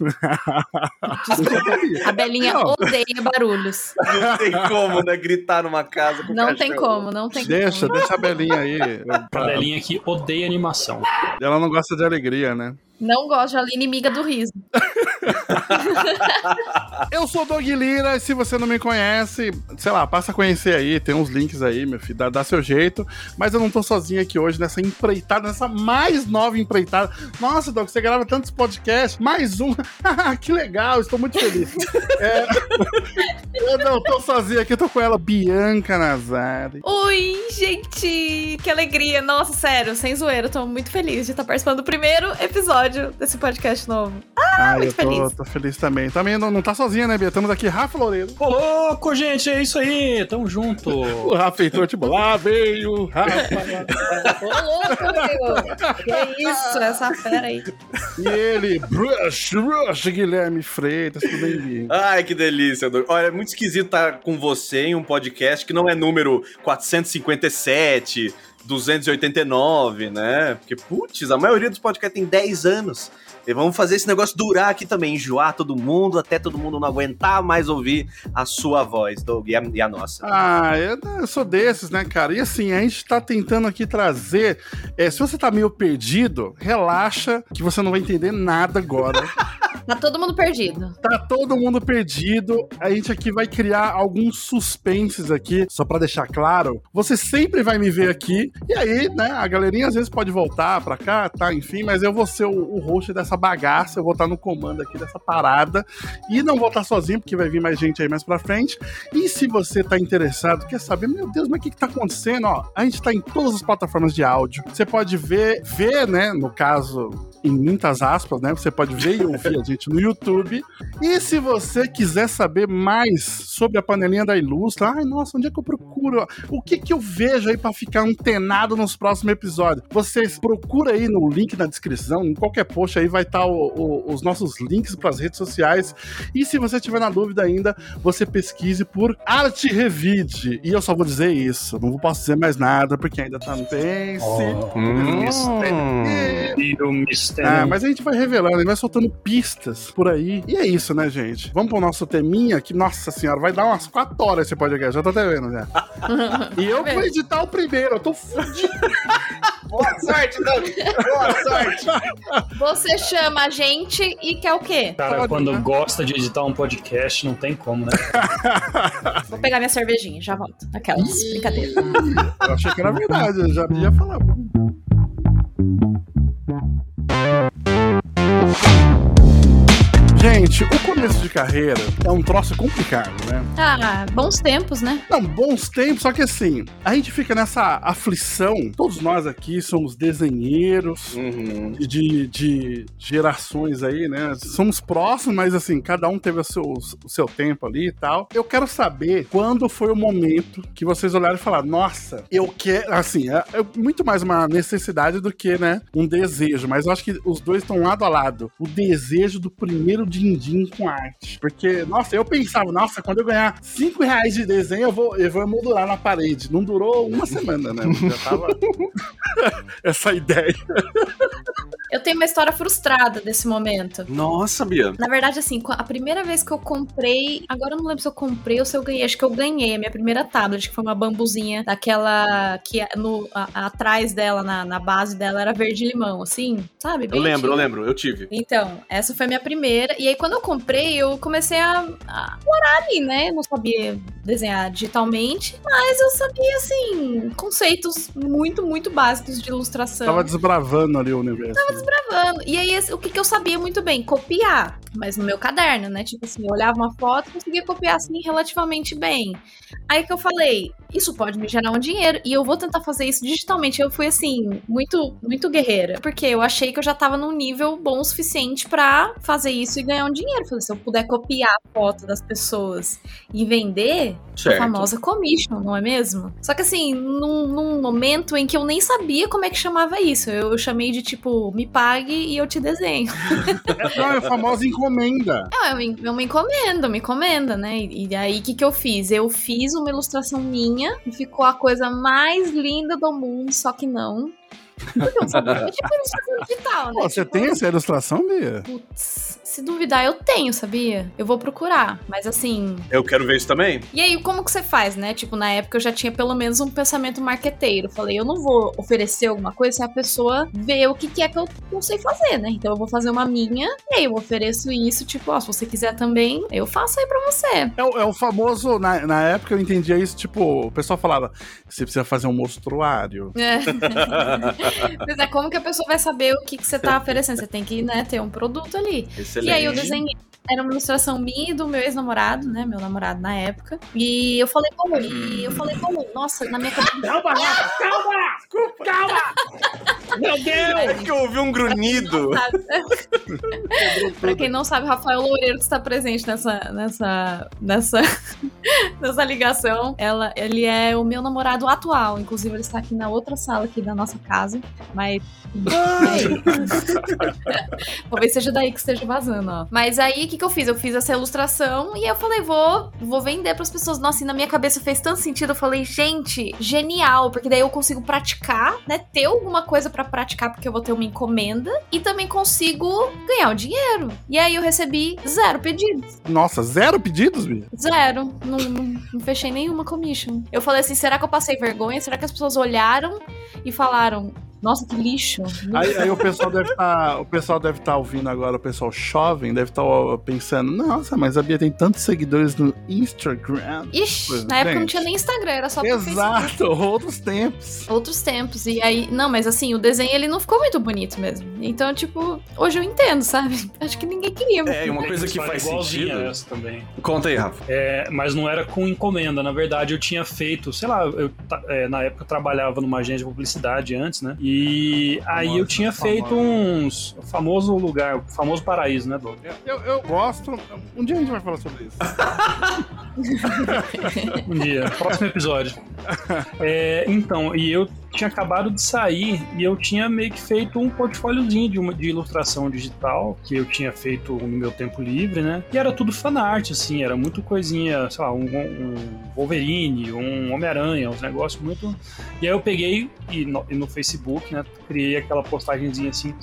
Lira. A Belinha Não. odeia barulhos. Não tem como, né? Gritar numa casa com Não tem como, não tem Deixa, como. deixa a Belinha aí. A Belinha que odeia animação. Ela não gosta de alegria, né? Não gosto de ela inimiga do riso. Eu sou o Doug Lira, e se você não me conhece, sei lá, passa a conhecer aí, tem uns links aí, meu filho, dá, dá seu jeito. Mas eu não tô sozinho aqui hoje nessa empreitada, nessa mais nova empreitada. Nossa, Doug, você grava tantos podcasts, mais um. que legal, estou muito feliz. É, eu não tô sozinho aqui, eu tô com ela, Bianca Nazari. Oi, gente! Que alegria! Nossa, sério, sem zoeira, eu tô muito feliz de estar participando do primeiro episódio desse podcast novo. Ah, muito eu tô feliz. tô feliz também. Também não, não tá sozinha, né, Bia? Estamos aqui, Rafa Loureiro. Ô, louco, gente, é isso aí. Tamo junto. O Rafa entrou, tipo, lá veio o Rafa. Ô, louco, amigo! Que isso, essa fera aí. E ele, Brush, Brush, Guilherme Freitas, tudo bem? Ai, que delícia. Olha, é muito esquisito estar com você em um podcast que não é número 457, 289, né? Porque, putz, a maioria dos podcasts tem 10 anos. E vamos fazer esse negócio durar aqui também, enjoar todo mundo, até todo mundo não aguentar mais ouvir a sua voz, Doug, e a, e a nossa. Ah, eu, eu sou desses, né, cara? E assim, a gente tá tentando aqui trazer. é, se você tá meio perdido, relaxa, que você não vai entender nada agora. Tá todo mundo perdido. Tá todo mundo perdido. A gente aqui vai criar alguns suspenses aqui, só pra deixar claro. Você sempre vai me ver aqui. E aí, né, a galerinha às vezes pode voltar pra cá, tá? Enfim, mas eu vou ser o, o host dessa bagaça. Eu vou estar no comando aqui dessa parada. E não vou estar sozinho, porque vai vir mais gente aí mais pra frente. E se você tá interessado, quer saber, meu Deus, mas o que que tá acontecendo? Ó, a gente tá em todas as plataformas de áudio. Você pode ver, ver, né, no caso, em muitas aspas, né? Você pode ver e ouvir a gente no YouTube. E se você quiser saber mais sobre a panelinha da Ilustra, ai, nossa, onde é que eu procuro? O que que eu vejo aí pra ficar antenado nos próximos episódios? Vocês procura aí no link na descrição, em qualquer post aí vai estar os nossos links pras redes sociais. E se você tiver na dúvida ainda, você pesquise por Arte Revide. E eu só vou dizer isso, não posso dizer mais nada, porque ainda tá no pense. Hum. mistério. Mistério. Ah, mas a gente vai revelando, a gente vai soltando por aí. E é isso, né, gente? Vamos pro nosso teminha, que, nossa senhora, vai dar umas 4 horas esse podcast, já tô até vendo já. E eu vou editar o primeiro, eu tô fudido. Boa sorte, Doug! Boa sorte! Você chama a gente e quer o quê? Cara, Pode, quando né? gosta de editar um podcast, não tem como, né? Vou pegar minha cervejinha, já volto. Aquelas, brincadeira. Eu achei que era verdade, eu já ia falar. Gente, o começo de carreira é um troço complicado, né? Ah, bons tempos, né? Não, bons tempos, só que assim, a gente fica nessa aflição. Todos nós aqui somos desenheiros Uhum. de, de gerações aí, né? Somos próximos, mas assim, cada um teve o seu, o seu tempo ali e tal. Eu quero saber quando foi o momento que vocês olharam e falaram: Nossa, eu quero. Assim, é, é muito mais uma necessidade do que, né? Um desejo. Mas eu acho que os dois estão lado a lado. O desejo do primeiro din-din com arte. Porque, nossa, eu pensava, nossa, quando eu ganhar 5 reais de desenho, eu vou, eu vou modular na parede. Não durou uma semana, né? Já tava essa ideia. Eu tenho uma história frustrada desse momento. Nossa, Bia. Na verdade, assim, a primeira vez que eu comprei. Agora eu não lembro se eu comprei ou se eu ganhei. Acho que eu ganhei a minha primeira tablet, que foi uma bambuzinha daquela. que no, a- atrás dela, na, na base dela, era verde-limão, assim, sabe? Eu Bem lembro, eu lembro, eu tive. Então, essa foi a minha primeira. E aí, quando eu comprei, eu comecei a, a morar ali, né? Eu não sabia desenhar digitalmente, mas eu sabia, assim, conceitos muito, muito básicos de ilustração. Tava desbravando ali o universo. gravando. E aí, o que, que eu sabia muito bem? Copiar. Mas no meu caderno, né? Tipo assim, eu olhava uma foto e conseguia copiar, assim, relativamente bem. Aí que eu falei, isso pode me gerar um dinheiro e eu vou tentar fazer isso digitalmente. Eu fui, assim, muito, muito guerreira. Porque eu achei que eu já tava num nível bom o suficiente pra fazer isso e ganhar um dinheiro. Falei, se eu puder copiar a foto das pessoas e vender, a Certo. famosa commission, não é mesmo? Só que assim, num, num momento em que eu nem sabia como é que chamava isso. Eu, chamei de tipo, me pague e eu te desenho. Não, é a famosa encomenda. É uma, é uma encomenda, uma encomenda, né? E, e aí o que, que eu fiz? Eu fiz uma ilustração minha e ficou a coisa mais linda do mundo, só que não. Porque eu não sabia, é tipo ilustração digital, né? Pô, você Tipo, tem essa ilustração, Bia? Putz, se duvidar, eu tenho, sabia? Eu vou procurar. Mas assim. Eu quero ver isso também. E aí, como que você faz, né? Tipo, na época eu já tinha pelo menos um pensamento marqueteiro. Falei, eu não vou oferecer alguma coisa se a pessoa vê o que, que é que eu não sei fazer, né? Então eu vou fazer uma minha, e aí eu ofereço isso, tipo, ó, se você quiser também, eu faço aí pra você. É, o- é o famoso, na, na época eu entendia isso, tipo, o pessoal falava, você precisa fazer um mostruário. É. Mas é como que a pessoa vai saber o que, que você tá oferecendo? Você tem que, né, ter um produto ali. Excelente. E aí eu desenhei. Era uma ilustração minha e do meu ex-namorado, né? Meu namorado na época. E eu falei como? E eu falei como? Nossa, na minha cabeça. Calma, Rafa, calma! Desculpa, calma! Meu É Deus! que eu ouvi um grunhido. pra quem não sabe, Rafael Loureiro está presente nessa, nessa, nessa, nessa ligação. Ela, ele é o meu namorado atual. Inclusive, ele está aqui na outra sala aqui da nossa casa. Mas. Talvez seja daí que esteja vazando, ó. Mas aí, o que, que eu fiz? Eu fiz essa ilustração e eu falei, vou, vou vender pras pessoas. Nossa, e na minha cabeça fez tanto sentido. Eu falei, gente, genial, porque daí eu consigo praticar, né? Ter alguma coisa pra praticar, porque eu vou ter uma encomenda. E também consigo ganhar o dinheiro. E aí eu recebi zero pedidos. Nossa, zero pedidos, Bia? Zero. Não, não, não fechei nenhuma commission. Eu falei assim: será que eu passei vergonha? Será que as pessoas olharam e falaram: nossa, que lixo? Aí, aí o pessoal deve estar. o pessoal deve estar ouvindo agora, o pessoal jovem deve estar pensando, nossa, mas a Bia tem tantos seguidores no Instagram. Ixi, Pois, na época não gente. tinha nem Instagram, era só. Exato, outros tempos. Outros tempos. E aí, não, mas assim, o desenho ele não ficou muito bonito mesmo. Então, tipo, hoje eu entendo, sabe? Acho que ninguém queria. É, e uma coisa que faz sentido. essa também. Conta aí, Rafa. É, mas não era com encomenda. Na verdade, eu tinha feito, sei lá, eu, é, na época eu trabalhava numa agência de publicidade antes, né? E aí eu tinha feito uns. O famoso lugar, o famoso paraíso, né, Doug? Eu, eu, eu gosto. Um dia a gente vai falar sobre isso. Um dia, próximo episódio. É, então, e eu tinha acabado de sair e eu tinha meio que feito um portfóliozinho de, uma, de ilustração digital que eu tinha feito no meu tempo livre, né? E era tudo fanart, assim, era muito coisinha, sei lá, um, um Wolverine, um Homem-Aranha, uns negócios muito. E aí eu peguei e no, e no Facebook, né? Criei aquela postagenzinha assim.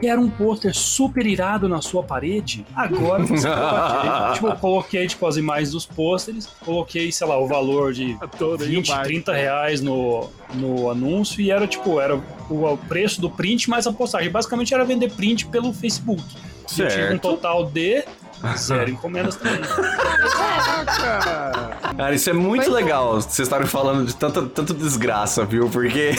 Quer um pôster super irado na sua parede? Agora você tipo, eu coloquei tipo, as imagens dos pôsteres, coloquei, sei lá, o valor de Adorei 20, o 30 reais no, no anúncio e era tipo, era o, preço do print mais a postagem. Basicamente era vender print pelo Facebook. E eu tive um Certo. total de zero encomendas também. Cara, Cara, isso é muito é. legal vocês estarem falando de tanta, tanta desgraça, viu? Porque.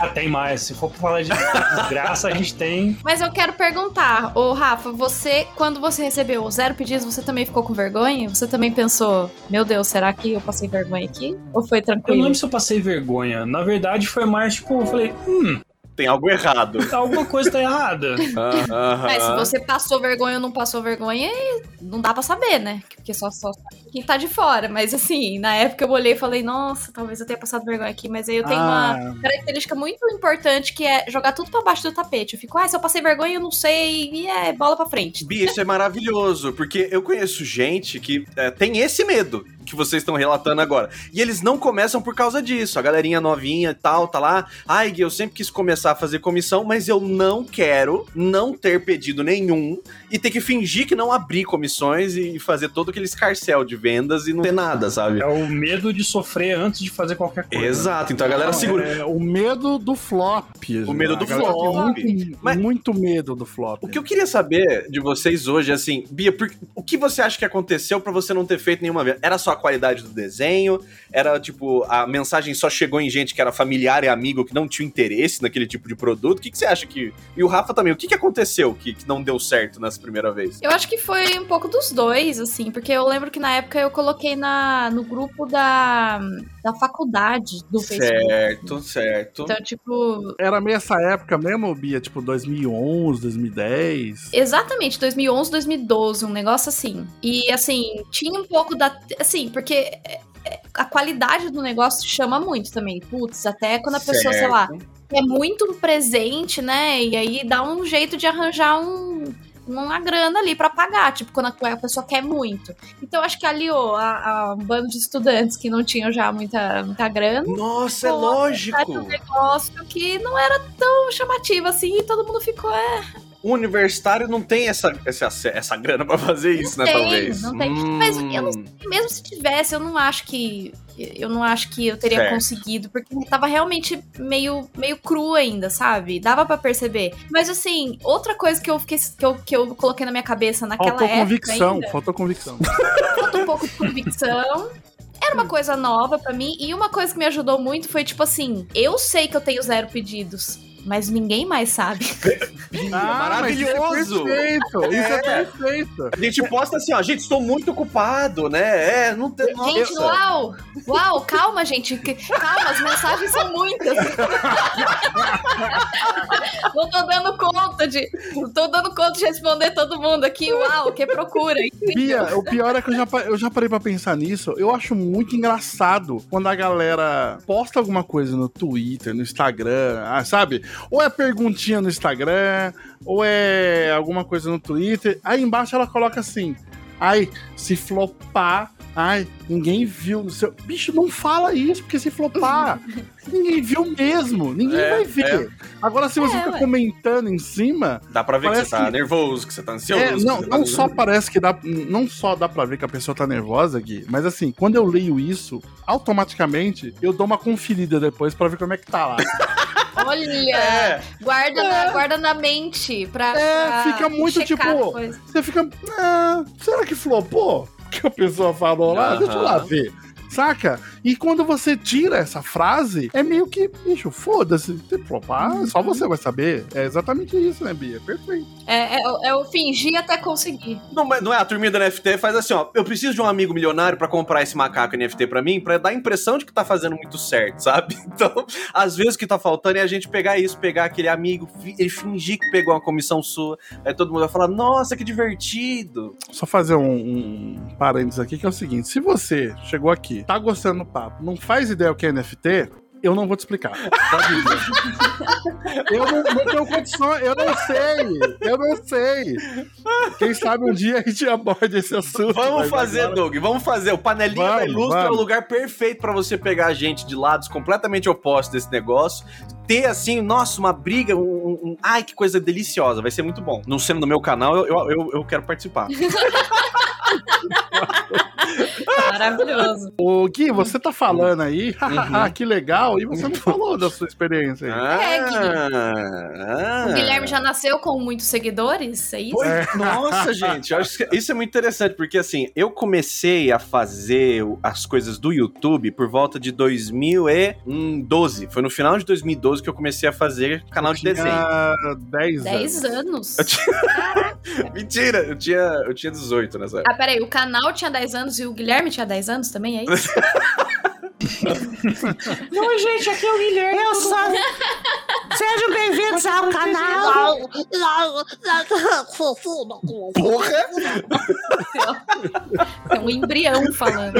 Ah, tem mais. Se for pra falar de desgraça, a gente tem. Mas eu quero perguntar, ô Rafa, você, quando você recebeu zero pedidos, você também ficou com vergonha? Você também pensou, meu Deus, será que eu passei vergonha aqui? Ou foi Eu não tranquilo? lembro se eu passei vergonha. Na verdade, foi mais tipo, eu falei, hum, Tem algo errado. alguma coisa tá errada. Aham. Mas se você passou vergonha ou não passou vergonha, não dá pra saber, né? Porque só, só sabe quem tá de fora. Mas assim, na época eu olhei e falei, nossa, talvez eu tenha passado vergonha aqui. Mas aí eu tenho Ah. uma característica muito importante que é jogar tudo pra baixo do tapete. Eu fico, ah, se eu passei vergonha, eu não sei. E é bola pra frente. Bia, isso é maravilhoso, porque eu conheço gente que é, tem esse medo que vocês estão relatando agora. E eles não começam por causa disso. A galerinha novinha e tal, tá lá. Ai, Gui, eu sempre quis começar a fazer comissão, mas eu não quero não ter pedido nenhum e ter que fingir que não abrir comissões e fazer todo aquele escarcel de vendas e não ter nada, sabe? É o medo de sofrer antes de fazer qualquer coisa. Exato, então a galera segura. É, o medo do flop. O medo do A galera tem flop. Muito, Mas- muito medo do flop. O que eu queria saber de vocês hoje, assim, Bia, por- o que você acha que aconteceu pra você não ter feito nenhuma vez? Era só a qualidade do desenho? Era, tipo, a mensagem só chegou em gente que era familiar e amigo que não tinha interesse naquele tipo de produto? O que, que você acha que. E o Rafa também, o que, que aconteceu que, que não deu certo nessa primeira vez? Eu acho que foi um pouco dos dois, assim, porque eu lembro que na época eu coloquei na, no grupo da, da faculdade do Facebook. Certo, certo. Então, tipo, Era meio essa época mesmo, Bia? Tipo 2011, 2010? Exatamente, 2011, 2012, um negócio assim. E assim, tinha um pouco da. Assim, porque é, é, a qualidade do negócio chama muito também. Putz, até quando a pessoa, sei lá, é muito um presente, né? E aí dá um jeito de arranjar um. Uma grana ali pra pagar, tipo, quando a, a pessoa quer muito. Então acho que aliou a, a um bando de estudantes que não tinham já muita, muita grana. Nossa, é lógico. Um negócio que não era tão chamativo assim e todo mundo ficou, é, O universitário não tem essa, essa, essa grana pra fazer isso, né? tem, talvez. não tem. Hum, Mas eu não sei, mesmo se tivesse, eu não acho que. Eu não acho que eu teria Certo. conseguido, porque tava realmente meio, meio cru ainda, sabe? Dava pra perceber. Mas assim, outra coisa que eu fiquei que eu, que eu coloquei na minha cabeça naquela Faltou época. convicção, ainda, faltou convicção. faltou um pouco de convicção. Era uma coisa nova pra mim. E uma coisa que me ajudou muito foi, tipo assim, eu sei que eu tenho zero pedidos. Mas ninguém mais sabe. Ah, mas isso é maravilhoso. perfeito, isso é É. perfeito. A gente posta assim, ó, gente, estou muito ocupado, né? É, não tem. Gente, nossa. uau! Uau, calma, gente. Calma, as mensagens são muitas. Não tô dando conta de. Não tô dando conta de responder todo mundo aqui. Uau, que procura. Bia, o pior é que eu já, eu já parei pra pensar nisso. Eu acho muito engraçado quando a galera posta alguma coisa no Twitter, no Instagram, ah, sabe? Ou é perguntinha no Instagram, ou é alguma coisa no Twitter. Aí embaixo ela coloca assim: ai, se flopar. Ai, ninguém viu. no Seu... Bicho, não fala isso, porque se flopar, ninguém viu mesmo. Ninguém É, vai ver. Agora, se você É, fica ué. comentando em cima, Dá pra ver que você tá que- nervoso, que você tá ansioso. é, que não, tá- não só parece que dá. Não só dá pra ver que a pessoa tá nervosa aqui, mas assim, quando eu leio isso, automaticamente eu dou uma conferida depois pra ver como é que tá lá. Olha, É, guarda, Na, guarda na mente pra. É, pra fica muito tipo- depois. Você fica. Ah, será que flopou? Que a pessoa falou lá? Aham. Deixa eu lá ver. Saca? E quando você tira essa frase, é meio que, bicho, foda-se. Se flopar, só você vai saber. É exatamente isso, né, Bia? Perfeito. É, é, é o fingir até conseguir. Não, não é, a turminha da NFT faz assim, ó. Eu preciso de um amigo milionário pra comprar esse macaco NFT pra mim, pra dar a impressão de que tá fazendo muito certo, sabe? Então, às vezes o que tá faltando é a gente pegar isso, pegar aquele amigo, ele fingir que pegou uma comissão sua, aí todo mundo vai falar, nossa, que divertido. Só fazer um, um parênteses aqui, que é o seguinte: se você chegou aqui, tá gostando do papo, não faz ideia o que é NFT, eu não vou te explicar. Pode ir. eu não, não tenho condição, eu não sei. Eu não sei. Quem sabe um dia a gente aborde esse assunto. Vamos fazer, agora- Doug, vamos fazer. O Panelinha da Vamos, Ilustra é o lugar perfeito pra você pegar a gente de lados completamente opostos desse negócio. Ter, assim, nossa, uma briga, um, um- um- Ai, que coisa deliciosa, vai ser muito bom. Não sendo no meu canal, eu, eu, eu, eu quero participar. Maravilhoso. Ô, Gui, você tá falando aí, Uhum. que legal, e você não falou da sua experiência aí. Ah, O Guilherme já nasceu com muitos seguidores, é isso? Pois, Nossa, gente, eu acho que isso é muito interessante, porque assim, eu comecei a fazer as coisas do YouTube por volta de 2012. Foi no final de 2012 que eu comecei a fazer canal de desenho. Tinha 10 10 anos. anos. Eu tinha- Mentira, eu tinha, eu tinha 18 nessa época. Ah, peraí, o canal tinha 10 anos e o Guilherme tinha 10 anos também, é isso? Não, gente, aqui é o Guilherme. Eu sou. Sejam bem-vindos ao canal. Porra! É um embrião falando.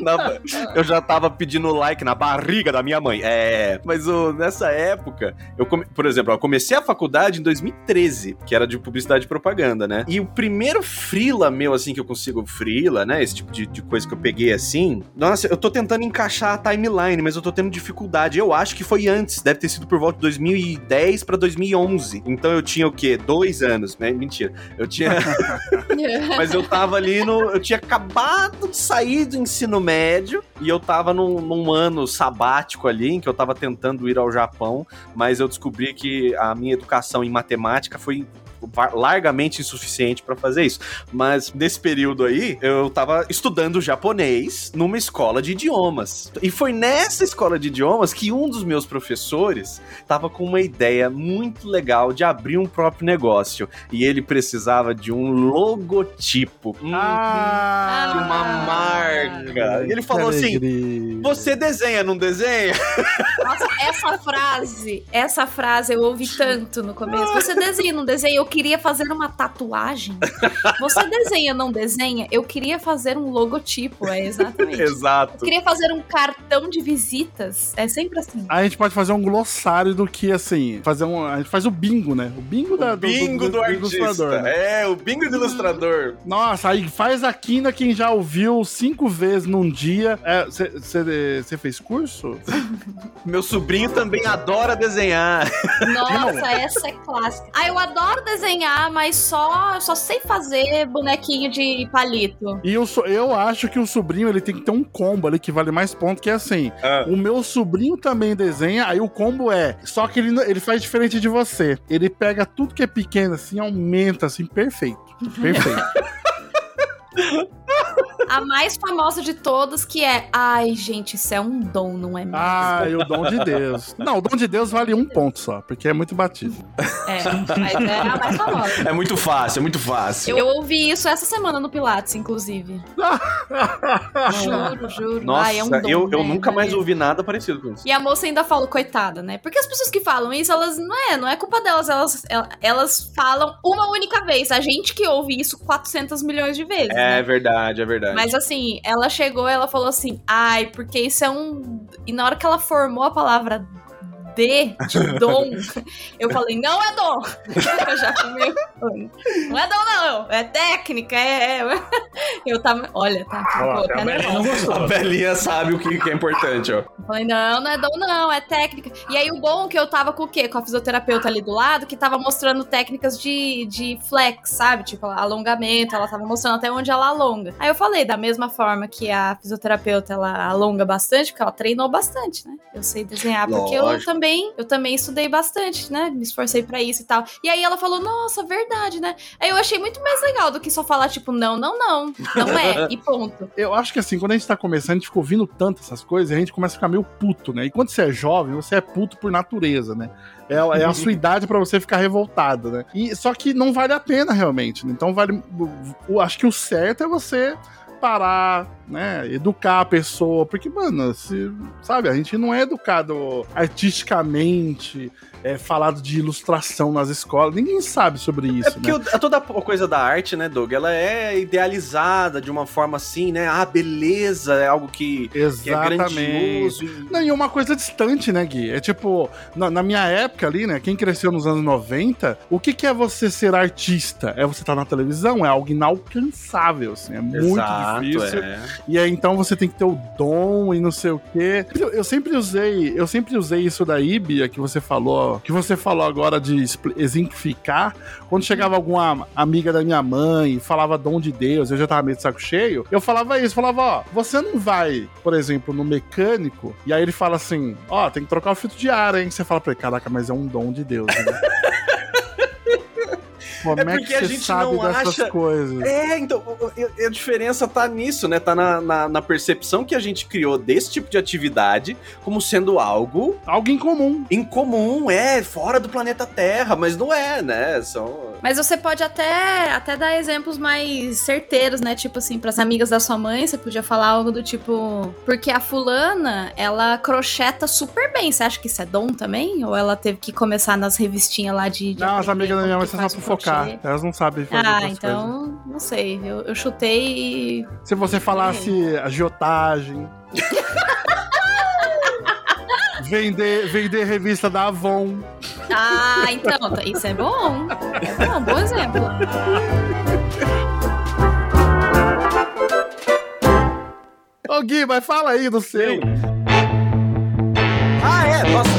Na- eu já tava pedindo like na barriga da minha mãe. É, mas ô, nessa época, eu come- por exemplo, eu comecei a faculdade em 2013, que era de publicidade e propaganda, né? E o primeiro freela meu, assim, que eu consigo freela, né? Esse tipo de, de coisa que eu peguei assim. Nossa, eu tô tentando encaixar a timeline, mas eu tô tendo dificuldade. Eu acho que foi antes, deve ter sido por volta de 2010 pra 2011. Então eu tinha o quê? Dois anos, né? Mentira. Eu tinha. Mas eu tava ali no. Eu tinha acabado de sair do ensino médio e eu tava num, num ano sabático ali, em que eu tava tentando ir ao Japão, mas eu descobri que a minha educação em matemática foi largamente insuficiente pra fazer isso. Mas nesse período aí, eu tava estudando japonês numa escola de idiomas. E foi nessa escola de idiomas que um dos meus professores tava com uma ideia muito legal de abrir um próprio negócio. E ele precisava de um logotipo. Hum, Ah, de uma marca. E ele falou assim. Você desenha, não desenha? Nossa, essa frase, essa frase eu ouvi tanto no começo. Você desenha, não desenha? Eu queria fazer uma tatuagem. Você desenha, não desenha? Eu queria fazer um logotipo, é exatamente. Eu Exato. queria fazer um cartão de visitas. É sempre assim. A gente pode fazer um glossário do que, assim, fazer um. A gente faz o bingo, né? O bingo da, O bingo do, artista. ilustrador, né? É, o bingo do ilustrador. Nossa, aí faz a quina quem já ouviu cinco vezes num dia. Você fez curso? Meu sobrinho também adora desenhar. Nossa, essa é clássica. Ah, eu adoro desenhar, mas só, só sei fazer bonequinho de palito. E eu, so- eu acho que o sobrinho ele tem que ter um combo ali que vale mais ponto, que é assim. Ah. O meu sobrinho também desenha, aí o combo é. Só que ele, não- ele faz diferente de você. Ele pega tudo que é pequeno, assim, aumenta, assim, perfeito. Perfeito. A mais famosa de todas, que é. Ai, gente, isso é um dom, não é mesmo? ah, e o dom de Deus. Não, o dom de Deus vale um ponto só, porque é muito batido. É, mas é a mais famosa. É muito fácil, é muito fácil. Eu ouvi isso essa semana no Pilates, inclusive. juro, juro. Nossa, Ai, é um dom, eu, eu né? nunca mais ouvi nada parecido com isso. E a moça ainda falou, coitada, né? Porque as pessoas que falam isso, elas não é, não é culpa delas, elas, el- elas falam uma única vez. A gente que ouve isso 400 milhões de vezes. É né? verdade, é verdade. Mas assim, ela chegou ela falou assim: ai, porque isso é um. E na hora que ela formou a palavra D, de dom, eu falei: não é dom. Eu já meio. Não é dom, não. É técnica, é. é. Eu tava. Olha, tá. Ó, pô, a tá Belinha. A Belinha sabe o que, que é importante, ó. Eu falei, não, não é dom, não, é técnica. E aí o bom é que eu tava com o quê? Com a fisioterapeuta ali do lado, que tava mostrando técnicas de, de flex, sabe? Tipo, alongamento, ela tava mostrando até onde ela alonga. Aí eu falei, da mesma forma que a fisioterapeuta, ela alonga bastante, porque ela treinou bastante, né? Eu sei desenhar, porque eu Lógico. também, eu também estudei bastante, né? Me esforcei pra isso e tal. E aí ela falou, nossa, verdade, né? Aí eu achei muito mais legal do que só falar, tipo, não, não, não, não é, e ponto. Eu acho que assim, quando a gente tá começando, a gente fica ouvindo tanto essas coisas, a gente começa a ficar meio puto, né? E quando você é jovem, você é puto por natureza, né? É, é a sua idade pra você ficar revoltado, né? E, só que não vale a pena realmente. Né? Então vale. Acho que o certo é você parar, né? Educar a pessoa. Porque, mano, se, sabe, a gente não é educado artisticamente, é falado de ilustração nas escolas. Ninguém sabe sobre isso. É porque né? o- toda a coisa da arte, né, Doug, ela é idealizada de uma forma assim, né? Ah, beleza, é algo que, que é Exatamente. grandioso. Não, e uma coisa distante, né, Gui? É tipo, na, na minha época ali, né? Quem cresceu nos anos 90, o que, que é você ser artista? É você estar na televisão? É algo inalcançável, assim. É muito Exato, difícil. é. E aí, então, você tem que ter o dom e não sei o quê. Eu, eu sempre usei, eu sempre usei isso daí, Bia, que você falou, que você falou agora de exemplificar. Quando chegava alguma amiga da minha mãe e falava dom de Deus, eu já tava meio de saco cheio, eu falava isso, falava, ó, você não vai, por exemplo, no mecânico, e aí ele fala assim, ó, tem que trocar o filtro de ar, hein? Você fala pra ele, caraca, mas é um dom de Deus, né? Como é, porque que a gente sabe não dessas acha- coisas? É, então, a diferença tá nisso, né? Tá na, na, na percepção que a gente criou desse tipo de atividade como sendo algo Algo em comum. incomum, é, fora do planeta Terra, mas não é, né? São. Mas você pode até, até dar exemplos mais certeiros, né? Tipo assim, pras amigas da sua mãe, você podia falar algo do tipo. Porque a fulana, ela crocheta super bem. Você acha que isso é dom também? Ou ela teve que começar nas revistinhas lá de. de Não, as amigas da minha mãe são só crochê? focar. Elas não sabem fazer Ah, outras coisas. então, não sei. Eu, eu chutei e. Se você falasse agiotagem. vender, vender revista da Avon. Ah, então, tá- isso é bom. É bom, bom exemplo. Ô Gui, mas fala aí do seu. Ah, é? Nossa,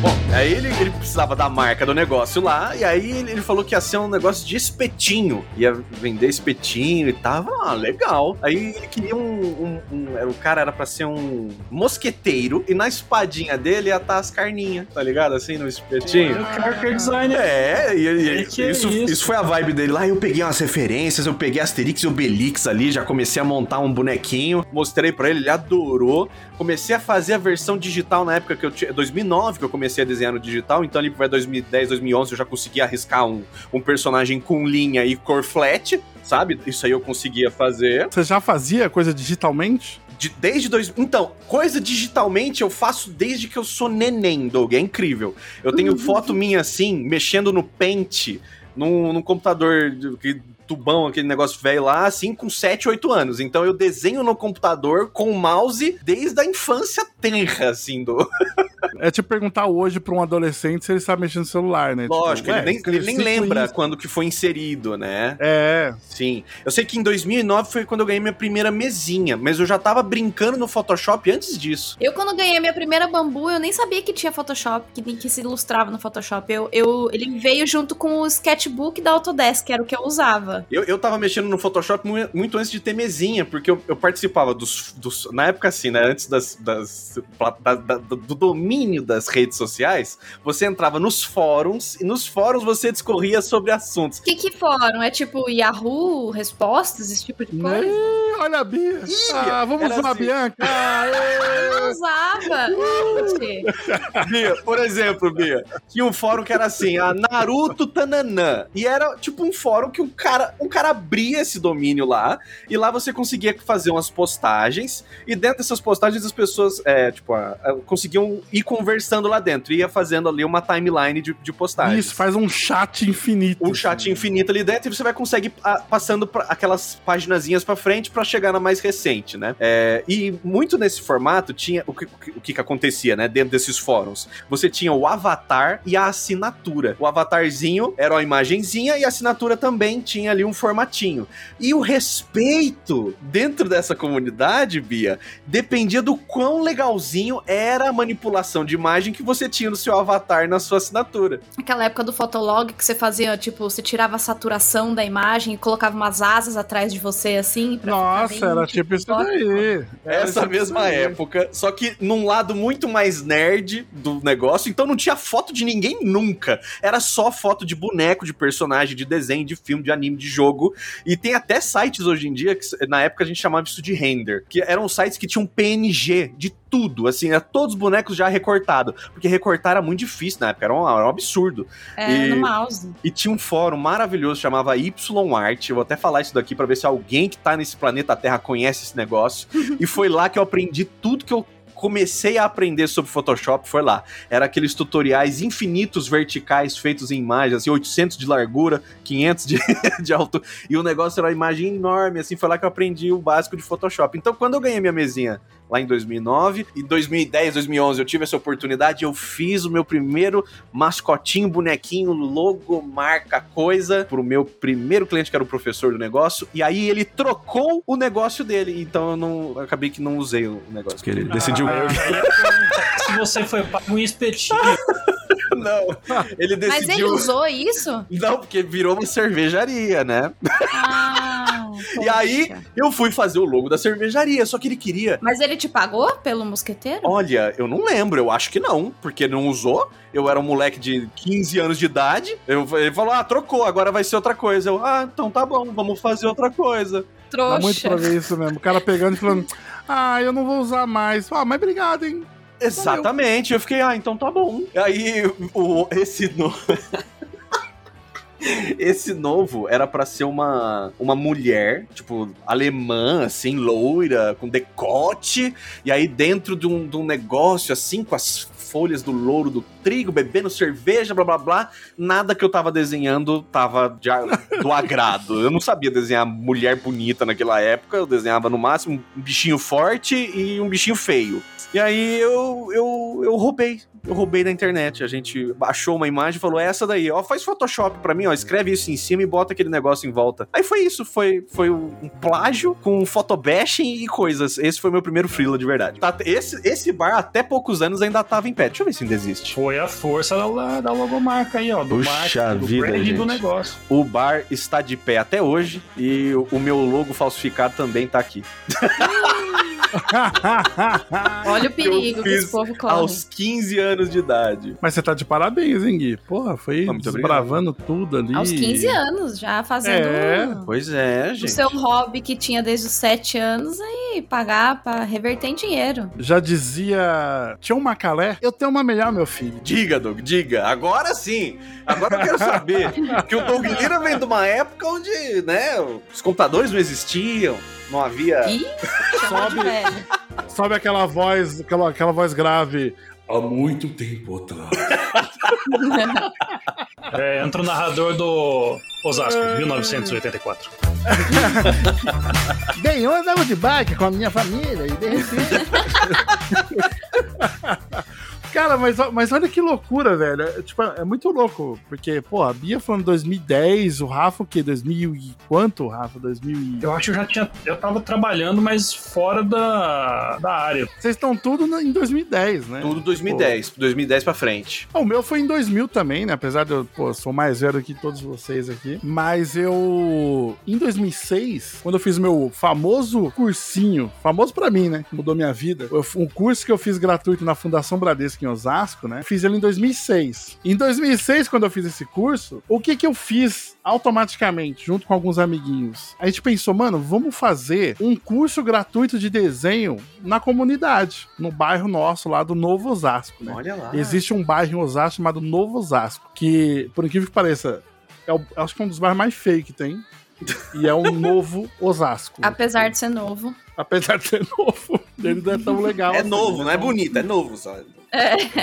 bom, aí ele, ele precisava da marca do negócio lá, e aí ele, falou que ia ser um negócio de espetinho. Ia vender espetinho e tava, ah, legal. Aí ele queria um. um- um- o cara era pra ser um mosqueteiro, e na espadinha dele ia estar as carninhas, tá ligado? Assim, no espetinho. O character design É, e, e- Que que é isso, isso? isso foi a vibe dele lá. Eu peguei umas referências, eu peguei Asterix e Obelix ali, já comecei a montar um bonequinho, mostrei pra ele, ele adorou. Comecei a fazer a versão digital na época que eu tinha. 2009 que eu comecei a desenhar no digital, então ali vai 2010, 2011 eu já conseguia arriscar um, um personagem com linha e cor flat, sabe? Isso aí eu conseguia fazer. Você já fazia coisa digitalmente? De- desde dois. Então, coisa digitalmente eu faço desde que eu sou neném, Doug. É incrível. Eu tenho foto minha assim, mexendo no pente, num, num computador que- tubão, aquele negócio velho lá, assim, com 7, 8 anos. Então eu desenho no computador com o mouse desde a infância tenra, assim, do. É tipo perguntar hoje pra um adolescente se ele sabe mexer no celular, né? Lógico, Tipo, ele nem, ele nem lembra conhece- quando que foi inserido, né? É, Sim. Eu sei que em 2009 foi quando eu ganhei minha primeira mesinha, mas eu já tava brincando no Photoshop antes disso. Eu, quando ganhei minha primeira bambu, eu nem sabia que tinha Photoshop, que, que se ilustrava no Photoshop. Eu, eu, ele veio junto com o sketchbook da Autodesk, que era o que eu usava. Eu, eu tava mexendo no Photoshop mu- muito antes de ter mesinha, porque eu, eu participava dos, dos- Na época, assim, né? Antes das, das- da- da- do domínio das redes sociais, você entrava nos fóruns, e nos fóruns você discorria sobre assuntos. O que que foram? É tipo Yahoo, respostas, esse tipo de Né? coisa? olha a Bia. Ih, ah, vamos usar a assim. Bianca. Ah, Eu não usava. Bia, por exemplo, Bia, tinha um fórum que era assim, a Naruto Tananã. E era tipo um fórum que um cara, um cara abria esse domínio lá, e lá você conseguia fazer umas postagens, e dentro dessas postagens as pessoas, é, tipo, a- a- conseguiam ir conversando lá dentro, ia fazendo ali uma timeline de, de postagens. Isso, faz um chat infinito. um chat infinito ali dentro e você vai conseguir ah, passando pra aquelas paginazinhas pra frente pra chegar na mais recente, né? É, e muito nesse formato tinha o que, o que- o que acontecia, né? Dentro desses fóruns. Você tinha o avatar e a assinatura. O avatarzinho era uma imagenzinha e a assinatura também tinha ali um formatinho. E o respeito dentro dessa comunidade, Bia, dependia do quão legalzinho era a manipulação de imagem que você tinha no seu avatar na sua assinatura. aquela época do Fotolog que você fazia, tipo, você tirava a saturação da imagem e colocava umas asas atrás de você, assim. Pra Nossa, ficar bem, era tipo isso daí. Era Essa tipo mesma daí. época, só que num lado muito mais nerd do negócio, então não tinha foto de ninguém nunca. Era só foto de boneco, de personagem, de desenho, de filme, de anime, de jogo. E tem até sites hoje em dia, que na época a gente chamava isso de render, que eram sites que tinham PNG de tudo, assim, era todos os bonecos já recortados. Porque recortar era muito difícil na época, era um, era um absurdo. É, E- no mouse. E tinha um fórum maravilhoso, chamava YArt. Eu vou até falar isso daqui pra ver se alguém que tá nesse planeta Terra conhece esse negócio. e foi lá que eu aprendi tudo que eu comecei a aprender sobre Photoshop, foi lá. Era aqueles tutoriais infinitos verticais feitos em imagens, assim, 800 de largura, 500 de, de alto. E o negócio era uma imagem enorme, assim, foi lá que eu aprendi o básico de Photoshop. Então, quando eu ganhei minha mesinha lá em 2009, em 2010, 2011 eu tive essa oportunidade, eu fiz o meu primeiro mascotinho, bonequinho, logo, marca, coisa, pro meu primeiro cliente, que era o professor do negócio, e aí ele trocou o negócio dele, então eu não, eu acabei que não usei o negócio, porque ele decidiu... Ah, se você foi um espetinho. não, ele Mas ele decidiu... usou isso? Não, porque virou uma cervejaria, né? Ah, E aí, eu fui fazer o logo da cervejaria, só que ele queria Mas ele te pagou pelo mosqueteiro? Olha, eu não lembro, eu acho que não, porque não usou. Eu era um moleque de 15 anos de idade. Eu, ele falou: ah, trocou, agora vai ser outra coisa. Eu, ah, então tá bom, vamos fazer outra coisa. Dá muito Trouxa. pra ver isso mesmo. O cara pegando e falando, ah, eu não vou usar mais. Ah, mas obrigado, hein? Exatamente, eu fiquei, ah, então tá bom. Aí, o, esse no... Esse novo era pra ser uma, uma mulher, tipo, alemã, assim, loira, com decote, e aí dentro de um, de um negócio, assim, com as folhas do louro do trigo, bebendo cerveja, blá blá blá. Nada que eu tava desenhando tava de do agrado. Eu não sabia desenhar mulher bonita naquela época, eu desenhava no máximo um bichinho forte e um bichinho feio. E aí eu, eu, eu roubei. Eu roubei da internet. A gente achou uma imagem e falou: "É essa daí, ó, faz Photoshop pra mim, ó, escreve isso em cima e bota aquele negócio em volta. Aí foi isso, foi, foi um plágio com photobashing e coisas. Esse foi meu primeiro freela de verdade. Tá, esse, esse bar, até poucos anos, ainda tava em pé. Deixa eu ver se ainda existe. Foi a força da, da logomarca aí, ó. Do Puxa marketing, do vida, brand gente. do negócio. O bar está de pé até hoje e o, o meu logo falsificado também tá aqui. Olha o perigo Eu que esse povo corre. Aos 15 anos de idade. Mas você tá de parabéns, hein, Gui? Porra, foi muito desbravando tudo ali. Aos 15 anos, já fazendo É, Pois é, o gente. seu hobby que tinha desde os 7 anos, aí pagar pra reverter em dinheiro. Já dizia Tião Macalé, eu tenho uma melhor, meu filho. Diga, Doug, diga. Agora sim. Agora eu quero saber. que o Doug Lira vem de uma época onde, né, os computadores não existiam, não havia. Ih, Sobe. Sabe aquela voz, aquela, aquela voz grave? Há muito tempo atrás. É, entra o narrador do Osasco, 1984. Bem, eu andava de bike com a minha família e de repente. Cara, mas, mas olha que loucura, velho. É, tipo, é muito louco. Porque, pô, a Bia falando 2010, o Rafa o quê? 2000 e quanto, Rafa? 2000 e... Eu acho que eu já tinha. Eu tava trabalhando, mas fora da, da área. Vocês estão tudo na- em 2010, né? Tudo 2010, 2010 pra frente. Ah, O meu foi em 2000 também, né? Apesar de eu, pô, sou mais velho que todos vocês aqui. Mas eu. Em 2006, quando eu fiz o meu famoso cursinho, famoso pra mim, né? Que mudou minha vida. Eu- Um curso que eu fiz gratuito na Fundação Bradesco em Osasco, né? Fiz ele em 2006. Em 2006, quando eu fiz esse curso, o que que eu fiz automaticamente, junto com alguns amiguinhos? A gente pensou, mano, vamos fazer um curso gratuito de desenho na comunidade, no bairro nosso lá do Novo Osasco, né? Olha lá. Existe um bairro em Osasco chamado Novo Osasco, que, por incrível que pareça, é o- acho que é um dos bairros mais feios que tem. E é um novo Osasco. Apesar de ser novo. Apesar de ser novo, ele não é tão legal. É assim, novo, né? não é bonito, é novo, sabe?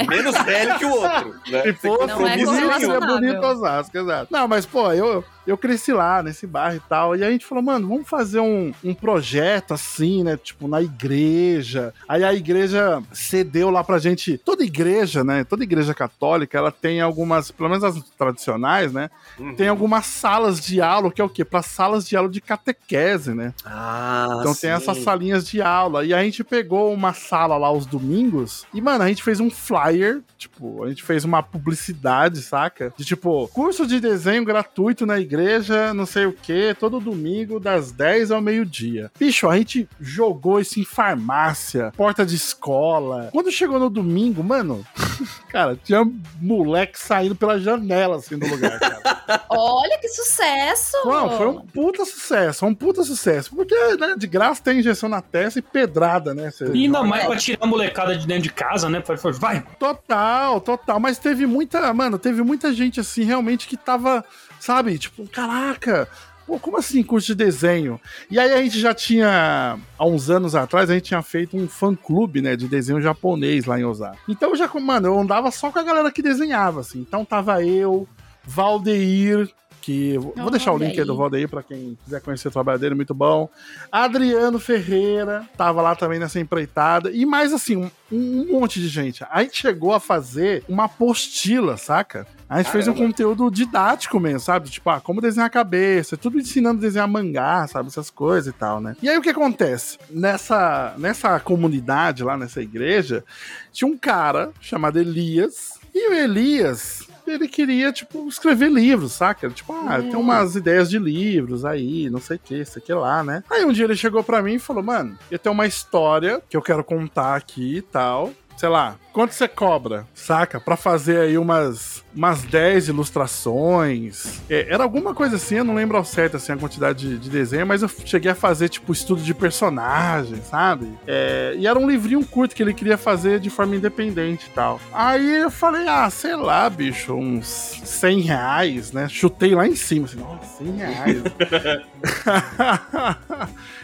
Menos velho que o outro. Né? Se fosse Não é correlacionável. bonito Osasco, exato. Não, mas, pô, eu, eu cresci lá, nesse bairro e tal. E a gente falou, mano, vamos fazer um, um projeto assim, né? Tipo, na igreja. Aí a igreja cedeu lá pra gente. Toda igreja, né? Toda igreja católica, ela tem algumas, pelo menos as tradicionais, né? Uhum. Tem algumas salas de aula, que é o quê? Pra salas de aula de catequese, né? Ah, Então sim. tem essas salinhas de aula. E a gente pegou uma sala lá aos domingos. E, mano, a gente fez um flyer. Tipo, a gente fez uma publicidade, saca? De tipo, curso de desenho gratuito na igreja, não sei o que, todo domingo, das 10 ao meio-dia. Bicho, a gente jogou isso em farmácia, porta de escola. Quando chegou no domingo, mano, cara, tinha moleque saindo pela janela, assim, do lugar, cara. Olha que sucesso! Não, foi um puta sucesso, um puta sucesso. Porque, né, de graça tem injeção na testa e pedrada, né? Você E ainda joga. mais pra tirar a molecada de dentro de casa, né? Vai, Total, total. Mas teve muita, mano, teve muita gente assim, realmente, que tava, sabe, tipo, caraca. Pô, como assim curso de desenho? E aí a gente já tinha, há uns anos atrás, a gente tinha feito um fã-clube, né, de desenho japonês lá em Osaka. Então já, mano, eu andava só com a galera que desenhava, assim. Então tava eu, Valdeir, que... Vou deixar o link aí aí. do Valdeir pra quem quiser conhecer o trabalho dele, muito bom. Adriano Ferreira tava lá também nessa empreitada. E mais assim, um, um monte de gente. A gente chegou a fazer uma apostila, saca? A gente fez um Caramba. conteúdo didático mesmo, sabe? Tipo, ah, como desenhar a cabeça, tudo ensinando a desenhar mangá, sabe? Essas coisas e tal, né? E aí o que acontece? Nessa, nessa comunidade lá, nessa igreja, tinha um cara chamado Elias. E o Elias, ele queria, tipo, escrever livros, saca? Tipo, ah, tem umas ideias de livros aí, não sei o que, isso aqui lá, né? Aí um dia ele chegou pra mim e falou, mano, eu tenho uma história que eu quero contar aqui e tal. Sei lá, quanto você cobra, saca? Pra fazer aí umas, umas 10 ilustrações. É, era alguma coisa assim, eu não lembro ao certo assim, a quantidade de, de desenho, mas eu cheguei a fazer, tipo, estudo de personagem, sabe? É, e era um livrinho curto que ele queria fazer de forma independente e tal. Aí eu falei, ah, sei lá, bicho, uns 100 reais, né? Chutei lá em cima, assim, nossa, 100 reais.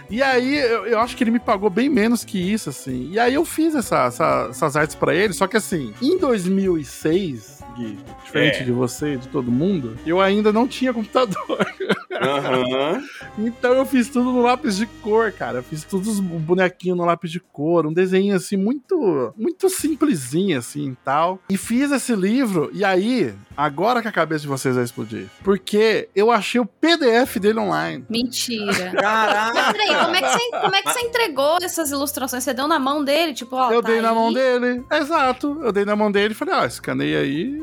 e aí, eu, eu acho que ele me pagou bem menos que isso, assim. E aí eu fiz essa- essa- essas artes pra ele, só que assim, em 2006, Gui, diferente É. de você e de todo mundo, eu ainda não tinha computador. Aham. Então eu fiz tudo no lápis de cor, cara. Eu fiz todos os bonequinhos no lápis de cor, um desenho assim muito, muito simplesinho assim, e tal. E fiz esse livro e aí, agora que a cabeça de vocês vai explodir, porque eu achei o PDF dele online. Mentira. Caraca! Mas peraí, como é, que você, como é que você entregou essas ilustrações? Você deu na mão dele? Tipo, ó, eu tá dei na aí. mão dele, exato. Eu dei na mão dele e falei, ó, escaneia aí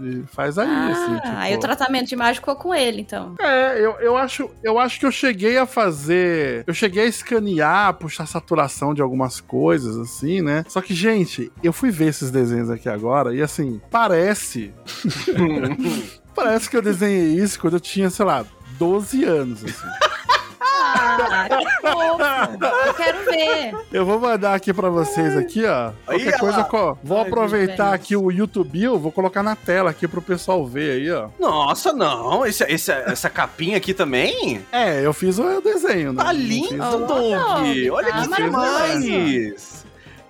e faz aí, Ah, assim. Tipo... aí o tratamento de imagem ficou com ele, então. É, eu, eu, acho, eu acho que eu cheguei a fazer. Eu cheguei a escanear, puxar saturação de algumas coisas, assim, né? Só que, gente, eu fui ver esses desenhos aqui agora e, assim, parece. parece que eu desenhei isso quando eu tinha, sei lá, 12 anos, assim. Ah, que fofo. Eu quero ver. Eu vou mandar aqui pra vocês aqui, ó. Qualquer ó. coisa, co- vou Ai, aproveitar aqui o YouTube, eu vou colocar na tela aqui pro pessoal ver aí, ó. Nossa, não. Esse, esse- essa capinha aqui também? É, eu fiz o desenho, né? Tá lindo, Oh, Doug. Doug, Olha tá que demais.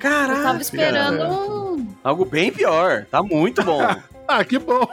Eu tava Caraca. esperando um. Algo bem pior. Tá muito bom. Ah, que bom.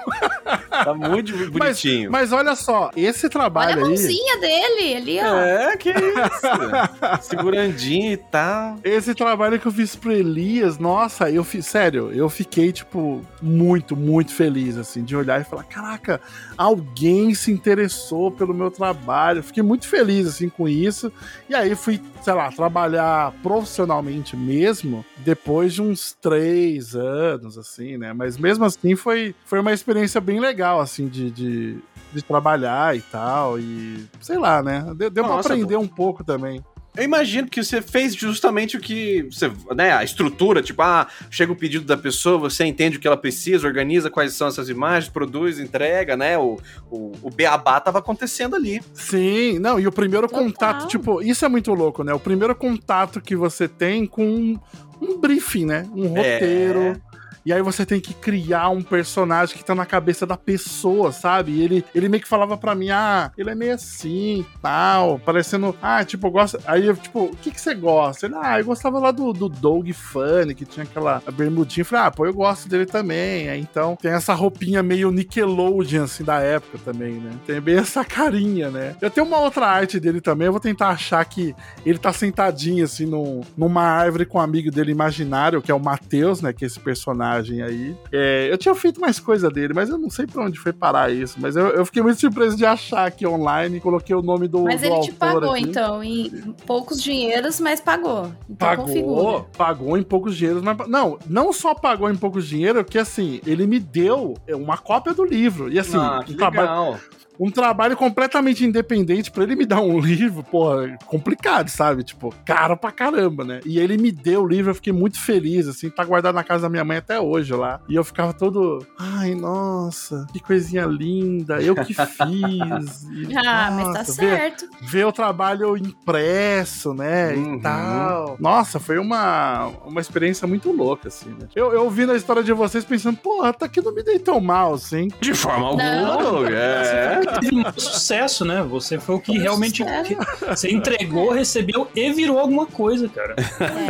Tá muito Mas, bonitinho. mas olha só, esse Olha a trabalho aí. mãozinha dele ali, ó. É, que isso. Segurandinho e tal. Esse trabalho que eu fiz pro Elias, nossa, eu fiz, sério, eu fiquei, tipo, muito, muito feliz, assim, de olhar e falar: caraca, alguém se interessou pelo meu trabalho. Fiquei muito feliz, assim, com isso. E aí fui, sei lá, trabalhar profissionalmente mesmo depois de uns três anos, assim, né? Mas mesmo assim foi, foi uma experiência bem legal, assim, de. de de trabalhar e tal, e sei lá, né? Deu, deu pra Nossa, aprender um pouco também. Eu imagino que você fez justamente o que você, né, a estrutura, tipo, ah, chega o pedido da pessoa, você entende o que ela precisa, organiza quais são essas imagens, produz, entrega, né? O, o, o beabá tava acontecendo ali. Sim, não, e o primeiro Total. contato, tipo, isso é muito louco, né? O primeiro contato que você tem com um, um briefing, né? Um É. E aí você tem que criar um personagem que tá na cabeça da pessoa, sabe? E ele, ele meio que falava pra mim, ah, ele é meio assim, tal, parecendo, ah, tipo, eu gosto... Aí eu, tipo, o que que você gosta? Ele, ah, eu gostava lá do, do Doug Funny, que tinha aquela bermudinha. Eu falei, ah, pô, eu gosto dele também. Aí, então, tem essa roupinha meio Nickelodeon, assim, da época também, né? Tem bem essa carinha, né? Eu tenho uma outra arte dele também, eu vou tentar achar que ele tá sentadinho, assim, num, numa árvore com um amigo dele imaginário, que é o Matheus, né? Que é esse personagem aí. É, eu tinha feito mais coisa dele, mas eu não sei pra onde foi parar isso. Mas eu, eu fiquei muito surpreso de achar aqui online, coloquei o nome do, Mas do ele te pagou, aqui. então, em poucos dinheiros, mas pagou. Então Pagou, configura. pagou em poucos dinheiros, mas não, não só pagou em poucos dinheiro, que assim, ele me deu uma cópia do livro. E assim, ah, um, trabalho, legal. Um trabalho completamente independente pra ele me dar um livro, porra, complicado, sabe? Tipo, caro pra caramba, né? E ele me deu o livro, eu fiquei muito feliz, assim, tá guardado na casa da minha mãe até hoje lá. E eu ficava todo, ai, nossa, que coisinha linda, eu que fiz. E, Ah, mas tá nossa, ver- certo. ver o trabalho impresso, né? Uhum. E tal. Nossa, foi uma, uma experiência muito louca, assim, né? Eu, eu vi na história de vocês pensando, porra, tá que não me dei tão mal, assim. De forma alguma, Não. É. Teve um sucesso, né? Você foi o que Foi realmente. sucesso. Você entregou, recebeu e virou alguma coisa, cara.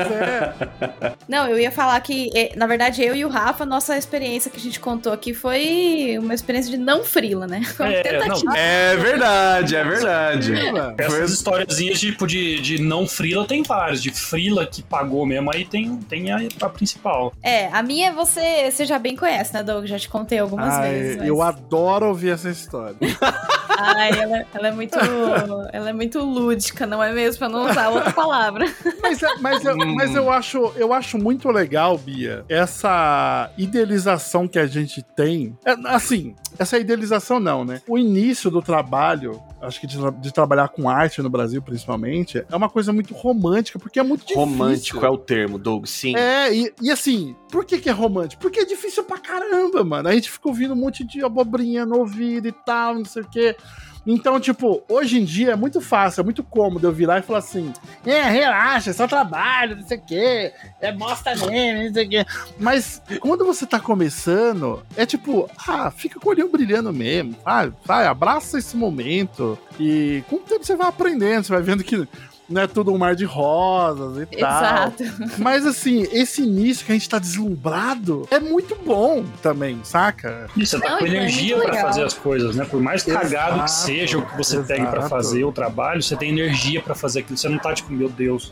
É, Não, eu ia falar que, eh, na verdade, eu e o Rafa, nossa experiência que a gente contou aqui foi uma experiência de não frila, né? Foi uma É, tentativa. É verdade, é verdade. Essas historiazinhas tipo, de, de não frila tem várias. De frila que pagou mesmo, aí tem, tem a, a principal. É, a minha você, você já bem conhece, né, Doug? Já te contei algumas Ai, vezes. mas- Eu adoro ouvir essa história. Ai, ela, ela é muito. ela é muito lúdica, não é mesmo? Pra não usar outra palavra. Mas, é- mas, eu, Hum. mas eu, acho, eu acho muito legal, Bia, essa idealização que a gente tem. É, assim, essa idealização não, né? O início do trabalho, acho que de, de trabalhar com arte no Brasil, principalmente, é uma coisa muito romântica, porque é muito difícil. Romântico é o termo, Doug, sim. É, e, e assim, por que, que é romântico? Porque é difícil pra caramba, mano. A gente fica ouvindo um monte de abobrinha no ouvido e tal, não sei o quê. Então, tipo, hoje em dia é muito fácil, é muito cômodo eu virar e falar assim: é, relaxa, é só trabalho, não sei o quê, é bosta mesmo, não sei o quê. Mas quando você tá começando, é tipo, ah, fica com o olhinho brilhando mesmo, sabe? Vai, abraça esse momento. E com o tempo você vai aprendendo, você vai vendo que não é tudo um mar de rosas e tal. Exato. Mas assim, esse início que a gente tá deslumbrado é muito bom também, saca? E você tá Não, com isso é energia pra legal. fazer as coisas, né? Por mais cagado que Exato, seja o que você pegue pra exato. fazer o trabalho, você tem energia pra fazer aquilo. Você não tá tipo, meu Deus,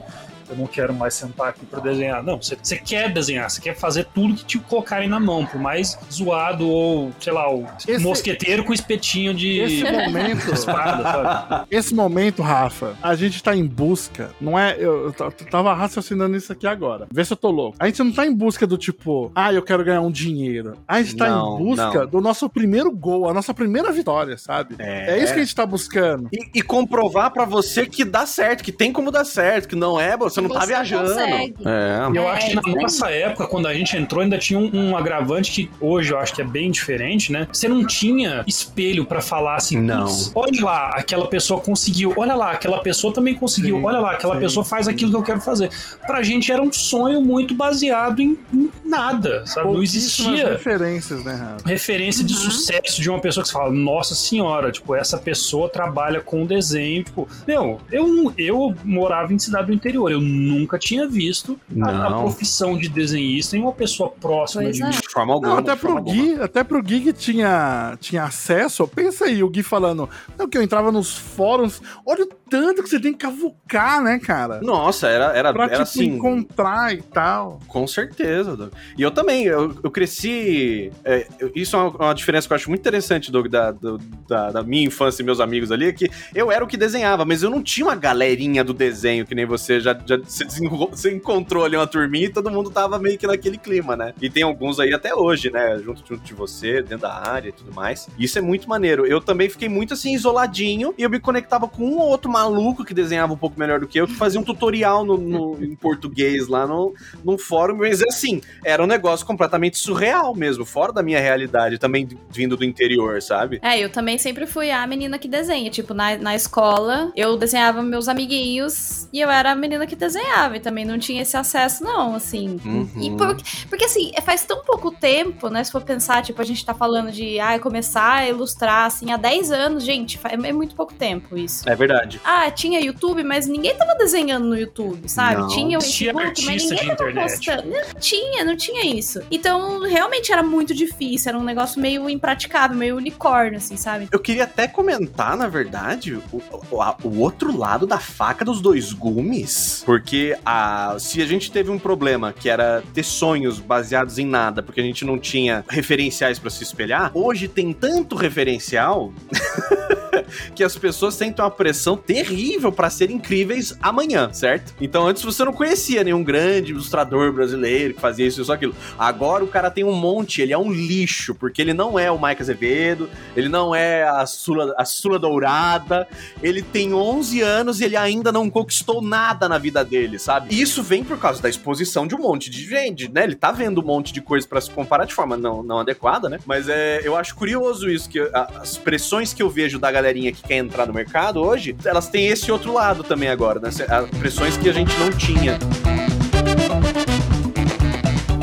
eu não quero mais sentar aqui pra desenhar. Não, você, você quer desenhar, você quer fazer tudo que te colocarem na mão, por mais zoado ou, sei lá, o Esse- mosqueteiro com espetinho de Esse momento, espada, sabe? esse momento, Rafa, a gente tá em busca, não é? Eu, eu tava raciocinando isso aqui agora. Vê se eu tô louco. A gente não tá em busca do tipo, ah, eu quero ganhar um dinheiro. A gente tá Não, em busca não. do nosso primeiro gol, a nossa primeira vitória, sabe? É. É isso que a gente tá buscando. E, e comprovar pra você que dá certo, que tem como dar certo, que não é, você você não tá você viajando. consegue. É. Eu É, acho que na nossa época, quando a gente entrou, ainda tinha um, um agravante que hoje eu acho que é bem diferente, né? Você não tinha espelho pra falar assim, Não. "Putz, olha lá, aquela pessoa conseguiu, olha lá, aquela pessoa também conseguiu, Sim, olha lá, aquela sim, pessoa faz sim. aquilo que eu quero fazer. Pra gente era um sonho muito baseado em, em nada, sabe? Não existia referências, né, Rafa? referência de sucesso de uma pessoa que você fala, nossa senhora, tipo, essa pessoa trabalha com desenho, tipo, meu, eu, não- eu morava em cidade do interior, eu nunca tinha visto a, a profissão de desenhista em uma pessoa próxima Pois de é. mim. De forma alguma. Não, até de forma pro, alguma. Gui, até pro Gui que tinha, tinha acesso, pensa aí, o Gui falando, não, que eu entrava nos fóruns, olha o tanto que você tem que cavucar, né, cara? Nossa, era, era, Pra, era tipo, assim. encontrar e tal. Com certeza, Doug. E eu também, eu, eu cresci. é, isso é uma, uma diferença que eu acho muito interessante, Doug, da, do- da, da minha infância e meus amigos ali, é que eu era o que desenhava, mas eu não tinha uma galerinha do desenho, que nem você já, já você, encontrou ali uma turminha e todo mundo tava meio que naquele clima, né? E tem alguns aí até hoje, né? Junto, junto de você, dentro da área e tudo mais. Isso é muito maneiro. Eu também fiquei muito assim, isoladinho, e eu me conectava com um ou outro maluco que desenhava um pouco melhor do que eu, que fazia um tutorial no, no- em português lá no, num fórum, mas assim, era um negócio completamente surreal mesmo, fora da minha realidade, também vindo do interior, sabe? É, eu também sempre fui a menina que desenha. Tipo, na, na escola, eu desenhava meus amiguinhos e eu era a menina que desenhava. E também não tinha esse acesso, não, assim. Uhum. E por- porque assim, faz tão pouco tempo, né? Se for pensar, tipo, a gente tá falando de ah, começar a ilustrar assim há 10 anos, gente, é muito pouco tempo isso. É verdade. Ah, tinha YouTube, mas ninguém tava desenhando no YouTube, sabe? Não. Tinha o Facebook, mas ninguém tava internet. postando. Não tinha, não tinha isso. Então, realmente era muito difícil, era um negócio meio impraticável, meio unicórnio, assim, sabe? Eu queria até comentar, na verdade, o, o- a- o outro lado da faca dos dois gumes. Porque a, se a gente teve um problema que era ter sonhos baseados em nada, porque a gente não tinha referenciais pra se espelhar, hoje tem tanto referencial que as pessoas sentem uma pressão terrível pra ser incríveis amanhã, certo? Então antes você não conhecia nenhum grande ilustrador brasileiro que fazia isso e só aquilo. Agora o cara tem um monte, ele é um lixo, porque ele não é o Mike Azevedo, ele não é a Sula, a Sula Dourada, ele tem 11 anos e ele ainda não conquistou nada na vida dele, sabe? E isso vem por causa da exposição de um monte de gente, né? Ele tá vendo um monte de coisa pra se comparar de forma não, não adequada, né? Mas é, eu acho curioso isso, que as pressões que eu vejo da galerinha que quer entrar no mercado hoje, elas têm esse outro lado também agora, né? As pressões que a gente não tinha.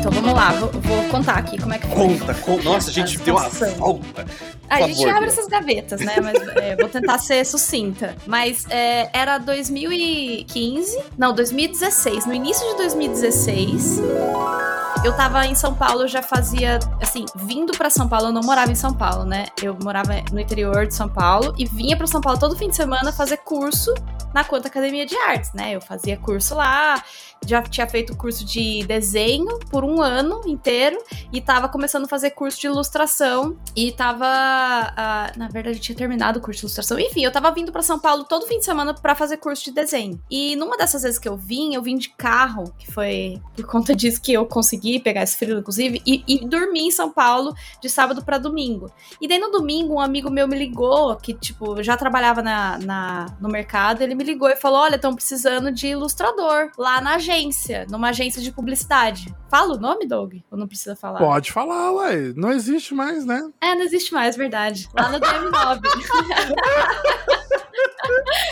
Então vamos lá, vou, vou contar aqui como é que foi. Conta. Nossa, a gente deu uma volta. A Por gente favor, abre essas gavetas, né? Mas é, vou tentar ser sucinta. Mas é, era 2015, não, 2016. No início de 2016, eu tava em São Paulo, eu já fazia, assim, vindo pra São Paulo, eu não morava em São Paulo, né? Eu morava no interior de São Paulo e vinha pra São Paulo todo fim de semana fazer curso na Conta Academia de Artes, né? Eu fazia curso lá, já tinha feito curso de desenho por um ano inteiro e tava começando a fazer curso de ilustração e tava, ah, na verdade, eu tinha terminado o curso de ilustração. Enfim, eu tava vindo pra São Paulo todo fim de semana pra fazer curso de desenho. E numa dessas vezes que eu vim, eu vim de carro, que foi por conta disso que eu consegui pegar esse frio, inclusive, e, e dormi em São Paulo de sábado pra domingo. E daí no domingo, um amigo meu me ligou, que, tipo, já trabalhava na, na- no mercado, ele me ligou e falou: Olha, estão precisando de ilustrador lá na agência, numa agência de publicidade. Fala o nome, Doug? Ou não precisa falar? Pode falar, ué. Não existe mais, né? É, não existe mais, verdade. Lá no DM9.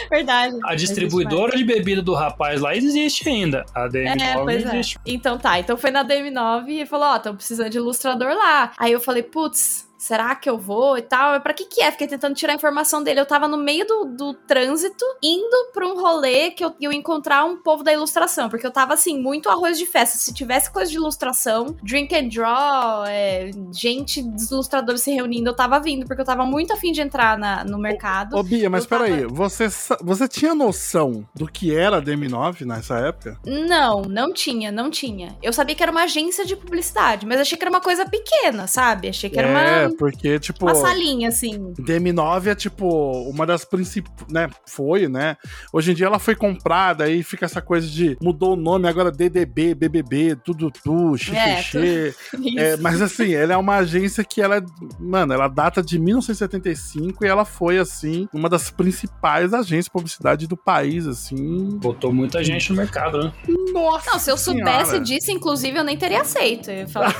verdade. A distribuidora de bebida do rapaz lá existe ainda. A DM9 É, pois é. existe. Então tá, então foi na DM9 e falou, ó, estão precisando de ilustrador lá. Aí eu falei, putz, será que eu vou e tal? Pra que que é? Fiquei tentando tirar a informação dele. Eu tava no meio do, do trânsito, indo pra um rolê que eu, eu ia encontrar um povo da ilustração, porque eu tava, assim, muito arroz de festa. Se tivesse coisa de ilustração, drink and draw, é, gente dos ilustradores se reunindo, eu tava vindo, porque eu tava muito afim de entrar na- no mercado. Ô, Bia, mas tava- peraí, você, você tinha noção do que era a DM9 nessa época? Não, não tinha, não tinha. Eu sabia que era uma agência de publicidade, mas achei que era uma coisa pequena, sabe? Achei que era É, uma, Porque, tipo. Uma salinha, assim. DM9 é tipo uma das principais, né? Foi, né? Hoje em dia ela foi comprada aí fica essa coisa de mudou o nome agora DDB, BBB, tudo tu, xixi. É, mas assim, ela é uma agência que ela, mano, ela data de 1975 e ela foi assim uma das principais agências de publicidade do país, assim. Botou muita gente no mercado, né? Nossa. Não, se eu soubesse senhora. disso, inclusive, eu nem teria aceito. Eu ia falar,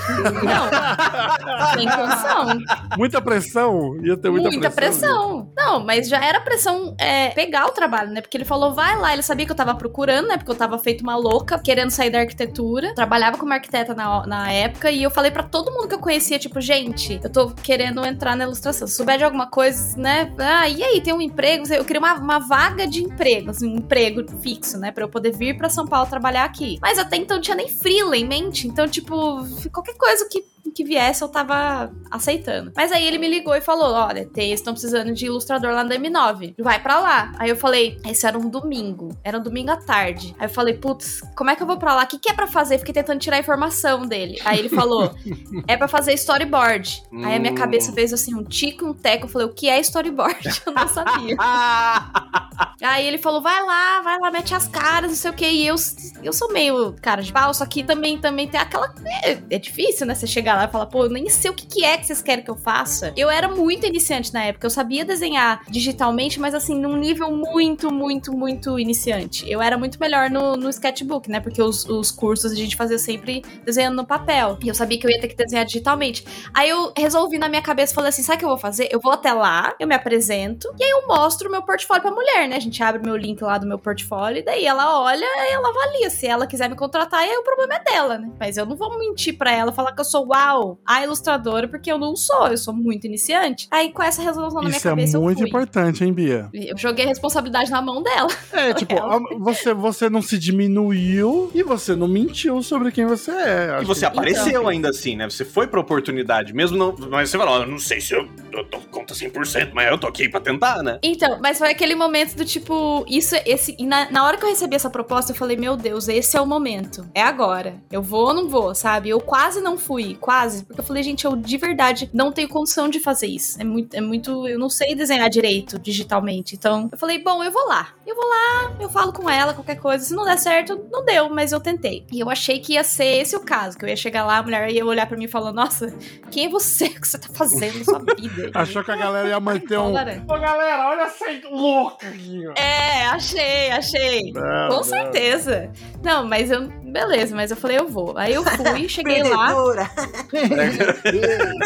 não, sem condição. Muita pressão, ia ter muita, Muita, pressão. Não, mas já era pressão é, pegar o trabalho, né? Porque ele falou, vai lá. Ele sabia que eu tava procurando, né? Porque eu tava feito uma louca, querendo sair da arquitetura. Trabalhava como arquiteta na, na época. E eu falei pra todo mundo que eu conhecia, tipo, gente, eu tô querendo entrar na ilustração. Se souber de alguma coisa, né? Ah, e aí, tem um emprego? Eu queria uma, uma vaga de emprego, assim, um emprego fixo, né? Pra eu poder vir pra São Paulo trabalhar aqui. Mas até então não tinha nem freela em mente. Então, tipo, qualquer coisa que que viesse eu tava aceitando. Mas aí ele me ligou e falou: Olha, tem, estão precisando de ilustrador lá no M9. Vai pra lá. Aí eu falei: Esse era um domingo. Era um domingo à tarde. Aí eu falei: Putz, como é que eu vou pra lá? O que, que é pra fazer? Fiquei tentando tirar a informação dele. Aí ele falou: É pra fazer storyboard. Aí a minha Hum. cabeça fez assim: um tico, um teco. Eu falei: O que é storyboard? Eu não sabia. Aí ele falou: vai lá, vai lá, mete as caras, não sei o que. E eu, eu sou meio cara de pau, só que também, também tem aquela. É, é difícil, né? Você chegar lá e falar, pô, eu nem sei o que, que é que vocês querem que eu faça. Eu era muito iniciante na época. Eu sabia desenhar digitalmente, mas assim, num nível muito, muito, muito iniciante. Eu era muito melhor no, no sketchbook, né? Porque os, os cursos a gente fazia sempre desenhando no papel. E eu sabia que eu ia ter que desenhar digitalmente. Aí eu resolvi na minha cabeça, falei assim: sabe o que eu vou fazer? Eu vou até lá, eu me apresento, e aí eu mostro o meu portfólio pra mulher, né? A gente abre meu link lá do meu portfólio, e daí ela olha e ela avalia. Se ela quiser me contratar, aí o problema é dela, né? Mas eu não vou mentir pra ela, falar que eu sou uau, a ilustradora, porque eu não sou, eu sou muito iniciante. Aí com essa resolução na minha Isso é cabeça, muito eu fui. importante, hein, Bia? Eu joguei a responsabilidade na mão dela. É, tipo, Ela. você, você não se diminuiu e você não mentiu sobre quem você é. E você que- apareceu Então. ainda assim, né? Você foi pra oportunidade, mesmo não. Mas você falou, "Ó, eu não sei se eu, eu tô conta 100%, mas eu tô aqui pra tentar, né? Então, mas foi aquele momento do tipo, isso, esse. E na, na hora que eu recebi essa proposta, eu falei, meu Deus, esse é o momento. É agora. Eu vou ou não vou, sabe? Eu quase não fui, quase. Porque eu falei, gente, eu de verdade não tenho condição de fazer isso. É muito, é muito. Eu não sei desenhar direito digitalmente. Então, eu falei, bom, eu vou lá. Eu vou lá, eu falo com ela, qualquer coisa. Se não der certo, não deu, mas eu tentei. E eu achei que ia ser esse o caso, que eu ia chegar lá, a mulher ia olhar pra mim e falar, nossa, quem é você? O que você tá fazendo na sua vida? Achou que a galera ia manter um. Ô, galera, olha essa louca aqui, ó. É, achei, achei. Não, Com não. certeza. Não, mas eu. Beleza, mas eu falei, eu vou. Aí eu fui, cheguei lá.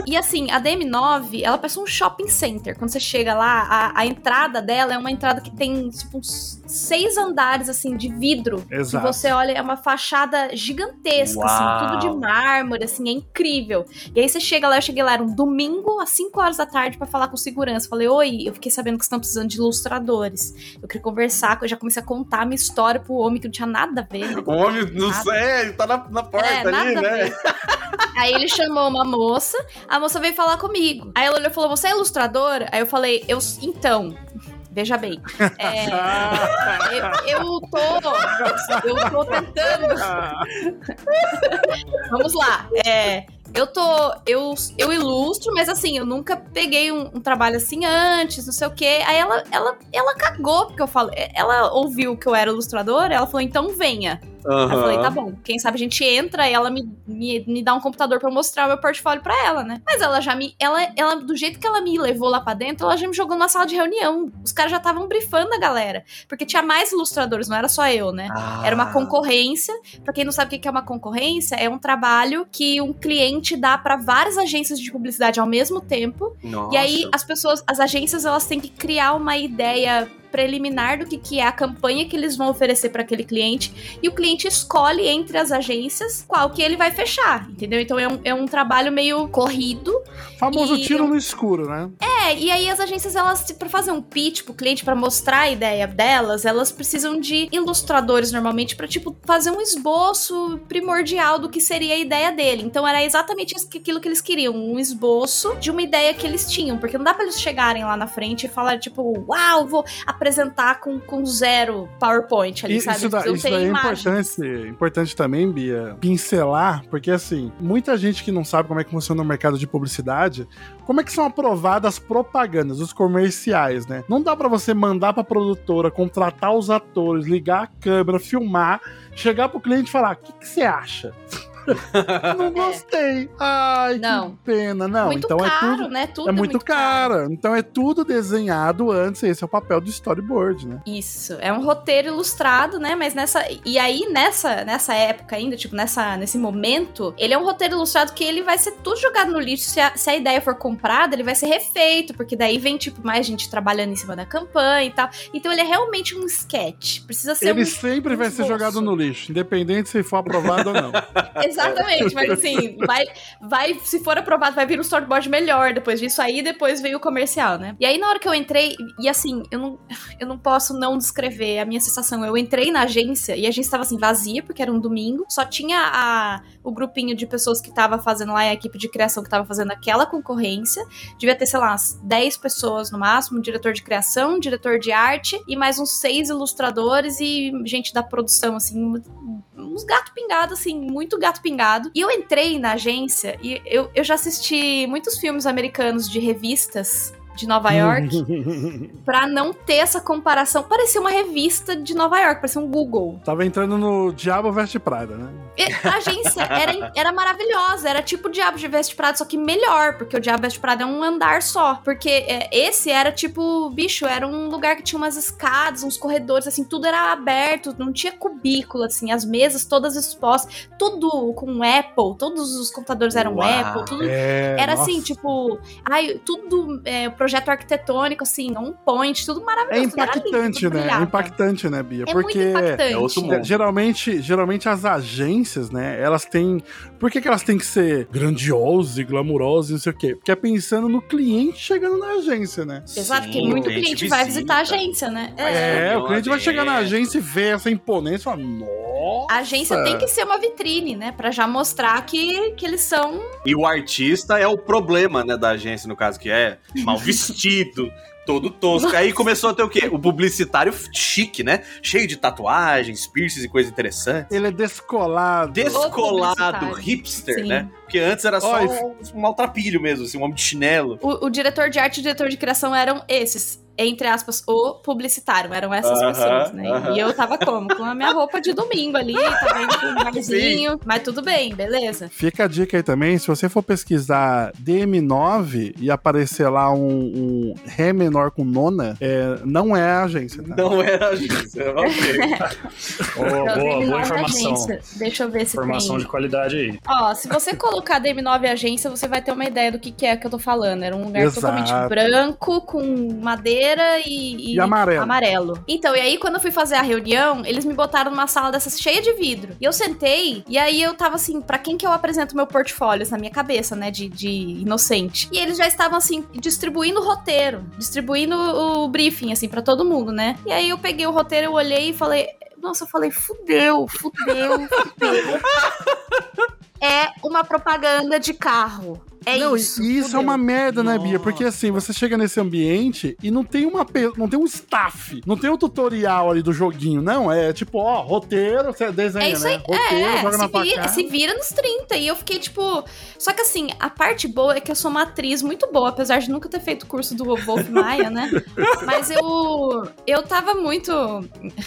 E assim, a DM9, ela parece um shopping center. Quando você chega lá, a, a entrada dela é uma entrada que tem, tipo, uns seis andares, assim, de vidro. Exato. E você olha, é uma fachada gigantesca, Uau. assim, tudo de mármore, assim, é incrível. E aí você chega lá, eu cheguei lá, era um domingo, às 5 horas da tarde, pra falar com segurança. Falei, oi, eu fiquei sabendo que vocês estão precisando de ilustradores. Eu queria conversar, eu já comecei a contar a minha história pro homem, que não tinha nada a ver, né? O homem não Nada. sei, tá na, na porta É, ali, né? Aí ele chamou uma moça, a moça veio falar comigo. Aí ela olhou e falou: Você é ilustradora? Aí eu falei: Eu, então. Veja bem, é, eu, eu tô. Eu tô tentando. Vamos lá. É, eu tô. Eu, eu ilustro, mas assim, eu nunca peguei um, um trabalho assim antes, não sei o quê. Aí ela, ela, ela cagou, porque eu falei. Ela ouviu que eu era ilustradora, ela falou, então venha. Aí eu falei, tá bom, quem sabe a gente entra e ela me, me, me dá um computador pra eu mostrar o meu portfólio pra ela, né? Mas ela já me. Ela, ela, do jeito que ela me levou lá pra dentro, ela já me jogou na sala de reunião. Os caras já estavam brifando a galera. Porque tinha mais ilustradores, não era só eu, né? Era Ah. uma concorrência. Pra quem não sabe o que é uma concorrência, é um trabalho que um cliente dá pra várias agências de publicidade ao mesmo tempo. Nossa. E aí as pessoas, as agências, elas têm que criar uma ideia preliminar do que, que é a campanha que eles vão oferecer para aquele cliente e o cliente escolhe entre as agências qual que ele vai fechar, entendeu? Então é um, é um trabalho meio corrido. Famoso E tiro no escuro, né? É, e aí as agências, elas, pra fazer um pitch pro cliente, pra mostrar a ideia delas, elas precisam de ilustradores normalmente pra, tipo, fazer um esboço primordial do que seria a ideia dele. Então era exatamente aquilo que eles queriam, um esboço de uma ideia que eles tinham, porque não dá pra eles chegarem lá na frente e falar, tipo, uau, vou apresentar com, com zero PowerPoint ali, sabe? Isso, da- Precisam isso daí é importante, importante também, Bia, pincelar, porque assim, muita gente que não sabe como é que funciona o mercado de publicidade, como é que são aprovadas as propagandas, os comerciais, né? Não dá pra você mandar pra produtora, contratar os atores, ligar a câmera, filmar, chegar pro cliente e falar: o que que você acha? não gostei. Ai, Não. que pena. Não, muito então caro, é tudo. né? Tudo É muito caro. Então é tudo desenhado antes. Esse é o papel do storyboard, né? Isso, é um roteiro ilustrado, né? Mas nessa. E aí, nessa, nessa época ainda, tipo, nessa, nesse momento, ele é um roteiro ilustrado que ele vai ser tudo jogado no lixo. Se a, se a ideia for comprada, ele vai ser refeito, porque daí vem, tipo, mais gente trabalhando em cima da campanha e tal. Então ele é realmente um sketch. Precisa ser Ele um. sempre vai ser esboço. jogado no lixo, independente se for aprovado ou não. Exatamente, mas assim, vai, vai, se for aprovado, vai vir um storyboard melhor depois disso aí, depois veio o comercial, né? E aí, na hora que eu entrei, e assim, eu não, eu não posso não descrever a minha sensação. Eu entrei na agência e a agência estava assim, vazia, porque era um domingo, só tinha a, o grupinho de pessoas que tava fazendo lá, a equipe de criação que tava fazendo aquela concorrência. Devia ter, sei lá, umas 10 pessoas no máximo, um diretor de criação, um diretor de arte e mais uns seis ilustradores e gente da produção, assim, uns gato pingado, assim, muito gato pingado. E eu entrei na agência e eu, eu já assisti muitos filmes americanos de revistas de Nova York pra não ter essa comparação. Parecia uma revista de Nova York, parecia um Google. Tava entrando no Diabo Veste Prada, né? E a agência era, era maravilhosa, era tipo o Diabo de Veste Prada, só que melhor, porque o Diabo Veste Prada é um andar só. Porque é, esse era tipo, bicho, era um lugar que tinha umas escadas, uns corredores, assim, tudo era aberto, não tinha cubículo, assim, as mesas todas expostas, tudo com Apple, todos os computadores eram Uau. Apple, tudo É, era nossa. assim, tipo, ai, tudo é, projeto arquitetônico, assim, on point, tudo É maravilhoso. lindo, impactante, tudo né? É impactante, né, Bia? É Porque muito impactante. É geralmente, geralmente as agências, né, elas têm. Por que, que elas têm que ser grandiosas e glamourosas e não sei o quê? Porque é pensando no cliente chegando na agência, né? Exato, porque muito cliente cliente vai visita. visitar a agência, né? É, É, o cliente vai chegar na é. agência e ver essa imponência e falar, nossa. A agência tem que ser uma vitrine, né? Pra já mostrar que, que eles são. E o artista é o problema, né, da agência, no caso, que é mal vestido, todo tosco. Aí começou a ter o quê? O publicitário chique, né? Cheio de tatuagens, piercings e coisa interessante. Ele é descolado. Descolado, hipster, Sim. né? Porque antes era só um, um maltrapilho mesmo, assim, um homem de chinelo. O, o diretor de arte e o diretor de criação eram esses. Entre aspas, o publicitário. Eram essas Aham, pessoas, né? aham. E eu tava como? Com a minha roupa de domingo ali, tava indo um barzinho. Mas tudo bem, beleza. Fica a dica aí também, se você for pesquisar DM9 e aparecer lá um, um Ré menor com nona, é, não é a agência, tá? Não era agência, ok. Boa, Eu boa, boa nova informação. agência. Deixa eu ver se Informação tem. de qualidade aí. Ó, se você colocar DM9 agência, você vai ter uma ideia do que, que é que eu tô falando. Era um lugar Exato. totalmente branco, com madeira e, E amarelo. amarelo. Então, e aí quando eu fui fazer a reunião, eles me botaram numa sala dessas cheia de vidro. E eu sentei, e aí eu tava assim, pra quem que eu apresento meu portfólio na minha cabeça, né, de, de inocente. E eles já estavam assim, distribuindo o roteiro, distribuindo o briefing, assim, pra todo mundo, né? E aí eu peguei o roteiro, eu olhei e falei, nossa, eu falei, fudeu, fudeu, fudeu. É uma propaganda de carro. É não, isso. e isso é uma merda, né, Bia? Porque assim, você chega nesse ambiente e não tem uma não tem um staff, não tem um tutorial ali do joguinho, não. É tipo, ó, roteiro, você desenha, É isso né? aí, Roteiro, é, joga se na vira, se vira nos 30. E eu fiquei, tipo. Só que assim, a parte boa é que eu sou uma atriz muito boa, apesar de nunca ter feito o curso do Wolf Maia, né? Mas eu. Eu tava muito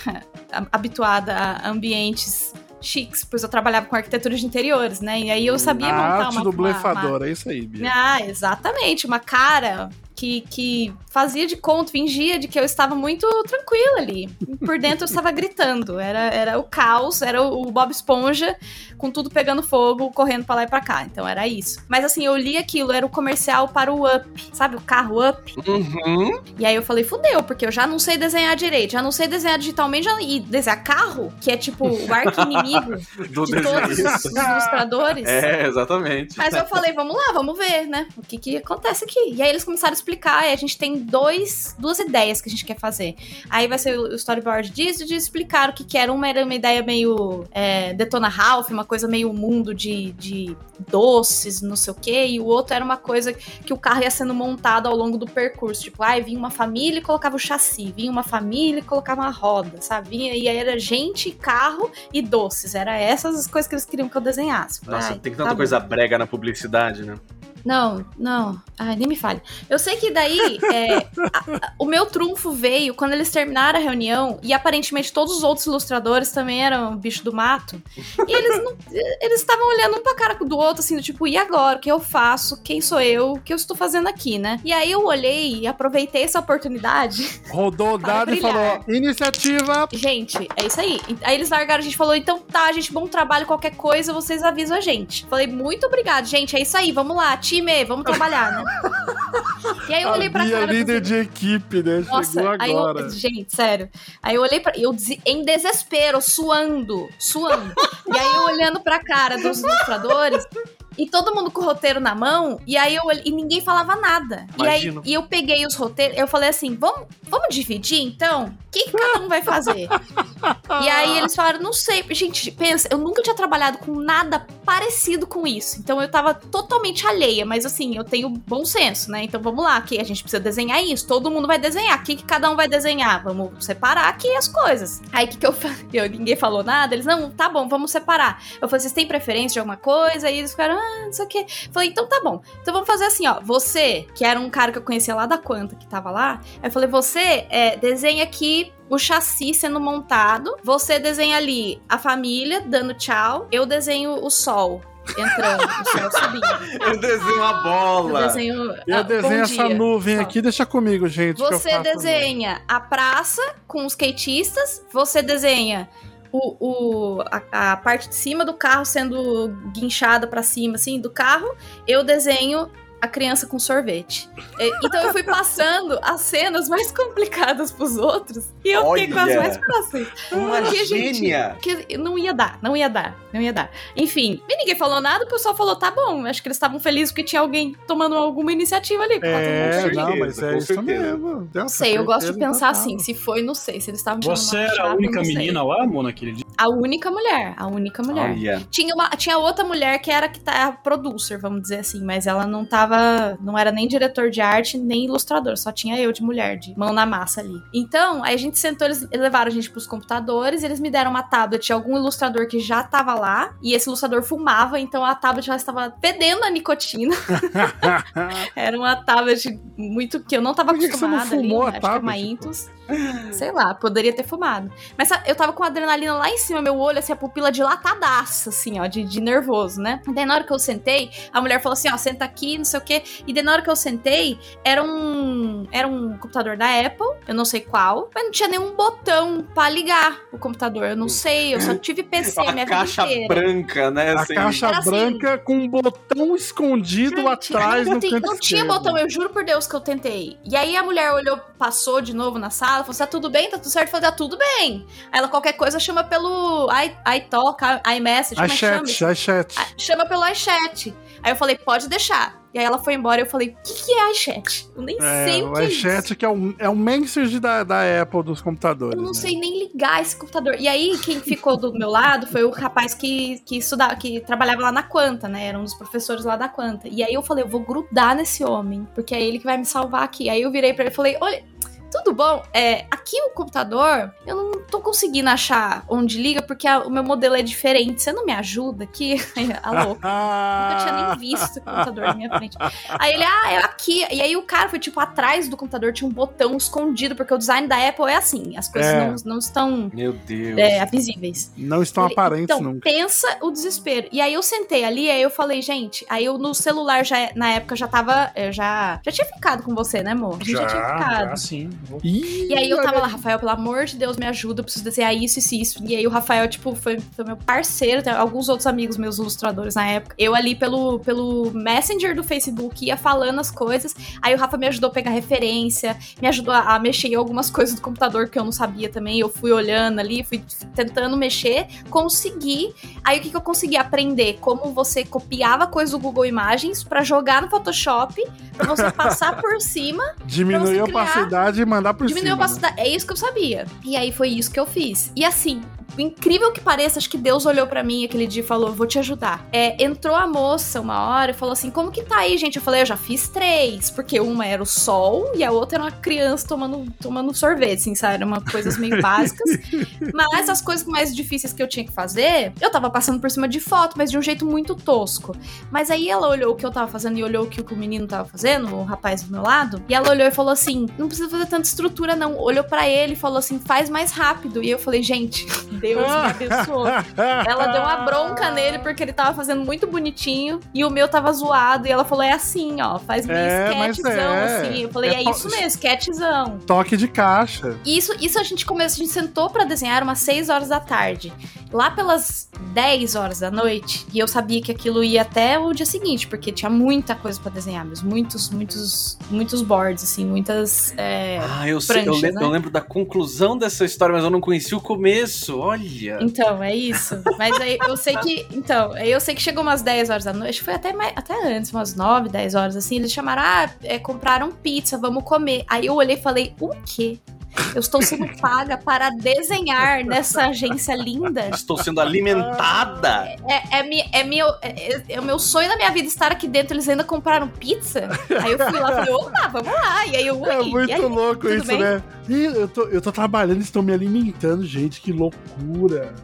habituada a ambientes chiques, pois eu trabalhava com arquitetura de interiores, né? E aí eu sabia a montar arte uma, do uma- uma- blefador, é isso aí, Bia. Ah, exatamente. Uma cara que, que fazia de conta, fingia de que eu estava muito tranquila ali. Por dentro eu estava gritando. Era, era o caos, era o o Bob Esponja com tudo pegando fogo, correndo pra lá e pra cá. Então era isso. Mas assim, eu li aquilo, era o comercial para o Up. Sabe o carro Up? Uhum. E aí eu falei, fudeu, porque eu já não sei desenhar direito, já não sei desenhar digitalmente, já, e desenhar carro, que é tipo o arco inimigo Do de todos os desenhista. ilustradores. É, exatamente. Mas eu falei, vamos lá, vamos ver, né? O que que acontece aqui? E aí eles começaram a explicar explicar, e a gente tem dois, duas ideias que a gente quer fazer. Aí vai ser o storyboard disso, de explicar o que que era. Uma era uma ideia meio é, Detona Ralph, uma coisa meio mundo de, de doces, não sei o quê, e o outro era uma coisa que o carro ia sendo montado ao longo do percurso. Tipo, ai, vinha uma família e colocava o chassi, vinha uma família e colocava uma roda, sabe? Vinha, e aí era gente, carro e doces. Era essas as coisas que eles queriam que eu desenhasse. Nossa, Ai, tem tá tanta bom. coisa brega na publicidade, né? Não, não. Ai, nem me fale. Eu sei que daí é, a- a- o meu trunfo veio quando eles terminaram a reunião e aparentemente todos os outros ilustradores também eram bicho do mato. E eles não. Eles estavam olhando um pra cara do outro, assim, do tipo, e agora? O que eu faço? Quem sou eu? O que eu estou fazendo aqui, né? E aí eu olhei e aproveitei essa oportunidade. Rodou o dado e falou: iniciativa. Gente, é isso aí. Aí eles largaram, a gente falou, então tá, gente, bom trabalho, qualquer coisa, vocês avisam a gente. Falei, muito obrigado, gente, é isso aí, vamos lá, time, vamos trabalhar, né? E aí eu olhei pra cara líder dos... de equipe, né? Nossa, Chegou aí agora. eu, gente, sério. Aí eu olhei pra. Eu em desespero, suando, suando. e aí eu olhando pra cara dos ilustradores. E todo mundo com o roteiro na mão, e aí eu olhei- e ninguém falava nada. E aí e eu peguei os roteiros, eu falei assim: vamos, vamos dividir então? O que, que cada um vai fazer? E aí eles falaram, não sei. Gente, pensa, eu nunca tinha trabalhado com nada parecido com isso. Então eu tava totalmente alheia, mas assim, eu tenho bom senso, né? Então vamos lá, aqui a gente precisa desenhar isso. Todo mundo vai desenhar. O que, que cada um vai desenhar? Vamos separar aqui as coisas. Aí o que, que eu falei? Eu, ninguém falou nada. Eles, não, tá bom, vamos separar. Eu falei, vocês têm preferência de alguma coisa? E eles ficaram, ah, não sei o quê. Falei, então tá bom. Então vamos fazer assim, ó. Você, que era um cara que eu conhecia lá da Quanta, que tava lá, eu falei, você é, desenha aqui o chassi sendo montado. Você desenha ali a família dando tchau. Eu desenho o sol entrando, o sol subindo. Eu desenho Eu bola. desenho. Eu ah, desenho essa dia. nuvem aqui, deixa comigo, gente. que eu Você faço desenha a praça com os skatistas. Você desenha o, o- a, a parte de cima do carro sendo guinchada pra cima, assim, do carro. Eu desenho a criança com sorvete. É, Então eu fui passando as cenas mais complicadas pros outros e eu fiquei com as Olha! mais fáceis. Uma gente, gênia. que não ia dar, não ia dar, não ia dar. Enfim, e ninguém falou nada, o pessoal falou, tá bom. Acho que eles estavam felizes porque tinha alguém tomando alguma iniciativa ali. tá É, feliz. não, mas é com isso certeza. mesmo. Não sei, eu gosto de pensar total. assim. Se foi, não sei. Se eles estavam tirando Você era a chapa, única menina lá, amor, naquele dia? A única mulher, a única mulher. Olha. Tinha, uma, tinha outra mulher que era que tá a producer, vamos dizer assim, mas ela não tava, não era nem diretor de arte, nem ilustrador, só tinha eu de mulher, de mão na massa ali. Então, aí a gente sentou, eles levaram a gente pros computadores, eles me deram uma tablet de algum ilustrador que já tava lá, e esse ilustrador fumava, então a tablet já estava fedendo a nicotina. era uma tablet muito que eu não tava Por que que você não acostumada fumou a ali, acho que é uma? Intus. Sei lá, poderia ter fumado. Mas eu tava com a adrenalina lá em cima, meu olho, assim, a pupila dilatadaça, assim, ó, de, de nervoso, né? E daí na hora que eu sentei, a mulher falou assim, ó, senta aqui, não sei o quê. E daí na hora que eu sentei, era um, era um computador da Apple, eu não sei qual, mas não tinha nenhum botão pra ligar o computador. Eu não sei, eu só tive PC a minha caixa vida inteira. branca, né? A sem- caixa Era assim. branca com um botão escondido Gente, atrás não, no tem- canto não tinha botão, eu juro por Deus que eu tentei. E aí a mulher olhou, passou de novo na sala, falou: tá tudo bem? Tá tudo certo? Eu falei: tá tudo bem. Aí ela qualquer coisa chama pelo iTalk, iMessage, como é que chama? iChat, iChat. Ah, Chama pelo iChat. Aí eu falei: pode deixar. E aí ela foi embora e eu falei: o que, que é iChat? Eu nem sei É, o o que é iChat que é o, é o message da, da Apple dos computadores. Eu não né? sei nem ligar esse computador. E aí, quem ficou do meu lado foi o rapaz que, que estudava, que trabalhava lá na Quanta, né? Era um dos professores lá da Quanta. E aí eu falei, eu vou grudar nesse homem, porque é ele que vai me salvar aqui. Aí eu virei pra ele e falei, olha. Tudo bom? É, aqui o computador, eu não tô conseguindo achar onde liga, porque a- o meu modelo é diferente. Você não me ajuda aqui? Aí, a louca. Nunca tinha nem visto o computador na minha frente. Aí ele, ah, é aqui. E aí o cara foi, tipo, atrás do computador, tinha um botão escondido, porque o design da Apple é assim, as coisas É. não, não estão Meu Deus. é, visíveis. Não estão Ele- aparentes então, nunca. pensa o desespero. E aí eu sentei ali, aí eu falei, gente, aí eu no celular já, na época já tava, eu já, já tinha ficado com você, né, amor? A gente já, tinha ficado. já sim. E aí eu tava lá, Rafael, pelo amor de Deus, me ajuda, eu preciso desenhar isso, isso e isso. E aí o Rafael, tipo, foi, foi meu parceiro, tem alguns outros amigos meus ilustradores na época. Eu ali pelo, pelo Messenger do Facebook ia falando as coisas. Aí o Rafa me ajudou a pegar referência, me ajudou a, a mexer em algumas coisas do computador que eu não sabia também. Eu fui olhando ali, fui tentando mexer, consegui. Aí o que, que eu consegui aprender? Como você copiava coisa do Google Imagens pra jogar no Photoshop, pra você passar por cima. Diminuir a criar- opacidade e mandar por Diminuiu a cima. né? É isso que eu sabia. E aí foi isso que eu fiz. E assim, incrível que pareça, acho que Deus olhou pra mim aquele dia e falou: Vou te ajudar. É, entrou a moça uma hora e falou assim: Como que tá aí, gente? Eu falei: Eu já fiz três. Porque uma era o sol e a outra era uma criança tomando, tomando sorvete, assim, sabe? Era uma coisas meio básicas. mas as coisas mais difíceis que eu tinha que fazer, eu tava passando por cima de foto, mas de um jeito muito tosco. Mas aí ela olhou o que eu tava fazendo e olhou o que o menino tava fazendo, o rapaz do meu lado, e ela olhou e falou assim: Não precisa fazer tanta estrutura, não. Olhou pra ele e falou assim: Faz mais rápido. E eu falei: Gente, Deus me abençoou. Ela deu uma bronca nele porque ele tava fazendo muito bonitinho e o meu tava zoado. E ela falou: É assim, ó, faz meio É, mas sketchzão, é. assim. Eu falei: É É, isso mesmo, sketchzão. Toque de caixa. Isso, isso a gente começou, a gente sentou pra desenhar umas 6 horas da tarde. Lá pelas 10 horas da noite, e eu sabia que aquilo ia até o dia seguinte, porque tinha muita coisa pra desenhar mesmo. Muitos, muitos, muitos boards, assim, muitas. é, Ah, eu, sei, eu, né? eu lembro da conclusão dessa história, mas eu não conheci o começo. Olha. Então, é isso. Mas aí eu sei que. Então, aí eu sei que chegou umas 10 horas da noite, foi até, mais, até antes, umas 9, 10 horas assim. Eles chamaram, ah, é, compraram pizza, vamos comer. Aí eu olhei e falei, o quê? Eu estou sendo paga para desenhar nessa agência linda. Estou sendo alimentada. É, é, mi- é, meu, é, é o meu sonho da minha vida estar aqui dentro. Eles ainda compraram pizza. Aí eu fui lá e falei, opa, vamos lá. E aí eu, É ui, muito aí? louco isso, bem? né? Ih, eu tô, eu tô trabalhando, estão me alimentando, gente, que loucura.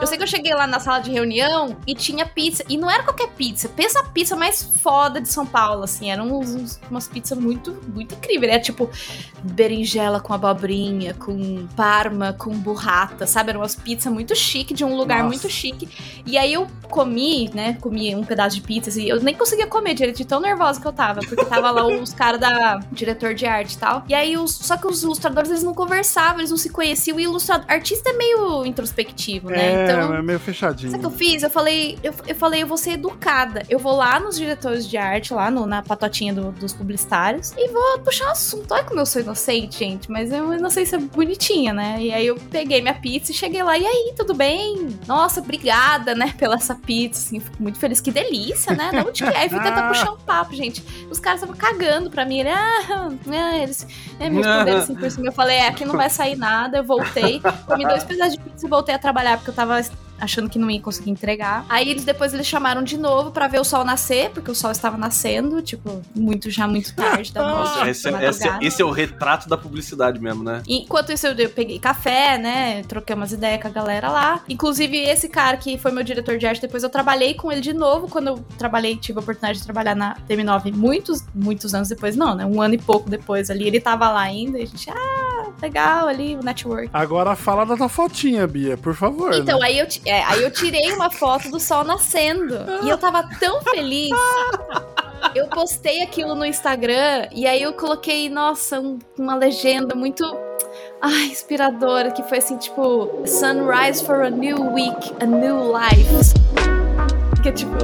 Eu sei que eu cheguei lá na sala de reunião e tinha pizza. E não era qualquer pizza. Pensa a pizza mais foda de São Paulo, assim. Eram uns, uns- umas pizzas muito, muito incríveis. Era tipo berinjela com abobrinha, com parma, com burrata, sabe? Eram umas pizzas muito chique, de um lugar Nossa. muito chique. E aí eu comi, né? Comi um pedaço de pizza e eu nem conseguia comer direito, de tão nervosa que eu tava. Porque tava lá os caras da diretor de arte e tal. E aí, os, só que os ilustradores, eles não conversavam, eles não se conheciam. E o ilustrador, artista é meio introspectivo, né? É, então, é meio fechadinho. Sabe o que eu fiz? Eu falei, eu, eu falei, eu vou ser educada. Eu vou lá nos diretores de arte, lá no- na patotinha do- dos publicitários, e vou puxar um assunto. Olha como eu sou inocente, gente, mas eu não sei se é bonitinha, né? E aí eu peguei minha pizza e cheguei lá, e aí, tudo bem? Nossa, obrigada, né, pela essa pizza, assim, fico muito feliz. Que delícia, né? Da onde que é? Aí fui tentar puxar um papo, gente. Os caras estavam cagando pra mim. Ele, ah, ah, eles é, me responderam assim por cima. Eu falei, é, aqui não vai sair nada. Eu voltei, comi dois pedaços de pizza e voltei a trabalhar, porque eu tava achando que não ia conseguir entregar. Aí eles depois eles chamaram de novo pra ver o sol nascer, porque o sol estava nascendo, tipo, muito já muito tarde da noite. Nossa, esse, da esse- madrugada. esse é o retrato da publicidade mesmo, né? Enquanto isso, eu, eu peguei café, né? Troquei umas ideias com a galera lá. Inclusive, esse cara que foi meu diretor de arte, depois eu trabalhei com ele de novo. Quando eu trabalhei, tive a oportunidade de trabalhar na TM9 muitos, muitos anos depois. Não, né? Um ano e pouco depois ali. Ele tava lá ainda e a gente, ah, legal ali, o network. Agora fala da tua fotinha, Bia, por favor. Então, né? aí, eu, é, aí eu tirei uma foto do sol nascendo. E eu tava tão feliz. Eu postei aquilo no Instagram e aí eu coloquei, nossa, um- uma legenda muito. Ai, inspiradora, que foi assim, tipo, Sunrise for a new week, a new life. Que é tipo,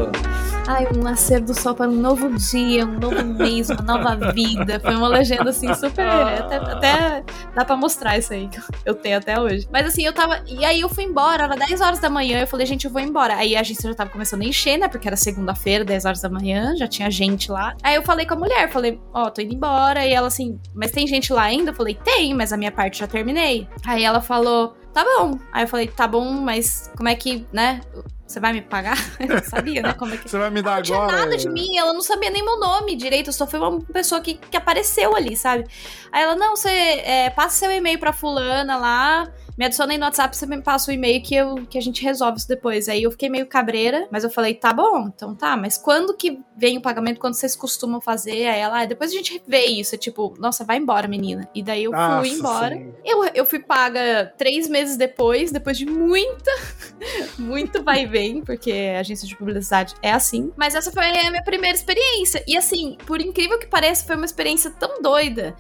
ai, um nascer do sol para um novo dia, um novo mês, uma nova vida. Foi uma legenda assim, super. Até, até dá pra mostrar isso aí, que eu tenho até hoje. Mas assim, eu tava. E aí eu fui embora, era 10 horas da manhã. Eu falei, gente, eu vou embora. Aí a agência já tava começando a encher, né? Porque era segunda-feira, 10 horas da manhã, já tinha gente lá. Aí eu falei com a mulher, falei, ó, tô indo embora. E ela assim, mas tem gente lá ainda? Eu falei, tem, mas a minha parte já terminei. Aí ela falou, tá bom. Aí eu falei, tá bom, mas como é que, né? Você vai me pagar? Eu não sabia, né? Como é que Você vai me dar não tinha agora. nada de mim, ela não sabia nem meu nome direito, eu só fui uma pessoa que, que apareceu ali, sabe? Aí ela, não, você é, passa seu e-mail pra fulana lá, me adiciona aí no WhatsApp, você me passa o e-mail que, eu, que a gente resolve isso depois. Aí eu fiquei meio cabreira, mas eu falei, tá bom, então tá, mas quando que vem o pagamento, quando vocês costumam fazer? Aí ela, ah, depois a gente vê isso, é tipo, nossa, vai embora, menina. E daí eu fui Nossa embora. Eu, eu fui paga três meses depois, depois de muita, muito vai e vem, porque a agência de publicidade é assim. Mas essa foi a minha primeira experiência. E assim, por incrível que pareça, foi uma experiência tão doida.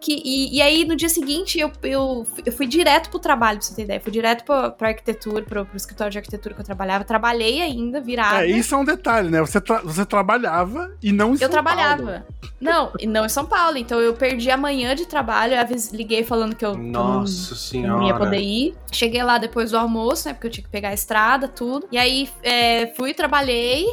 Que, e, e aí, no dia seguinte, eu, eu, eu fui direto pro trabalho, pra você ter ideia. Fui direto pra, pra arquitetura, pro, pro escritório de arquitetura que eu trabalhava. Trabalhei ainda, virada. É, isso é um detalhe, né? Você, tra- você trabalhava e não em Eu São trabalhava. Paulo. Não, e não em São Paulo. Então eu perdi a manhã de trabalho. Eu liguei falando que eu eu não- Nossa eu senhora. não ia poder ir. Cheguei lá depois do almoço, né? Porque eu tinha que pegar a estrada, tudo. E aí é, fui, trabalhei,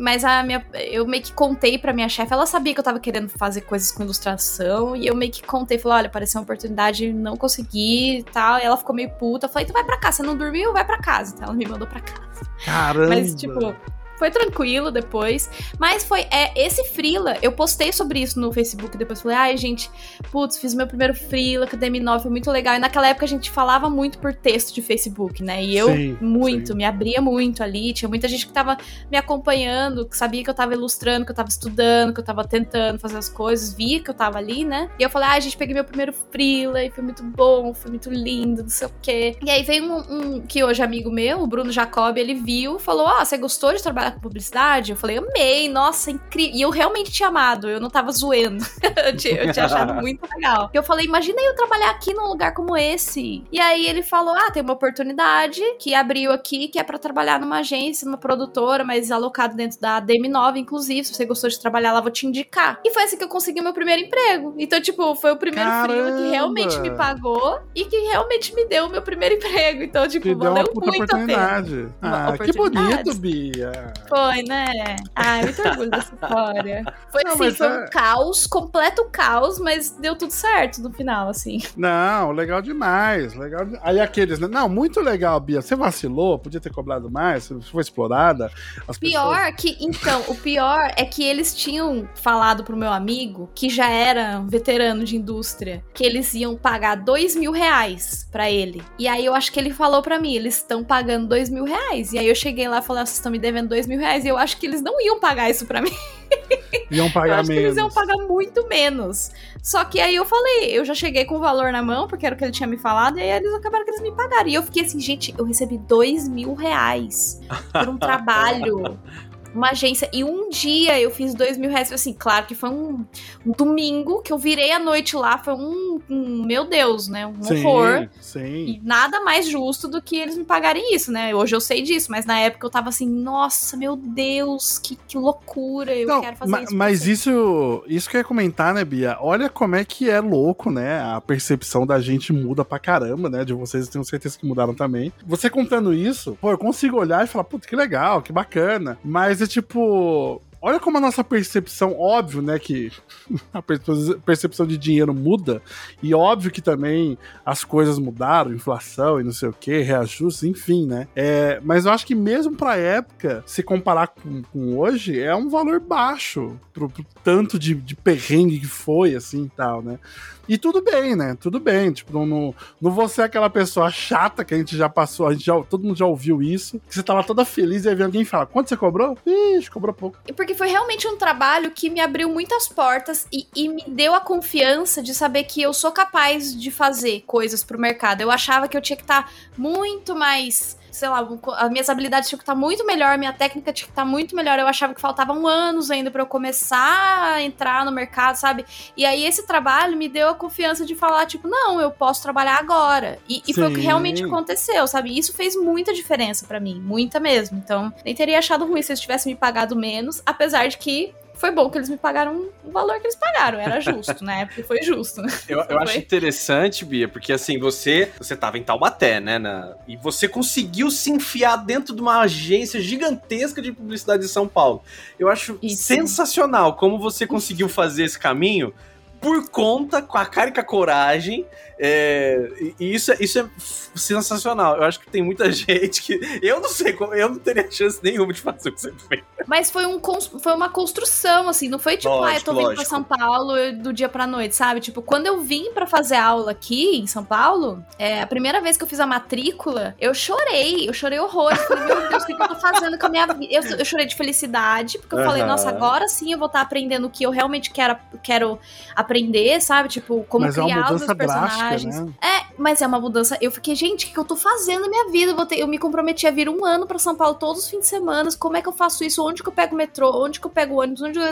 mas a minha, eu meio que contei pra minha chefe. Ela sabia que eu tava querendo fazer coisas com ilustração. E eu meio que contei, falei: olha, apareceu uma oportunidade, não consegui e tal. E ela ficou meio puta. Eu falei: então vai pra casa, você não dormiu? Vai pra casa. Então ela me mandou pra casa. Caramba. Mas, tipo, foi tranquilo depois. Mas foi. É, esse Freela, eu postei sobre isso no Facebook depois. Falei, ai, gente, putz, fiz meu primeiro Freela com a DM9, foi muito legal. E naquela época a gente falava muito por texto de Facebook, né? E eu, Sim, muito, sim. me abria muito ali. Tinha muita gente que tava me acompanhando, que sabia que eu tava ilustrando, que eu tava estudando, que eu tava tentando fazer as coisas, via que eu tava ali, né? E eu falei, ai, gente, peguei meu primeiro Freela e foi muito bom, foi muito lindo, não sei o quê. E aí veio um, um que hoje é amigo meu, o Bruno Jacob, ele viu, falou: Ah, você gostou de trabalhar com publicidade? Eu falei, amei, nossa, incrível. E eu realmente tinha amado, eu não tava zoando. eu, tinha, eu tinha achado muito legal. Eu falei, imagina eu trabalhar aqui num lugar como esse. E aí ele falou: Ah, tem uma oportunidade que abriu aqui, que é pra trabalhar numa agência, numa produtora, mas alocado dentro da DM9, inclusive. Se você gostou de trabalhar lá, vou te indicar. E foi assim que eu consegui o meu primeiro emprego. Então, tipo, foi o primeiro freela que realmente me pagou e que realmente me deu o meu primeiro emprego. Então, tipo, Te deu uma valeu puta muito oportunidade. Ah, que bonito, Bia. Foi, né? Ai, muito orgulho dessa história. Foi Não, assim, foi é- um caos, completo caos, mas deu tudo certo no final, assim. Não, legal demais. Legal de- Aí aqueles, né? Não, muito legal, Bia. Você vacilou, podia ter cobrado mais, você foi explorada. As Pior que, então, o pior é que eles tinham falado pro meu amigo, que já era um veterano de indústria, que eles iam pagar dois mil reais pra ele. E aí eu acho que ele falou pra mim, eles estão pagando dois mil reais. E aí eu cheguei lá e falei, "Ah, vocês estão me devendo dois mil reais. E eu acho que eles não iam pagar isso pra mim. Iam Eu pagar acho que eles iam menos. pagar muito menos. Só que aí eu falei, eu já cheguei com o valor na mão, porque era o que ele tinha me falado, e aí eles acabaram que eles me pagaram. E eu fiquei assim, gente, eu recebi dois mil reais por um trabalho. Uma agência. E um dia eu fiz dois mil reais. Assim, claro que foi um, um domingo que eu virei a noite lá. Foi um, um- meu Deus, né? Um horror. Sim, sim. E nada mais justo do que eles me pagarem isso, né? Hoje eu sei disso, mas na época eu tava assim, nossa, meu Deus, que, que loucura, eu Não, quero fazer ma- isso. mas isso, isso que eu ia comentar, né, Bia? Olha como é que é louco, né? A percepção da gente muda pra caramba, né? De vocês, eu tenho certeza que mudaram também. Você contando isso, pô, eu consigo olhar e falar, puta, que legal, que bacana. Mas é tipo. Olha como a nossa percepção, óbvio, né, que a perce- percepção de dinheiro muda, e óbvio que também as coisas mudaram, inflação e não sei o que, reajustes, enfim, né? É, mas eu acho que mesmo pra época, se comparar com, com hoje, é um valor baixo pro, pro tanto de, de perrengue que foi, assim, tal, né? E tudo bem, né? Tudo bem. Tipo, não, não, não vou ser aquela pessoa chata que a gente já passou, a gente já, todo mundo já ouviu isso, que você tava toda feliz e aí vem alguém e fala, quanto você cobrou? Ixi, cobrou pouco. E Porque foi realmente um trabalho que me abriu muitas portas e, e me deu a confiança de saber que eu sou capaz de fazer coisas pro mercado. Eu achava que eu tinha que estar muito mais. Sei lá, as minhas habilidades tinham que estar muito melhor, minha técnica tinha que estar muito melhor. Eu achava que faltavam anos ainda pra eu começar a entrar no mercado, sabe? E aí esse trabalho me deu a confiança de falar, tipo, não, eu posso trabalhar agora. E, e foi o que realmente aconteceu, sabe? Isso fez muita diferença pra mim, muita mesmo. Então, nem teria achado ruim se eles tivessem me pagado menos, apesar de que foi bom que eles me pagaram o valor que eles pagaram, era justo, né? Porque foi justo. Eu, eu acho interessante, Bia, porque assim, você você tava em Taubaté, né? na- e você conseguiu se enfiar dentro de uma agência gigantesca de publicidade de São Paulo. Eu acho Isso. sensacional como você conseguiu fazer esse caminho por conta, com a cara e com a coragem. É, e isso, é- isso é sensacional. Eu acho que tem muita gente que. Eu não sei, como- eu não teria chance nenhuma de fazer o que você fez. Mas foi, um, foi uma construção, assim, não foi tipo, ah, eu Lógico, tô vindo pra lógico. São Paulo do dia pra noite, sabe? Tipo, quando eu vim pra fazer aula aqui em São Paulo, é, a primeira vez que eu fiz a matrícula, eu chorei, eu chorei horror. Eu falei, meu Deus, o que, eu tô fazendo com a minha vida? Eu, eu chorei de felicidade, porque eu falei, Aham. nossa, agora sim eu vou estar aprendendo o que eu realmente quero, quero aprender, sabe? Tipo, como Mas é uma criar os meus drástica, personagens. né? É, Mas é uma mudança. Eu fiquei, gente, o que, eu tô fazendo na minha vida? Eu, ter- eu me comprometi a vir um ano pra São Paulo todos os fins de semana. Como é que eu faço isso? Onde que eu pego o metrô? Onde que eu pego o ônibus? Onde eu...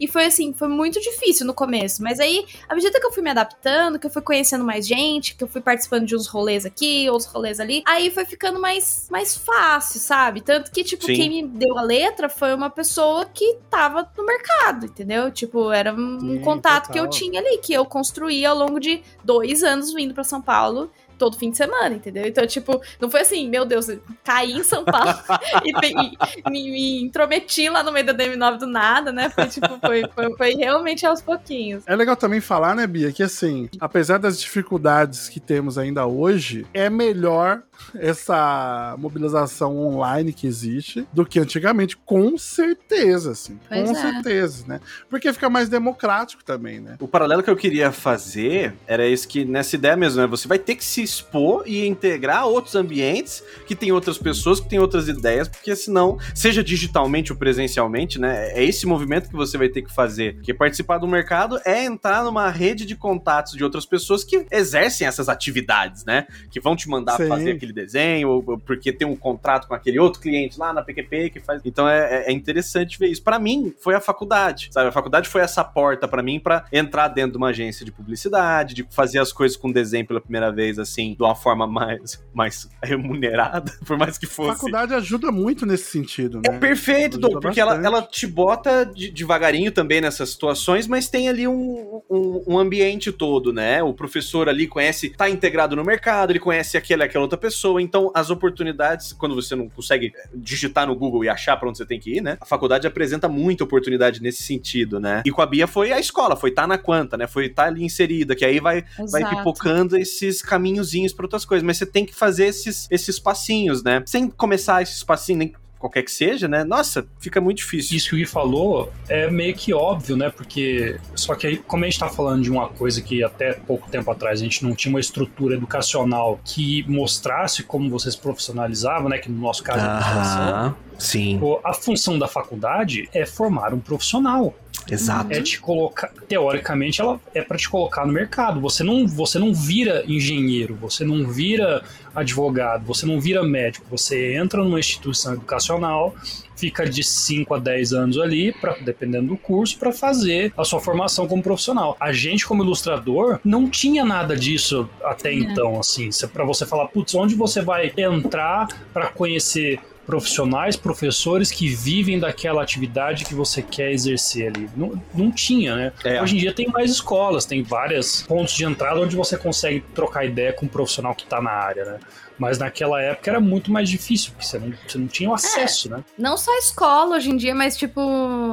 E foi assim, foi muito difícil no começo. Mas aí, à medida que eu fui me adaptando, que eu fui conhecendo mais gente, que eu fui participando de uns rolês aqui, outros rolês ali, aí foi ficando mais, mais fácil, sabe? Tanto que, tipo, Sim. quem me deu a letra foi uma pessoa que tava no mercado, entendeu? Tipo, era um Sim, contato que eu total. tinha ali, que eu construí ao longo de dois anos vindo pra São Paulo. Todo fim de semana, entendeu? Então, tipo, não foi assim, meu Deus, caí em São Paulo e, e me, me intrometi lá no meio da DM9 do nada, né? Foi tipo, foi, foi, foi realmente aos pouquinhos. É legal também falar, né, Bia, que assim, apesar das dificuldades que temos ainda hoje, é melhor essa mobilização online que existe do que antigamente, com certeza, assim. Pois com é. certeza, né? Porque fica mais democrático também, né? O paralelo que eu queria fazer era esse que, nessa ideia mesmo, né? Você vai ter que se expor e integrar outros ambientes que tem outras pessoas, que tem outras ideias, porque senão, seja digitalmente ou presencialmente, né? É esse movimento que você vai ter que fazer. Porque participar do mercado é entrar numa rede de contatos de outras pessoas que exercem essas atividades, né? Que vão te mandar Sim. fazer aquele desenho, ou porque tem um contrato com aquele outro cliente lá na PQP que faz. Então é, é interessante ver isso. Pra mim, foi a faculdade, sabe? A faculdade foi essa porta pra mim pra entrar dentro de uma agência de publicidade, de fazer as coisas com desenho pela primeira vez, assim, de uma forma mais, mais remunerada, por mais que A fosse. faculdade ajuda muito nesse sentido, É né? perfeito, Ajuda Dom, porque ela, ela te bota de- devagarinho também nessas situações, mas tem ali um, um, um ambiente todo, né? O professor ali conhece, tá integrado no mercado, ele conhece aquela aquela outra pessoa, então as oportunidades, quando você não consegue digitar no Google e achar pra onde você tem que ir, né? A faculdade apresenta muita oportunidade nesse sentido, né? E com a Bia foi a escola, foi tá na quanta, né? Foi tá ali inserida, que aí vai vai pipocando esses caminhozinhos para outras coisas, mas você tem que fazer esses, esses passinhos, né? Sem começar esses passinhos, nem qualquer que seja, né? Nossa, fica muito difícil. Isso que o Gui falou é meio que óbvio, né? Porque. Só que aí, como a gente tá falando de uma coisa que até pouco tempo atrás a gente não tinha uma estrutura educacional que mostrasse como você se profissionalizava, né? Que no nosso caso é a administração. Sim, A função da faculdade é formar um profissional. exato. É te colocar. Teoricamente, ela é para te colocar no mercado. Você não, você não vira engenheiro, você não vira advogado, você não vira médico. Você entra numa instituição educacional, fica de 5 a 10 anos ali, pra, dependendo do curso, para fazer a sua formação como profissional. A gente, como ilustrador, não tinha nada disso até É. então, assim. Para você falar, putz, onde você vai entrar para conhecer profissionais, professores que vivem daquela atividade que você quer exercer ali. Não, não tinha, né? É. Hoje em dia tem mais escolas, tem vários pontos de entrada onde você consegue trocar ideia com um profissional que está na área, né? Mas naquela época era muito mais difícil, porque você não, você não tinha o acesso, né? Não só a escola hoje em dia, mas tipo,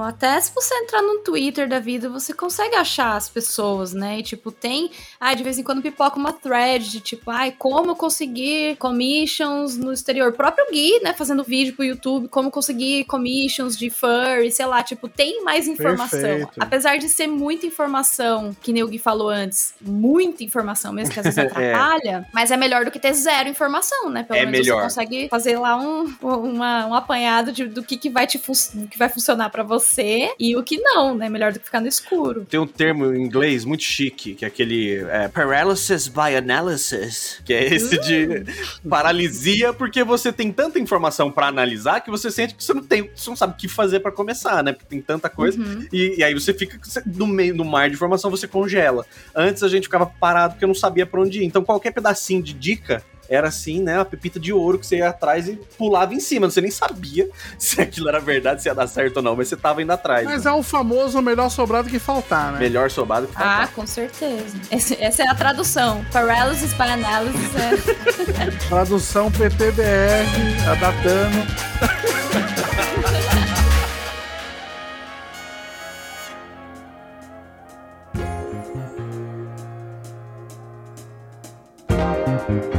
até se você entrar no Twitter da vida, você consegue achar as pessoas, né? E tipo, tem. Ah, de vez em quando pipoca uma thread de tipo, ai, como conseguir commissions no exterior. O próprio Gui, né, fazendo vídeo pro YouTube, como conseguir commissions de furry, sei lá, tipo, tem mais informação. Perfeito. Apesar de ser muita informação, que nem o Gui falou antes, muita informação mesmo, que às vezes atrapalha, mas é melhor do que ter zero informação, né? Pelo É menos melhor. você consegue fazer lá um, uma- um apanhado de- do que, que vai te do que vai funcionar pra você e o que não, né? Melhor do que ficar no escuro. Tem um termo em inglês muito chique, que é aquele é, paralysis by analysis, que é esse de paralisia, porque você tem tanta informação pra analisar que você sente que você não tem, você não sabe o que fazer pra começar, né? Porque tem tanta coisa. Uhum. E, e aí você fica no meio no mar de informação, você congela. Antes a gente ficava parado porque eu não sabia pra onde ir. Então qualquer pedacinho de dica era assim, né? Uma pepita de ouro que você ia atrás e pulava em cima. Você nem sabia se aquilo era verdade, se ia dar certo ou não, mas você tava indo atrás. Mas né? é o famoso melhor sobrado que faltar, né? Melhor sobado que Ah, faltar. com certeza. Esse- essa é a tradução. Paralysis by analysis é. Tradução PTBR, adaptando. Então,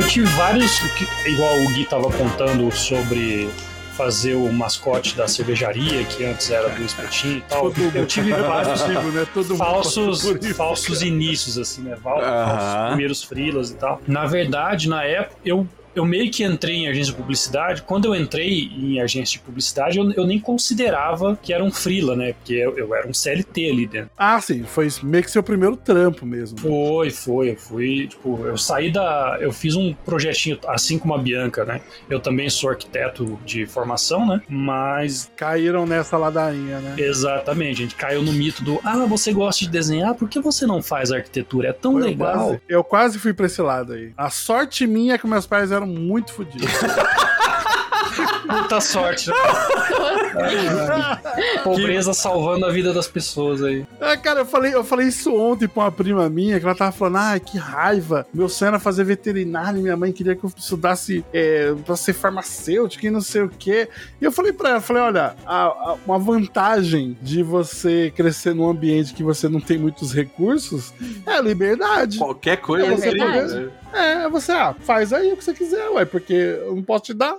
eu tive vários, que- igual o Gui tava contando sobre fazer o mascote da cervejaria, que antes era do espetinho e tal. Eu tive vários né? Todo mundo falsos, isso, falsos cara. inícios, assim, né? Val- Aham. Falsos primeiros frilas e tal. Na verdade, na época, eu eu meio que entrei em agência de publicidade. Quando eu entrei em agência de publicidade, eu, eu nem considerava que era um freela, né? Porque eu, eu era um CLT ali dentro. Ah, sim, foi meio que seu primeiro trampo mesmo. Foi, foi. Eu fui, tipo, eu saí da. Eu fiz um projetinho, assim como a Bianca, né? Eu também sou arquiteto de formação, né? Mas. Caíram nessa ladainha, né? Exatamente, a gente caiu no mito do ah, você gosta de desenhar, por que você não faz arquitetura? É tão Eu legal. quase- eu quase fui pra esse lado aí. A sorte minha é que meus pais eram muito fodidos. Muita sorte, né? Pobreza salvando a vida das pessoas aí. É, cara, eu falei, eu falei isso ontem pra uma prima minha, que ela tava falando, ai, que raiva. Meu sonho era fazer veterinário e minha mãe queria que eu estudasse é, pra ser farmacêutico e não sei o quê. E eu falei pra ela, falei, olha, a- a- uma vantagem de você crescer num ambiente que você não tem muitos recursos é a liberdade. Qualquer coisa É seria- verdade. É, você, ah, faz aí o que você quiser, ué, porque eu não posso te dar.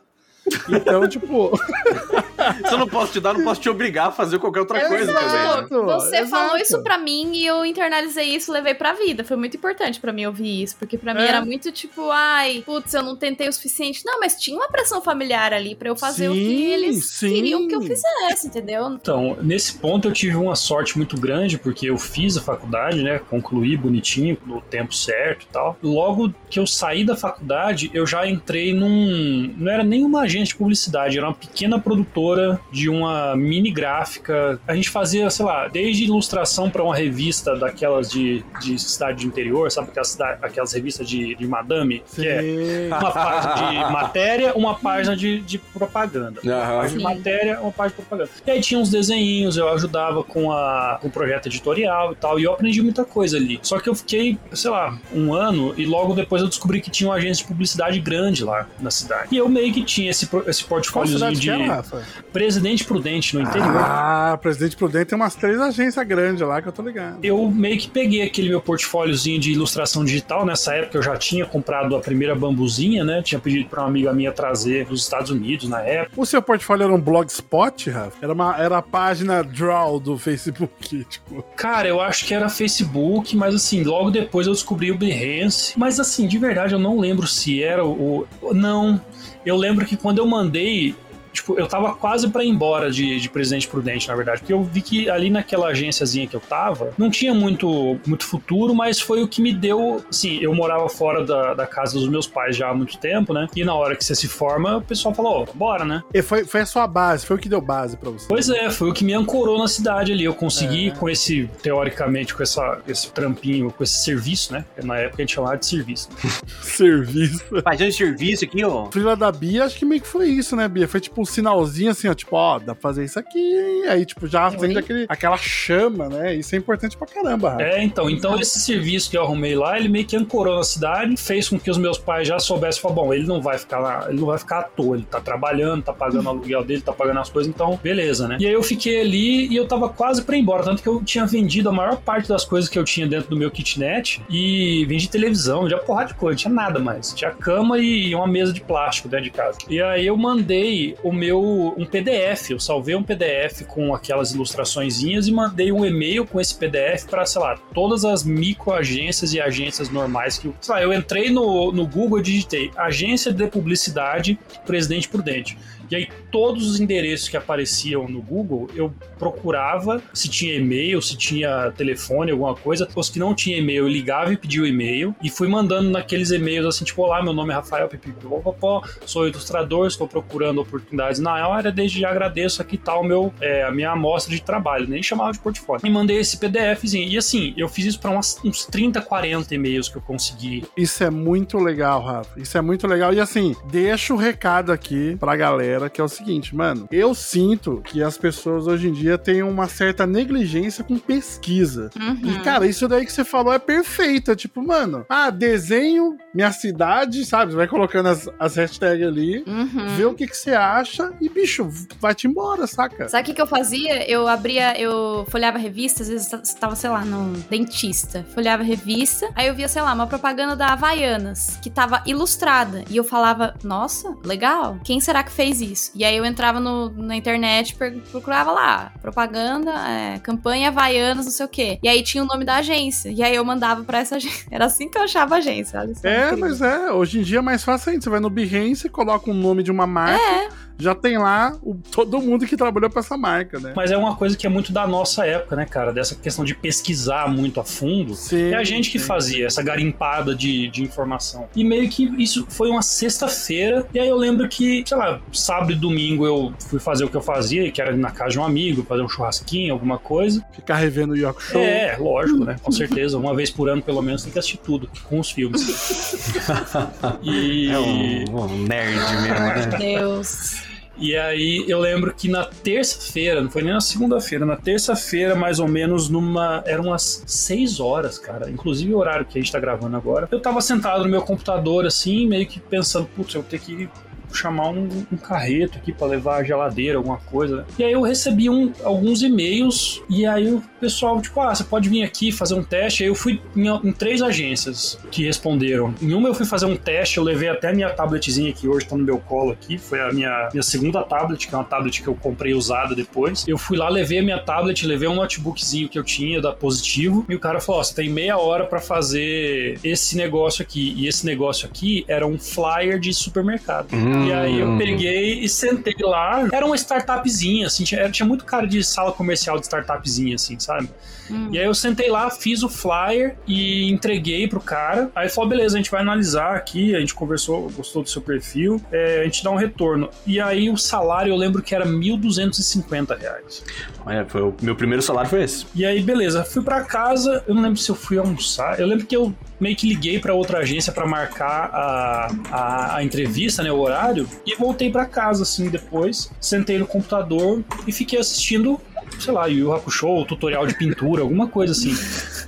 Então, tipo, Se eu não posso te dar, não posso te obrigar a fazer qualquer outra coisa também. né? Exato, Você exato. falou isso pra mim e eu internalizei isso, levei pra vida. Foi muito importante pra mim ouvir isso, porque pra mim É. era muito tipo, ai, putz, eu não tentei o suficiente. Não, mas tinha uma pressão familiar ali pra eu fazer o que Sim, eles sim. queriam que eu fizesse, entendeu? Então, nesse ponto eu tive uma sorte muito grande, porque eu fiz a faculdade, né? Concluí bonitinho, no tempo certo e tal. Logo que eu saí da faculdade, eu já entrei num. Não era nem uma agência de publicidade, era uma pequena produtora de uma mini gráfica. A gente fazia, sei lá, desde ilustração para uma revista daquelas de, de cidade de interior, sabe? Aquelas, aquelas revistas de, de madame, que é Sim. uma página de matéria, uma página de, de propaganda. Aham. Página de matéria, uma página de propaganda. E aí tinha uns desenhinhos, eu ajudava com, a, com o projeto editorial e tal, e eu aprendi muita coisa ali. Só que eu fiquei, sei lá, um ano, e logo depois eu descobri que tinha uma agência de publicidade grande lá na cidade. E eu meio que tinha esse, esse cidade de que era, Rafa? Presidente Prudente no interior. Ah, Presidente Prudente tem umas três agências grandes lá que eu tô ligado. eu meio que peguei aquele meu portfóliozinho de ilustração digital. Nessa época eu já tinha comprado a primeira bambuzinha, né? Tinha pedido pra uma amiga minha trazer dos Estados Unidos na época. O seu portfólio era um blogspot, Rafa? Era, uma, era a página Draw do Facebook, tipo. Cara, eu acho que era Facebook, mas assim, logo depois eu descobri o Behance. Mas assim, de verdade, eu não lembro se era o- Não. Eu lembro que quando eu mandei. Tipo, eu tava quase pra ir embora de, de Presidente Prudente, na verdade, porque eu vi que ali naquela agênciazinha que eu tava, não tinha muito, muito futuro, mas foi o que me deu. Assim, eu morava fora da, da casa dos meus pais já há muito tempo, né? E na hora que você se forma, o pessoal falou: ó, bora, né? E foi, foi a sua base, foi o que deu base pra você. Pois é, foi o que me ancorou na cidade ali. Eu consegui, É. com esse, teoricamente, com essa, esse trampinho, com esse serviço, né? Na época a gente chamava de serviço. Serviço. Fazendo serviço aqui, ó. Frila da Bia, acho que meio que foi isso, né, Bia? Foi tipo um sinalzinho assim, ó, tipo, ó, dá pra fazer isso aqui? Aí, tipo, já acende aquele, aquela chama, né? Isso é importante pra caramba, Rafa. É, então, então esse serviço que eu arrumei lá, ele meio que ancorou na cidade, fez com que os meus pais já soubessem, falar, bom, ele não vai ficar lá, ele não vai ficar à toa, ele tá trabalhando, tá pagando o aluguel dele, tá pagando as coisas, então, beleza, né? E aí eu fiquei ali e eu tava quase pra ir embora, tanto que eu tinha vendido a maior parte das coisas que eu tinha dentro do meu kitnet e vendi televisão, já porrada de coisa, não tinha nada mais. Tinha cama e uma mesa de plástico dentro de casa. E aí eu mandei o meu um PDF, eu salvei um PDF com aquelas ilustraçõezinhas e mandei um e-mail com esse PDF para, sei lá, todas as microagências e agências normais que, sei lá, eu entrei no, no Google e digitei agência de publicidade Presidente Prudente. E aí todos os endereços que apareciam no Google, eu procurava se tinha e-mail, se tinha telefone, alguma coisa. Os que não tinha e-mail, eu ligava e pedia o e-mail e fui mandando naqueles e-mails assim, tipo, olá, meu nome é Rafael Pipipipopopó, sou ilustrador, estou procurando oportunidades na área, desde já agradeço aqui tá o meu, é, a minha amostra de trabalho, nem chamava de portfólio. E mandei esse PDFzinho. E assim, eu fiz isso para uns 30, 40 e-mails que eu consegui. Isso é muito legal, Rafa. Isso é muito legal. E assim, deixa o recado aqui pra galera, que é o seguinte, mano. Eu sinto que as pessoas hoje em dia têm uma certa negligência com pesquisa. Uhum. E, cara, isso daí que você falou é perfeito. É tipo, mano, ah, desenho minha cidade, sabe? Você vai colocando as, as hashtags ali. Uhum. Vê o que, que você acha e, bicho, vai-te embora, saca? Sabe o que, que eu fazia? Eu abria, eu folhava revista, às vezes estava, sei lá, num dentista. Folhava revista, aí eu via, sei lá, uma propaganda da Havaianas, que tava ilustrada. E eu falava, nossa, legal, quem será que fez isso? E aí eu entrava no, na internet, procurava lá, propaganda, é, campanha Havaianas, não sei o quê. E aí tinha o nome da agência. E aí eu mandava pra essa agência. Era assim que eu achava a agência. olha É, incrível. mas é, hoje em dia é mais fácil ainda. Você vai no Behance, coloca o nome de uma marca, É, já tem lá o- todo mundo que trabalhou pra essa marca, né? Mas é uma coisa que é muito da nossa época, né, cara? Dessa questão de pesquisar muito a fundo. Sim, É a gente que sim. fazia essa garimpada de, de informação. E meio que isso foi uma sexta-feira. E aí eu lembro que, sei lá, sábado e domingo eu fui fazer o que eu fazia, que era ir na casa de um amigo, fazer um churrasquinho, alguma coisa. Ficar revendo o York Show. É, lógico, né? Com certeza. Uma vez por ano, pelo menos, tem que assistir tudo, com os filmes. E. É um, um nerd mesmo, né? Deus. E aí eu lembro que na terça-feira, não foi nem na segunda-feira, na terça-feira, mais ou menos, numa. Eram umas seis horas, cara. Inclusive o horário que a gente tá gravando agora. Eu tava sentado no meu computador, assim, meio que pensando, putz, eu vou ter que chamar um, um carreto aqui pra levar a geladeira, alguma coisa. né? E aí eu recebi um- alguns e-mails e aí o pessoal, tipo, ah, você pode vir aqui fazer um teste. Aí eu fui em, em três agências que responderam. Em uma eu fui fazer um teste, eu levei até a minha tabletzinha que hoje tá no meu colo aqui. Foi a minha, minha segunda tablet, que é uma tablet que eu comprei usada depois. Eu fui lá, levei a minha tablet, levei um notebookzinho que eu tinha da Positivo. E o cara falou: Ó, você tem meia hora pra fazer esse negócio aqui. E esse negócio aqui era um flyer de supermercado. E aí eu Hum. peguei e sentei lá. Era uma startupzinha, assim, tinha, tinha muito cara de sala comercial de startupzinha, assim, sabe? Hum. E aí eu sentei lá, fiz o flyer e entreguei pro cara. Aí ele falou: beleza, a gente vai analisar aqui, a gente conversou, gostou do seu perfil, é, a gente dá um retorno. E aí o salário eu lembro que era 1.250 reais. É, foi o meu primeiro salário foi esse. E aí, beleza, fui pra casa, eu não lembro se eu fui almoçar, eu lembro que eu meio que liguei pra outra agência pra marcar a, a, a entrevista, né, o horário, e voltei pra casa, assim, depois, sentei no computador e fiquei assistindo, sei lá, Yu Hakusho, tutorial de pintura, alguma coisa assim.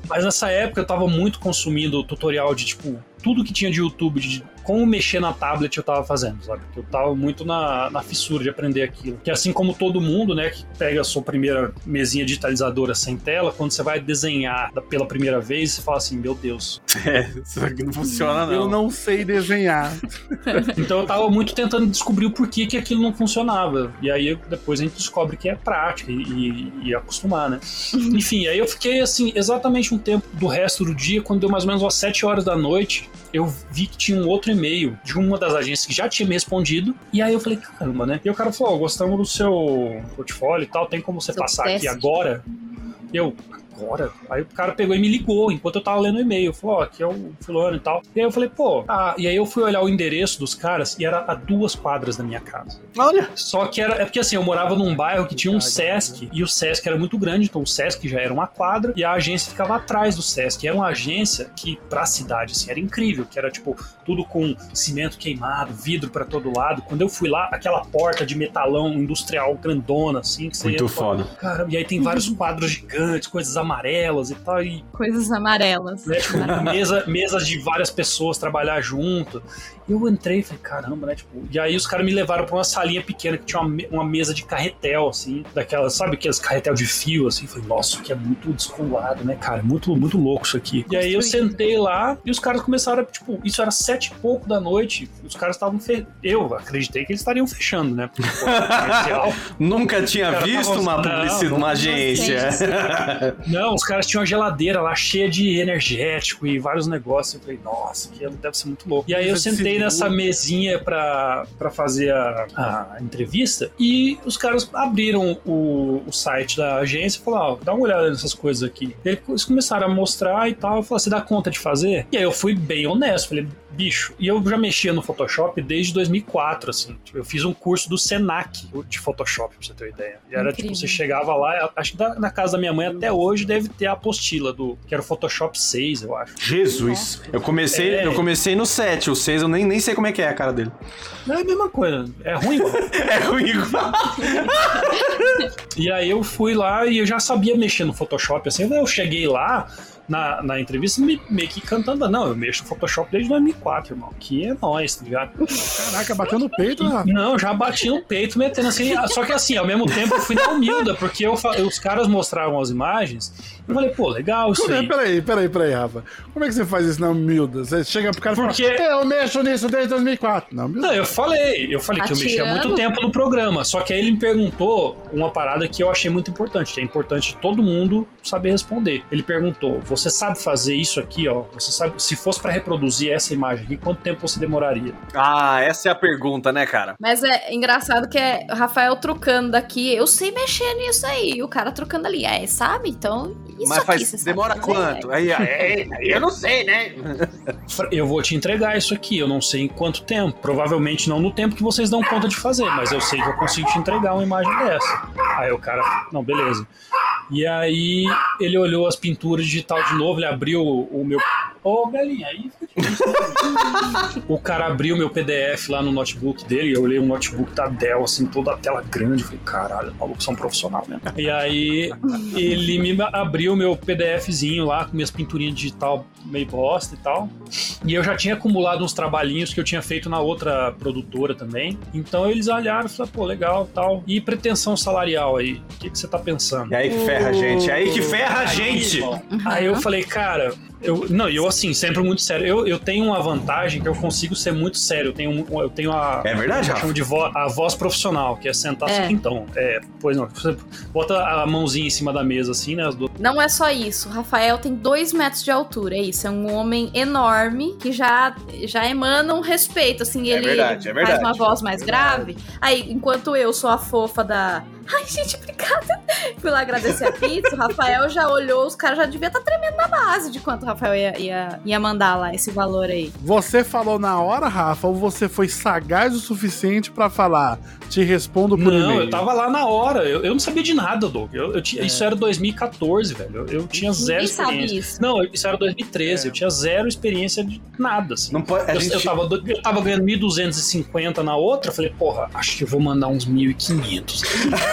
Mas nessa época eu tava muito consumindo tutorial de, tipo, tudo que tinha de YouTube, de como mexer na tablet eu tava fazendo, sabe? Eu tava muito na, na fissura de aprender aquilo. Que assim como todo mundo, né, que pega a sua primeira mesinha digitalizadora sem tela, quando você vai desenhar pela primeira vez, você fala assim, meu Deus. É, isso aqui não funciona, Eu não. não sei desenhar. Então eu tava muito tentando descobrir o porquê que aquilo não funcionava. E aí depois a gente descobre que é prática e, e- e acostumar, né? Enfim, aí eu fiquei assim, exatamente um tempo do resto do dia, quando deu mais ou menos umas 7 horas da noite, eu vi que tinha um outro e-mail de uma das agências que já tinha me respondido. E aí eu falei, caramba, né? E o cara falou: ó, gostamos do seu portfólio e tal, tem como você Seu passar teste. aqui agora? Eu, agora? Aí o cara pegou e me ligou enquanto eu tava lendo o e-mail. Falou, ó, aqui é o fulano e tal. E aí eu falei, pô, ah, e aí eu fui olhar o endereço dos caras e era a duas quadras da minha casa. Olha. Só que era, é porque assim, eu morava num bairro que tinha um Sesc, e o Sesc era muito grande, então o Sesc já era uma quadra, e a agência ficava atrás do Sesc. Era uma agência que, pra cidade, assim, era incrível, que era tipo, tudo com cimento queimado, vidro pra todo lado. Quando eu fui lá, aquela porta de metalão industrial grandona, assim, que você Muito e fala, foda. Cara, e aí tem vários quadros gigantes, coisas amarelas e tal, e Coisas amarelas. né, tipo, mesa, mesas de várias pessoas trabalhar junto. Eu entrei e falei, caramba, né? Tipo, e aí os caras me levaram pra uma salinha pequena que tinha uma, uma mesa de carretel, assim, daquelas, sabe, aqueles carretel de fio, assim. Falei, nossa, aqui é muito descolado, né, cara? Muito, muito louco isso aqui. E aí eu sentei lá e os caras começaram, tipo, isso era sete e pouco da noite. Os caras estavam. Fe... Eu acreditei que eles estariam fechando, né? Porque, pô, comercial. Nunca tinha visto uma não, publicidade, uma agência. Não, os caras tinham uma geladeira lá cheia de energético e vários negócios. Eu falei, nossa, que deve ser muito louco. E aí eu de sentei nessa mesinha pra, pra fazer a, a entrevista e os caras abriram o, o site da agência e falaram, ó, dá uma olhada nessas coisas aqui. E eles começaram a mostrar e tal. Eu falei, você dá conta de fazer? E aí eu fui bem honesto. Falei, bicho, e eu já mexia no Photoshop desde 2004, assim. Tipo, Eu fiz um curso do Senac de Photoshop, pra você ter uma ideia. E era Incrível. tipo, você chegava lá, acho que na casa da minha mãe até hoje deve ter a apostila do, que era o Photoshop 6, eu acho. Jesus. Eu comecei, É. eu comecei no 7, o 6 eu nem, nem sei como é que é a cara dele. Não é a mesma coisa, é ruim igual. É ruim igual. E aí eu fui lá e eu já sabia mexer no Photoshop, assim, eu cheguei lá, na, na entrevista me, meio que cantando, não, eu mexo no Photoshop desde 2004, irmão, que é nóis, tá ligado? Caraca, bateu no peito, Rafa. Não, já bati no peito, metendo assim. Só que assim, ao mesmo tempo eu fui na humilda, porque eu, os caras mostravam as imagens. Eu falei, pô, legal isso Como aí. Peraí, peraí, peraí, Rafa. Como é que você faz isso na humilda? Você chega pro cara e fala, Porque- eu mexo nisso desde 2004. Na humilda. Não, eu falei, eu falei Tá que eu mexi há muito tempo no programa. Só que aí ele me perguntou uma parada que eu achei muito importante, que é importante todo mundo saber responder. Ele perguntou: você sabe fazer isso aqui, ó? Você sabe, se fosse pra reproduzir essa imagem aqui, quanto tempo você demoraria? Ah, essa é a pergunta, né, cara? Mas é engraçado que é o Rafael trucando daqui. Eu sei mexer nisso aí. E o cara trucando ali. É, sabe? Então, isso Mas faz, demora fazer? quanto? Aí, aí, aí, eu não sei, né? Eu vou te entregar isso aqui, eu não sei em quanto tempo. Provavelmente não no tempo que vocês dão conta de fazer, mas eu sei que eu consigo te entregar uma imagem dessa. Aí o cara, não, beleza. E aí ele olhou as pinturas digital de novo, ele abriu o, o meu. Ô, Belinha, aí fica difícil. né? o cara abriu meu PDF lá no notebook dele, eu olhei um notebook da Dell, assim, toda a tela grande. Falei, caralho, maluco, são profissional mesmo. E aí ele me abriu meu PDFzinho lá com minhas pinturinhas digital meio bosta e tal. E eu já tinha acumulado uns trabalhinhos que eu tinha feito na outra produtora também. Então eles olharam e falaram, pô, legal tal. E pretensão salarial aí? O que, que você tá pensando? E aí que ferra a gente, aí que ferra a gente. Aí eu falei, cara, eu, não, eu assim, sempre muito sério. Eu, eu tenho uma vantagem que eu consigo ser muito sério. Eu tenho, eu tenho a. É verdade, eu chamo de vo- a voz profissional, que é sentar É. assim. Então, é, pois não. Você bota a mãozinha em cima da mesa, assim, né? As duas. Não é só isso. O Rafael tem dois metros de altura. É isso. É um homem enorme que já, já emana um respeito. Assim, É ele verdade, é faz verdade. uma voz mais grave. Aí, enquanto eu sou a fofa da. Ai, gente, obrigada. Fui lá agradecer a pizza. O Rafael já olhou, os caras já deviam estar tremendo na base de quanto o Rafael ia, ia, ia mandar lá esse valor aí. Você falou na hora, Rafa, ou você foi sagaz o suficiente pra falar, te respondo por Não, e-mail? eu tava lá na hora. Eu, eu não sabia de nada, Doug. Eu, eu tinha, Isso era 2014, velho. Eu, eu tinha zero Ninguém sabe experiência. isso. Não, isso era 2013. Eu tinha zero experiência de nada, assim. Não pode, a Eu, gente... eu, tava, eu tava ganhando 1.250 na outra, eu falei, porra, acho que eu vou mandar uns 1.500.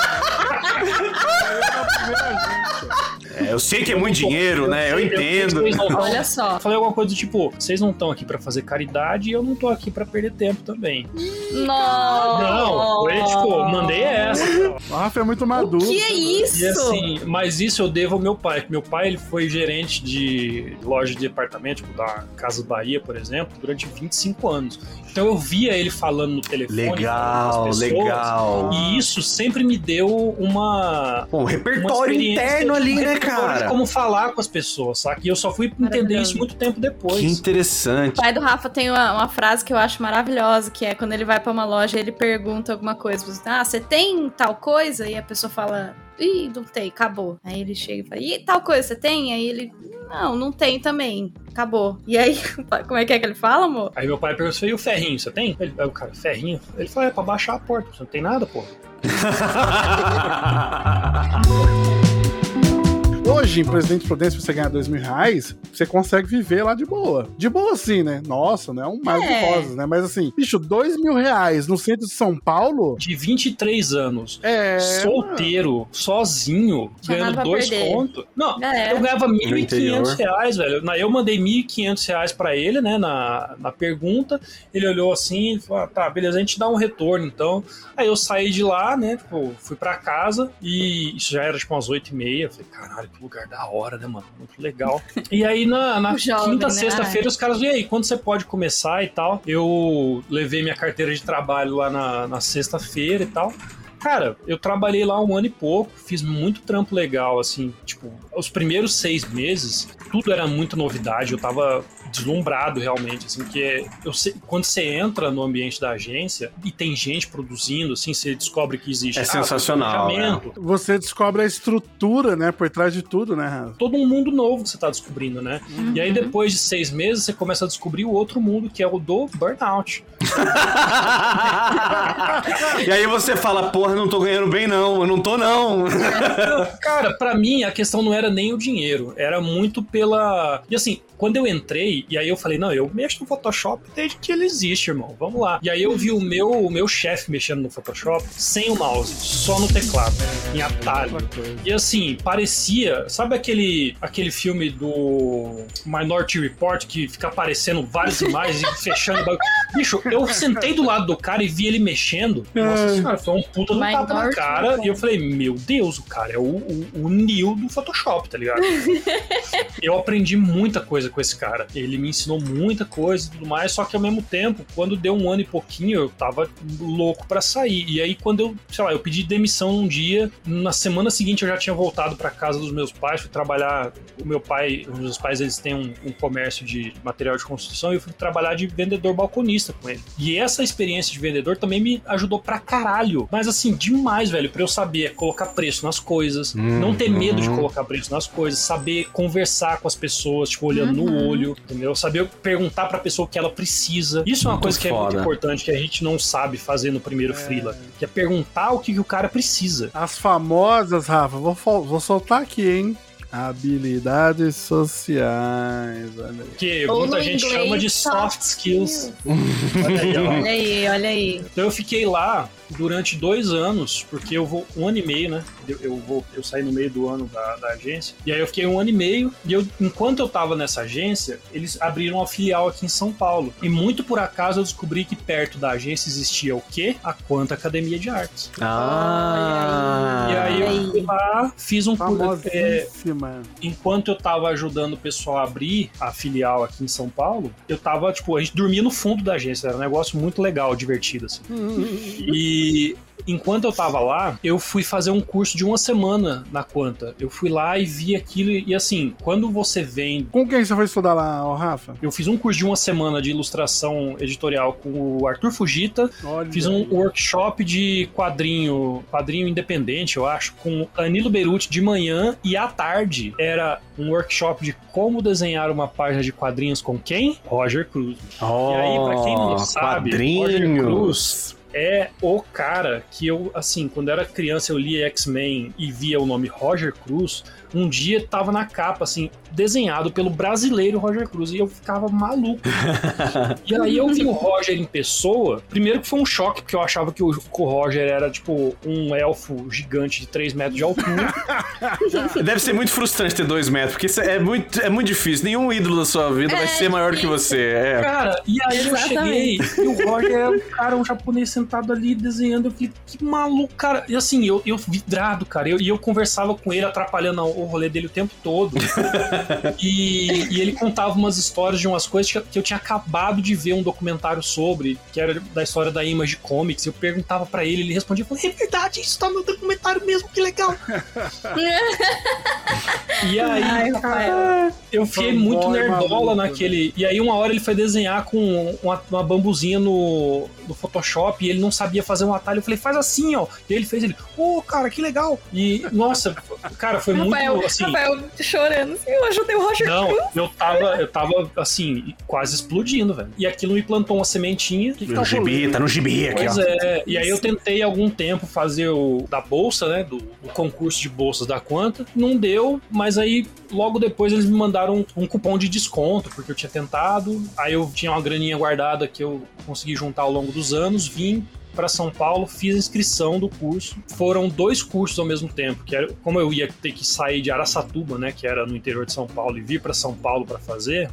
eu sei que é muito dinheiro, né? Eu entendo. não tão- Olha só. Falei alguma coisa do tipo, vocês não estão aqui pra fazer caridade e eu não tô aqui pra perder tempo também. Nossa. Não, foi tipo, mandei essa. O Rafa é muito O maduro. que é isso? E assim, mas isso eu devo ao meu pai. Meu pai ele foi gerente de loja de departamento, tipo, da Casa Bahia, por exemplo, durante 25 anos. Então eu via ele falando no telefone. Legal, com as pessoas, legal. E isso sempre me deu uma. Uma repertório experiência interno ali, um né, de cara? Como falar com as pessoas, saca? E eu só fui entender isso muito tempo depois. Que interessante. O pai do Rafa tem uma, uma frase que eu acho maravilhosa, que é quando ele vai pra uma loja ele pergunta alguma coisa. Você, ah, você tem tal coisa? E a pessoa fala, ih, não tem, acabou. Aí ele chega e fala, e tal coisa você tem? Aí ele, não, não tem também, acabou. E aí, como é que é que ele fala, amor? Aí meu pai perguntou, e o ferrinho, você tem? Ele, aí o cara, ferrinho? Ele falou, é pra baixar a porta, você não tem nada, pô. Hoje, em Presidente Prudência, você ganhar dois mil reais, você consegue viver lá de boa. De boa, assim, né? Nossa, não é um mar de É. rosas, né? Mas assim, bicho, dois mil reais no centro de São Paulo De 23 anos, é. solteiro, sozinho, Tinha ganhando dois perder. contos. Não, É. eu ganhava No 1.500 interior. reais, velho. Na- Eu mandei 1.500 reais pra ele, né, na, na pergunta. Ele olhou assim e falou: ah, tá, beleza, a gente dá um retorno então. Aí eu saí de lá, né, tipo, fui pra casa e isso já era tipo umas 8 e meia. Falei, caralho, que lugar da hora, né, mano? Muito legal. e aí na, na jovem, quinta, né? sexta-feira, os caras, e aí, quando você pode começar e tal? Eu levei minha carteira de trabalho lá na, na sexta-feira e tal. Cara, eu trabalhei lá um ano e pouco, fiz muito trampo legal, assim, tipo, os primeiros seis meses, tudo era muita novidade, eu tava deslumbrado realmente, assim, que é, eu sei, quando você entra no ambiente da agência e tem gente produzindo, assim, você descobre que existe É ah, sensacional, planejamento, Você descobre a estrutura, né, por trás de tudo, né, Rafa? todo um mundo novo que você tá descobrindo, né? E aí depois de seis meses você começa a descobrir o outro mundo, que é o do burnout. e aí você fala, porra, não tô ganhando bem não, eu não tô não. Cara, pra mim a questão não era nem o dinheiro, era muito pela. E assim, quando eu entrei, E, aí eu falei, não, eu mexo no Photoshop desde que ele existe, irmão. Vamos lá. E aí eu vi o meu, o meu chefe mexendo no Photoshop sem o mouse, só no teclado, em atalho. E assim, parecia, sabe aquele, aquele filme do Minority Report que fica aparecendo várias imagens e fechando o bagulho? Bicho, eu sentei do lado do cara e vi ele mexendo. Nossa senhora, foi um puta do tapa na cara. E eu falei, meu Deus, o cara é o, o, o Neo do Photoshop, tá ligado? eu aprendi muita coisa com esse cara. Ele me ensinou muita coisa e tudo mais, só que ao mesmo tempo, quando deu um ano e pouquinho, eu tava louco pra sair. E aí, quando eu, sei lá, eu pedi demissão um dia, na semana seguinte eu já tinha voltado pra casa dos meus pais, fui trabalhar. O meu pai, os meus pais, eles têm um, um comércio de material de construção e eu fui trabalhar de vendedor balconista com ele. E essa experiência de vendedor também me ajudou pra caralho. Mas assim, demais, velho, pra eu saber colocar preço nas coisas, não ter medo de colocar preço nas coisas, saber conversar com as pessoas, tipo, olhando no olho, entendeu? Saber perguntar pra pessoa o que ela precisa. Isso é uma Muito coisa que é muito foda. importante, que a gente não sabe fazer no primeiro freela, que é perguntar o que, que o cara precisa. As famosas, Rafa, vou, vou soltar aqui, hein? Habilidades sociais. Olha aí. Que Ou muita gente inglês, chama de soft skills. Ó. Olha aí, olha aí. Então eu fiquei lá durante dois anos, porque eu vou um ano e meio, né? Eu, eu vou, eu saí no meio do ano da, da agência. E aí eu fiquei um ano e meio. E eu, enquanto eu tava nessa agência, eles abriram uma filial aqui em São Paulo. E muito por acaso eu descobri que perto da agência existia o quê? A Quanta Academia de Artes. Ah. E aí eu fui lá, fiz um curso. é, enquanto eu tava ajudando o pessoal a abrir a filial aqui em São Paulo, eu tava, tipo, a gente dormia no fundo da agência, era um negócio muito legal, divertido, assim. E enquanto eu tava lá, eu fui fazer um curso de uma semana na Quanta. Eu fui lá e vi aquilo, e assim, quando você vem. Com quem você foi estudar lá, Rafa? Eu fiz um curso de uma semana de ilustração editorial com o Arthur Fugita, Olha Fiz um aí. workshop de quadrinho, quadrinho independente, eu acho, com Anilo Beruti de manhã e à tarde era um workshop de como desenhar uma página de quadrinhos com quem? Roger Cruz. Oh, e aí, pra quem não sabe, Roger quadrinhos. Cruz é o cara que eu, assim, quando era criança eu lia X-Men e via o nome Roger Cruz, um dia tava na capa, assim, desenhado pelo brasileiro Roger Cruz, e eu ficava maluco. e aí eu vi o Roger em pessoa, primeiro que foi um choque, porque eu achava que o, que o Roger era, tipo, um elfo gigante de 3 metros de altura. Deve ser muito frustrante ter dois metros, porque isso é muito, é muito difícil. Nenhum ídolo da sua vida vai É ser maior que você. É. Cara, e aí eu cheguei Exatamente. e o Roger era um cara, um japonês sentado ali desenhando. Eu falei, que maluco, cara. E assim, eu, eu vidrado, cara. Eu- E eu, conversava com ele, atrapalhando o rolê dele o tempo todo. e, e ele contava umas histórias de umas coisas que eu, que eu tinha acabado de ver um documentário sobre, que era da história da Image Comics. Eu perguntava pra ele, ele respondia, falei, é verdade, isso tá no documentário mesmo, que legal. e aí, Ai, eu fiquei muito nerdola maluco, naquele. E aí, uma hora ele foi desenhar com uma, uma bambuzinha no, no Photoshop e ele não sabia fazer um atalho. Eu falei, faz assim, ó. E aí ele fez ele, ô, cara, que legal. E, nossa, cara, foi Rafael, muito assim. Rafael chorando assim, eu ajudei o Roger Não, Cruz. eu tava, eu tava assim, quase explodindo, velho. E aquilo me plantou uma sementinha. Que No gibi, tá no gibi aqui, Pois ó. é, e aí eu tentei há algum tempo fazer o da bolsa, né, do, do concurso de bolsas da Quanta, não deu, mas aí logo depois eles me mandaram um, um cupom de desconto, porque eu tinha tentado, aí eu tinha uma graninha guardada que eu consegui juntar ao longo dos anos, vim para São Paulo, fiz a inscrição do curso. Foram dois cursos ao mesmo tempo, que era como eu ia ter que sair de Araçatuba, né, que era no interior de São Paulo e vir para São Paulo para fazer,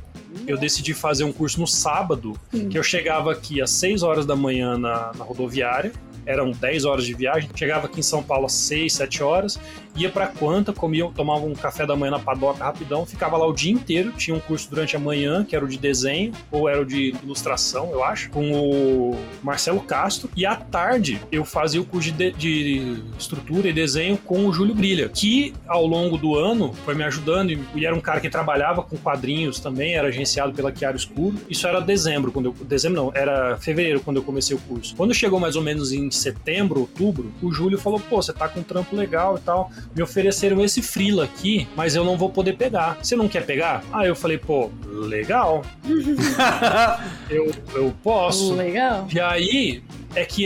eu decidi fazer um curso no sábado, que eu chegava aqui às 6 horas da manhã na, na rodoviária, eram 10 horas de viagem, chegava aqui em São Paulo às 6, 7 horas, ia pra Quanta, comia, tomava um café da manhã na padoca rapidão, ficava lá o dia inteiro, tinha um curso durante a manhã, que era o de desenho, ou era o de ilustração, eu acho, com o Marcelo Castro, e à tarde eu fazia o curso de, de estrutura e desenho com o Júlio Brilha, que ao longo do ano foi me ajudando, e era um cara que trabalhava com quadrinhos também, era agenciado pela Chiaro Escuro, isso era dezembro, quando eu, dezembro não, era fevereiro quando eu comecei o curso. Quando chegou mais ou menos em setembro, outubro, o Júlio falou, pô, você tá com um trampo legal e tal, me ofereceram esse frila aqui, mas eu não vou poder pegar. Você não quer pegar? Aí eu falei, pô, legal. eu, eu posso. Legal. E aí, é que,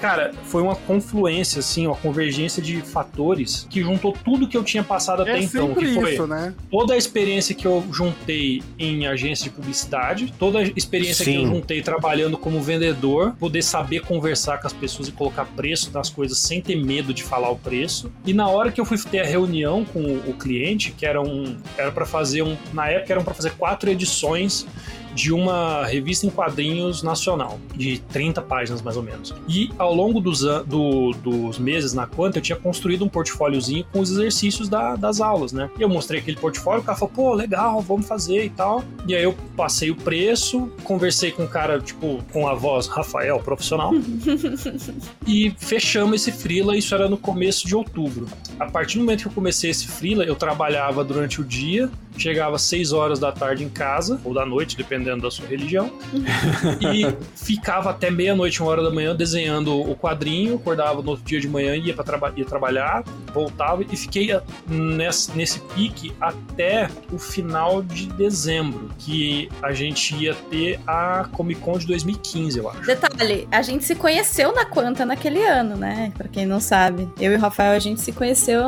cara, foi uma confluência, assim, uma convergência de fatores que juntou tudo que eu tinha passado até É então. Que foi isso, né? toda a experiência que eu juntei em agência de publicidade, toda a experiência que Sim. eu juntei trabalhando como vendedor, poder saber conversar com as pessoas e colocar preço nas coisas sem ter medo de falar o preço. E na hora que eu fui ter a reunião com o cliente, que era um era para fazer um, na época eram para fazer quatro edições de uma revista em quadrinhos nacional, de 30 páginas mais ou menos. E ao longo dos, do- dos meses na Quanta, eu tinha construído um portfóliozinho com os exercícios da- das aulas, né? E eu mostrei aquele portfólio, o cara falou, pô, legal, vamos fazer e tal. E aí eu passei o preço, conversei com o cara, tipo, com a voz Rafael, profissional, e fechamos esse freela, isso era no começo de outubro. A partir do momento que eu comecei esse freela, eu trabalhava durante o dia, chegava às 6 horas da tarde em casa, ou da noite, dependendo da sua religião, e ficava até meia-noite, uma hora da manhã, desenhando o quadrinho, acordava no outro dia de manhã, ia para traba ia trabalhar, voltava e fiquei a- nesse, nesse pique até o final de dezembro, que a gente ia ter a Comic Con de 2015, eu acho. Detalhe, a gente se conheceu na Quanta naquele ano, né? Pra quem não sabe. Eu e o Rafael, a gente se conheceu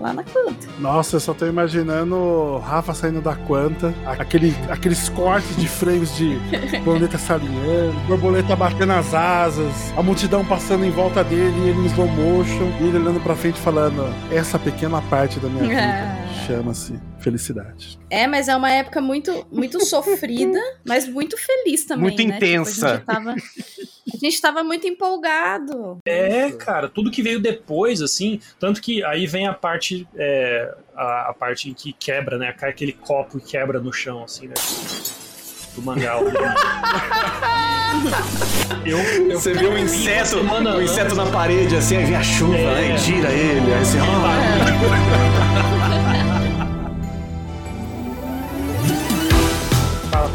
lá na Quanta. Nossa, eu só tô imaginando o Rafa saindo da Quanta, aquele, aqueles cortes de frames de borboleta salinhando, borboleta batendo as asas, a multidão passando em volta dele, e ele em slow motion, e ele olhando pra frente falando: Essa pequena parte da minha vida chama-se felicidade. É, mas é uma época muito, muito sofrida, mas muito feliz também. Muito né? Tipo, intensa. a, gente tava, a gente tava muito empolgado. É, cara, tudo que veio depois, assim, tanto que aí vem a parte, é, a, a parte em que quebra, né? Aquele copo e quebra no chão, assim, né? Do mangá. eu, eu Você vê um vi uma inseto, semana um antes. inseto na parede, assim, aí vem a chuva, É. né? E tira ele. Aí você,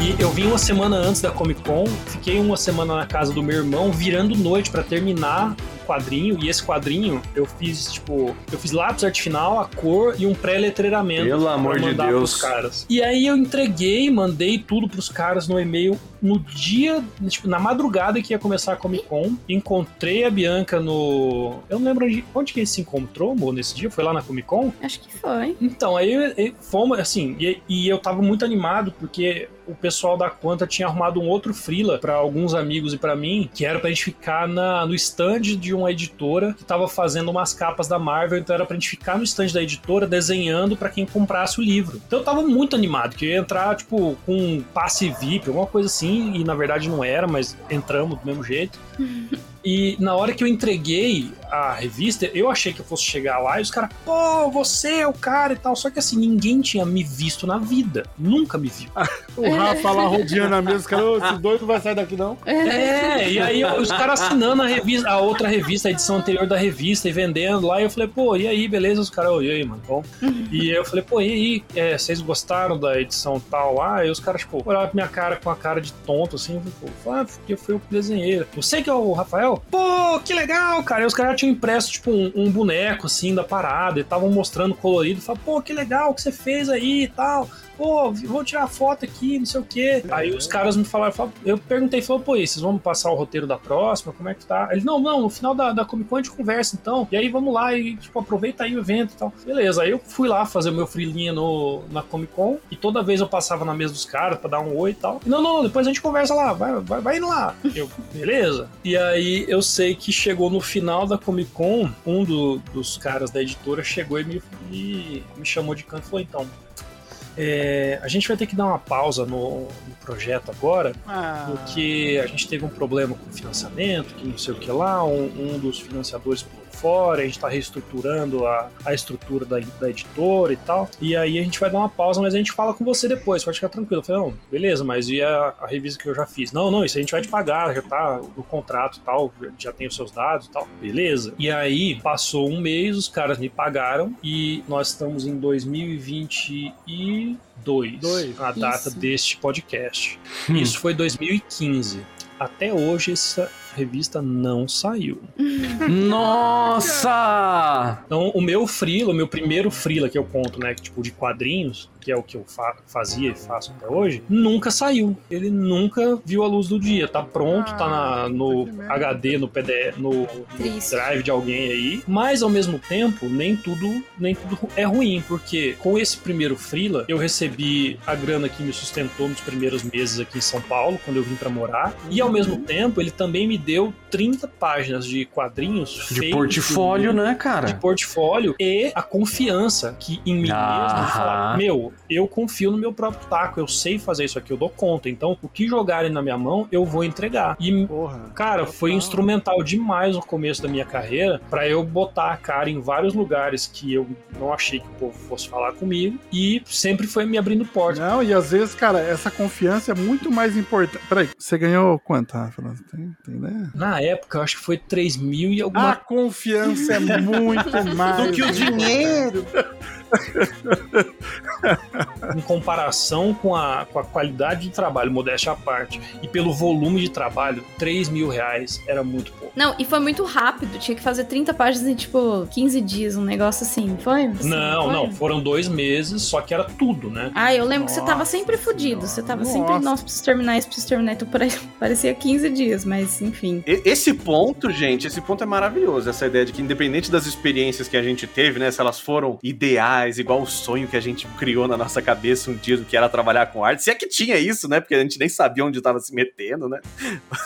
E eu vim uma semana antes da Comic Con, fiquei uma semana na casa do meu irmão, virando noite pra terminar quadrinho. E esse quadrinho eu fiz, tipo, eu fiz lápis arte final, a cor e um pré-letreiramento. Pelo pra amor de mandar Deus. Pros caras. E aí eu entreguei, mandei tudo pros caras no e-mail no dia, tipo, na madrugada que ia começar a Comic Con. Encontrei a Bianca no. Eu não lembro onde, onde que gente se encontrou, amor, nesse dia. Foi lá na Comic Con? Acho que foi. Então, aí fomos, assim, e, e eu tava muito animado porque o pessoal da Quanta tinha arrumado um outro freela pra alguns amigos e pra mim, que era pra gente ficar na, no stand de uma editora que tava fazendo umas capas da Marvel, então era pra gente ficar no stand da editora desenhando pra quem comprasse o livro. Então eu tava muito animado, que eu ia entrar, tipo, com um passe VIP, alguma coisa assim, e na verdade não era, mas entramos do mesmo jeito. E na hora que eu entreguei a revista, eu achei que eu fosse chegar lá e os caras, pô, você é o cara e tal. Só que assim, ninguém tinha me visto na vida. Nunca me viu. O Rafa lá rodeando a mesa, os caras, "Ô, esse doido não vai sair daqui não. É, e aí os caras assinando a revista, a outra revista, a edição anterior da revista e vendendo lá. E eu falei, pô, e aí, beleza? Os caras, "Ô, e aí, mano? Bom. E aí eu falei, pô, e aí, é, vocês gostaram da edição tal lá? E os caras, tipo, olharam pra minha cara com a cara de tonto, assim, eu falei, pô, ah, porque foi eu que desenhei. Você que é o Rafael? Pô, que legal, cara. E os caras impresso, tipo, um, um boneco, assim, da parada, e estavam mostrando colorido. Falaram, pô, que legal que você fez aí e tal pô, vou tirar foto aqui, não sei o quê. Aí os caras me falaram, falaram- eu perguntei, falou, pô, e vocês vão passar o roteiro da próxima? Como é que tá? Ele, não, não, no final da, da Comic Con a gente conversa então. E aí vamos lá e, tipo, aproveita aí o evento e tal. Beleza, aí eu fui lá fazer o meu freelinha no, na Comic Con e toda vez eu passava na mesa dos caras pra dar um oi e tal. Não, não, depois a gente conversa lá, vai, vai, vai indo lá. Eu, beleza. E aí eu sei que chegou no final da Comic Con, um do- dos caras da editora chegou e me, me, me chamou de canto e falou, então, é, a gente vai ter que dar uma pausa no, no projeto agora, porque a gente teve um problema com o financiamento, que não sei o que lá, um, um dos financiadores fora, a gente está reestruturando a, a estrutura da, da editora e tal, e aí a gente vai dar uma pausa, mas a gente fala com você depois, pode ficar tranquilo. Eu falei, não, beleza, mas e a, a revista que eu já fiz? Não, não, isso a gente vai te pagar, já tá no contrato e tal, já tem os seus dados e tal, beleza. E aí passou um mês, os caras me pagaram e nós estamos em 2022, Dois. a data Isso. deste podcast. Isso foi 2015. Até hoje, essa, revista não saiu. Nossa! Então, o meu freela, o meu primeiro freela que eu conto, né, que, tipo de quadrinhos, que é o que eu fa- fazia e faço até hoje, nunca saiu. Ele nunca viu a luz do dia. Tá pronto, tá na, no que merda. HD, no PDF, no Triste. drive de alguém aí. Mas ao mesmo tempo, nem tudo, nem tudo é ruim, porque com esse primeiro freela, eu recebi a grana que me sustentou nos primeiros meses aqui em São Paulo, quando eu vim pra morar. E ao mesmo tempo, ele também me deu 30 páginas de quadrinhos De feitos portfólio, né, de cara? portfólio e a confiança que em mim Aham. mesmo de falar, meu, eu confio no meu próprio taco, eu sei fazer isso aqui, eu dou conta. Então, o que jogarem na minha mão, eu vou entregar. E Porra. Cara, foi instrumental demais no começo da minha carreira pra eu botar a cara em vários lugares que eu não achei que o povo fosse falar comigo e sempre foi me abrindo portas. Não, e às vezes, cara, essa confiança é muito mais importante. Peraí, você ganhou quanto, Rafa? Tem, tem ideia? Na época, eu acho que foi 3 mil e A alguma confiança é muito mais. Do que o dinheiro. em comparação com a, com a qualidade de trabalho, modéstia à parte, e pelo volume de trabalho, 3 mil reais era muito pouco. Não, e foi muito rápido. Tinha que fazer 30 páginas em, tipo, 15 dias, um negócio assim. Foi? Assim, Não, foi? não, foram dois meses, só que era tudo, né? Ah, eu lembro que você tava Nossa sempre fudido. Você tava Nossa. sempre, nossa, preciso terminar isso, preciso terminar. Então pare- parecia 15 dias, mas enfim. E- Esse ponto, gente, esse ponto é maravilhoso. Essa ideia de que, independente das experiências que a gente teve, né? Se elas foram ideais, igual o sonho que a gente criou na nossa cabeça um dia do que era trabalhar com arte. Se é que tinha isso, né? Porque a gente nem sabia onde estava se metendo, né?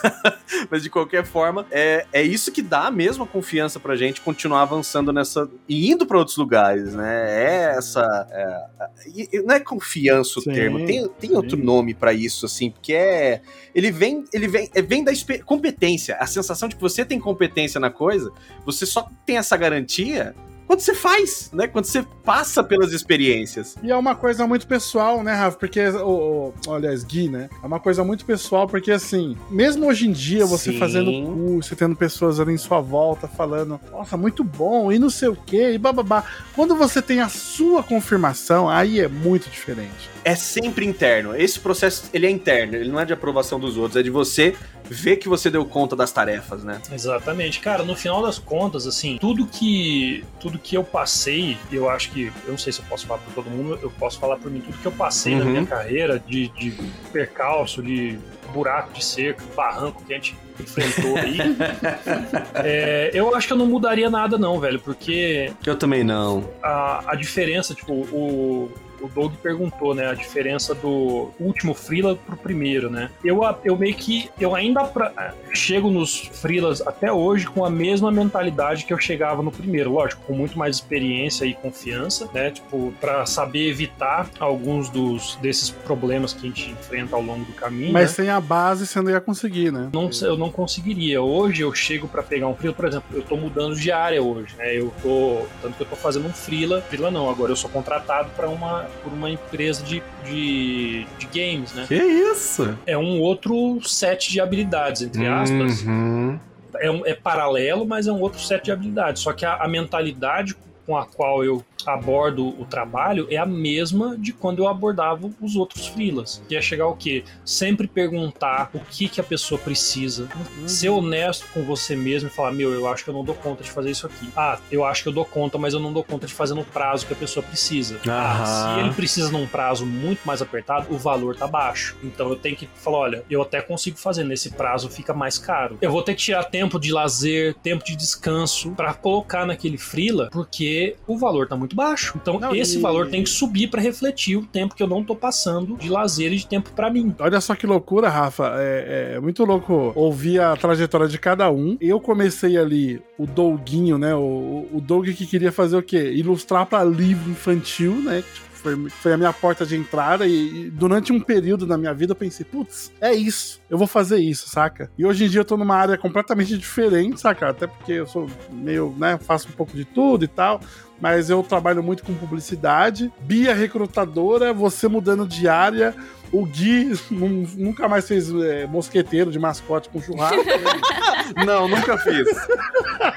Mas de qualquer forma, é, é isso que dá mesmo a confiança pra gente continuar avançando nessa. e indo pra outros lugares, né? É essa. é, não é confiança o Sim, termo, tem, tem sim. outro nome pra isso, assim, porque é ele vem, ele vem, é, vem da competência. A sensação de que você tem competência na coisa, você só tem essa garantia quando você faz, né? Quando você passa pelas experiências. E é uma coisa muito pessoal, né, Rafa? Porque, o, o, aliás, Gui, né? É uma coisa muito pessoal, porque assim, mesmo hoje em dia, você Sim. fazendo curso, tendo pessoas ali em sua volta falando, nossa, muito bom, e não sei o quê, e bababá. Quando você tem a sua confirmação, aí é muito diferente. É sempre interno. Esse processo, ele é interno, ele não é de aprovação dos outros, é de você ver que você deu conta das tarefas, né? Exatamente. Cara, no final das contas, assim, tudo que tudo que eu passei, eu acho que, eu não sei se eu posso falar por todo mundo, eu posso falar por mim, tudo que eu passei na Uhum. minha carreira de, de percalço, de buraco de cerco, barranco que a gente enfrentou aí, é, eu acho que eu não mudaria nada não, velho, porque Eu também não. a, a diferença, tipo, o, o Doug perguntou, né, a diferença do último Freela pro primeiro, né? Eu, eu meio que, eu ainda pra- chego nos Freelas até hoje com a mesma mentalidade que eu chegava no primeiro, lógico, com muito mais experiência e confiança, né, tipo, pra saber evitar alguns dos, desses problemas que a gente enfrenta ao longo do caminho, Mas né? sem a base, você não ia conseguir, né? não, eu não conseguiria. Hoje eu chego pra pegar um freela, por exemplo, eu tô mudando de área hoje, né? Eu tô, tanto que eu tô fazendo um freela, freela não, agora eu sou contratado para uma por uma empresa de, de, de games, né? Que isso? É um outro set de habilidades, entre aspas. Uhum. É, é paralelo, mas é um outro set de habilidades. Só que a, a mentalidade com a qual eu abordo o trabalho é a mesma de quando eu abordava os outros freelas. Que é chegar o quê? Sempre perguntar o que, que a pessoa precisa. Ser honesto com você mesmo e falar, meu, eu acho que eu não dou conta de fazer isso aqui. Ah, eu acho que eu dou conta, mas eu não dou conta de fazer no prazo que a pessoa precisa. Ah, se ele precisa num prazo muito mais apertado, o valor tá baixo. Então eu tenho que falar, olha, eu até consigo fazer nesse prazo, fica mais caro. Eu vou ter que tirar tempo de lazer, tempo de descanso pra colocar naquele freela, porque o valor tá muito baixo. Então Não, esse e- valor tem que subir pra refletir o tempo que eu não tô passando de lazer e de tempo pra mim. Olha só que loucura, Rafa. É, é muito louco ouvir a trajetória de cada um. Eu comecei ali, o Douguinho, né? O, o Doug que queria fazer o quê? Ilustrar pra livro infantil, né? Tipo, Foi, foi a minha porta de entrada e, e durante um período da minha vida eu pensei, putz, é isso, eu vou fazer isso, saca? E hoje em dia eu tô numa área completamente diferente, saca? Até porque eu sou meio, né, faço um pouco de tudo e tal, mas eu trabalho muito com publicidade. Bia recrutadora, você mudando de área. O Gui nun- nunca mais fez é, mosqueteiro de mascote com churrasco. Não, nunca fiz.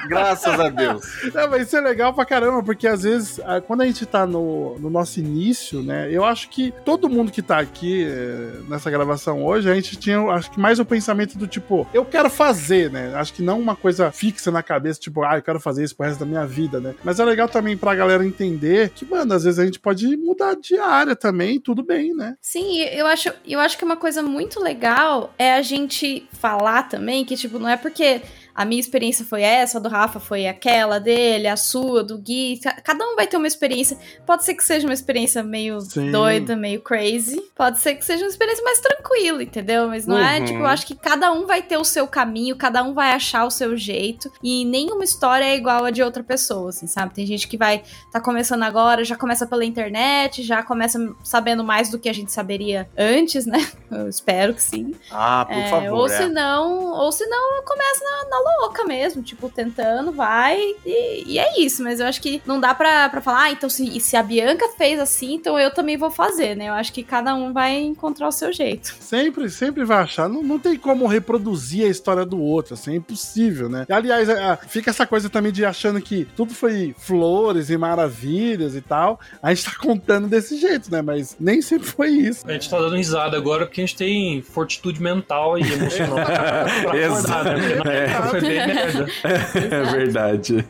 Graças a Deus. É, mas isso é legal pra caramba, porque às vezes, quando a gente tá no, no nosso início, né? Eu acho que todo mundo que tá aqui eh, nessa gravação hoje, a gente tinha, acho que mais o pensamento do tipo, eu quero fazer, né? Acho que não uma coisa fixa na cabeça, tipo, ah, eu quero fazer isso pro resto da minha vida, né? Mas é legal também pra galera entender que, mano, às vezes a gente pode mudar de área também, tudo bem, né? Sim, eu acho, eu acho que uma coisa muito legal é a gente falar também que, tipo, não é porque a minha experiência foi essa, a do Rafa foi aquela dele, a sua, do Gui. ca- Cada um vai ter uma experiência. Pode ser que seja uma experiência meio Sim. doida, meio crazy. Pode ser que seja uma experiência mais tranquila, entendeu? Mas não é, Uhum. tipo, eu acho que cada um vai ter o seu caminho, cada um vai achar o seu jeito. E nenhuma história é igual a de outra pessoa, assim, sabe? Tem gente que vai tá começando agora, já começa pela internet, já começa sabendo mais do que a gente saberia antes, né? Eu espero que sim. Ah, por É, favor. ou é. se não, ou se não começa na, na louca mesmo, tipo, tentando, vai e, e é isso. Mas eu acho que não dá pra, pra falar, ah, então se, se a Bianca fez assim, então eu também vou fazer, né? Eu acho que cada um vai encontrar o seu jeito. Sempre, sempre vai achar. Não, não tem como reproduzir a história do outro, assim, é impossível, né? E, aliás, fica essa coisa também de achando que tudo foi flores e maravilhas e tal. A gente tá contando desse jeito, né? Mas nem sempre foi isso. A gente tá dando risada agora porque a gente tem fortitude mental e emocional pra acordar, né? Porque na É. foi bem merda. É verdade.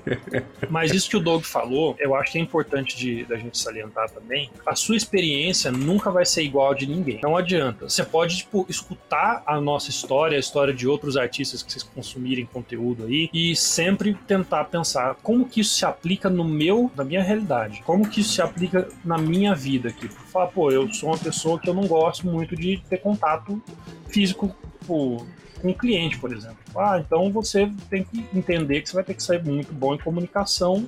Mas isso que o Doug falou, eu acho que é importante de, da gente salientar também. A sua experiência nunca vai ser igual a de ninguém. Não adianta. Você pode, tipo, escutar a nossa história, a história de outros artistas que vocês consumirem conteúdo aí, e sempre tentar pensar como que isso se aplica no meu, na minha realidade. Como que isso se aplica na minha vida aqui. Falar, pô, eu sou uma pessoa que eu não gosto muito de ter contato físico, tipo, o cliente, por exemplo. Ah, então você tem que entender que você vai ter que ser muito bom em comunicação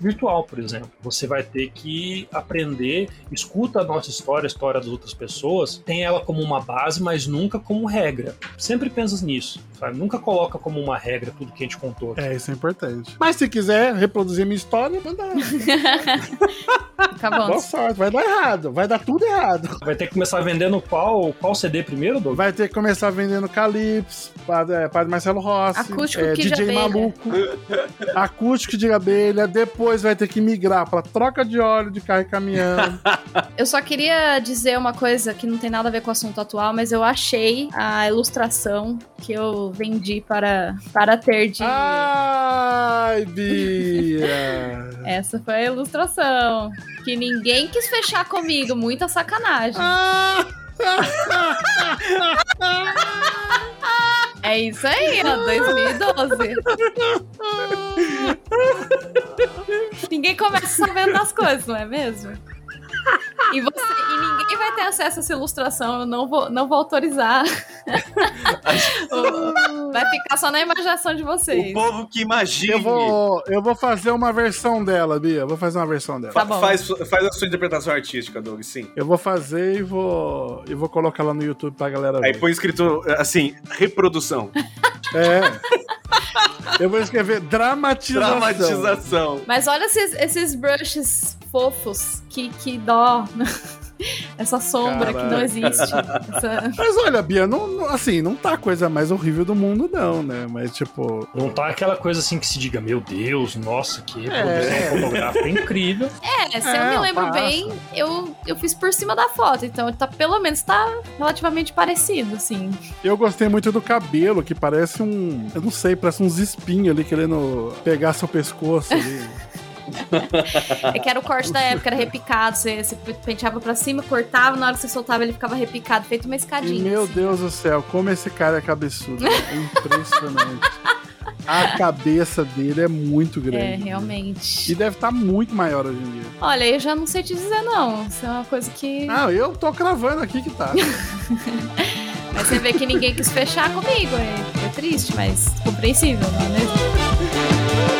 virtual, por exemplo. Você vai ter que aprender, escuta a nossa história, a história das outras pessoas, tem ela como uma base, mas nunca como regra. Sempre pensa nisso, sabe? Nunca coloca como uma regra tudo que a gente contou aqui. É, isso é importante. Mas se quiser reproduzir minha história, manda. Fica bom. Boa sorte, vai dar errado, vai dar tudo errado. Vai ter que começar vendendo qual, qual CD primeiro, Doug? Vai ter que começar vendendo Calypso, Padre, é, Padre Marcelo Rossi, Acústico é, DJ Abelha. Maluco, acústico de abelha, depois vai ter que migrar pra troca de óleo de carro e caminhão. Eu só queria dizer uma coisa que não tem nada a ver com o assunto atual, mas eu achei a ilustração que eu vendi para, para ter de. Ai, Bia! Essa foi a ilustração. Que ninguém quis fechar comigo. Muita sacanagem. Ah! É isso aí, ó. 2012. ninguém começa sabendo das coisas, não é mesmo? E, você, e ninguém vai ter acesso a essa ilustração. Eu não vou, não vou autorizar. vai ficar só na imaginação de vocês. O povo que imagina. Eu vou, eu vou fazer uma versão dela, Bia. Vou fazer uma versão dela. Tá bom. Faz, faz a sua interpretação artística, Doug, sim. Eu vou fazer e vou, e vou colocar lá no YouTube pra galera Aí ver. põe escrito assim, reprodução. É. Eu vou escrever dramatização. Dramatização. Mas olha esses, esses brushes fofos. Que, que dó. Essa sombra que não Caraca. existe. Essa- Mas olha, Bia, não, não- assim, não tá a coisa mais horrível do mundo, não, né? Mas, tipo. Não tá aquela coisa assim que se diga, meu Deus, nossa, que reprodução É. fotográfica incrível. É, se eu É, me lembro passa. bem, eu, eu fiz por cima da foto. Então, tá, pelo menos tá relativamente parecido, assim. Eu gostei muito do cabelo, que parece um. Eu não sei, parece uns espinhos ali querendo pegar seu pescoço ali. É que era o corte da época, era repicado. Você, você penteava pra cima, cortava, na hora que você soltava ele ficava repicado, feito uma E, escadinha. meu assim. Deus do céu, como esse cara é cabeçudo. É impressionante. A cabeça dele é muito É, grande. E realmente. deve estar muito maior hoje em dia. Olha, eu já não sei te dizer, não. Isso é uma coisa que. Ah, eu tô cravando aqui que tá. Mas você vê que ninguém quis fechar comigo. É, é triste, mas compreensível, não é mesmo?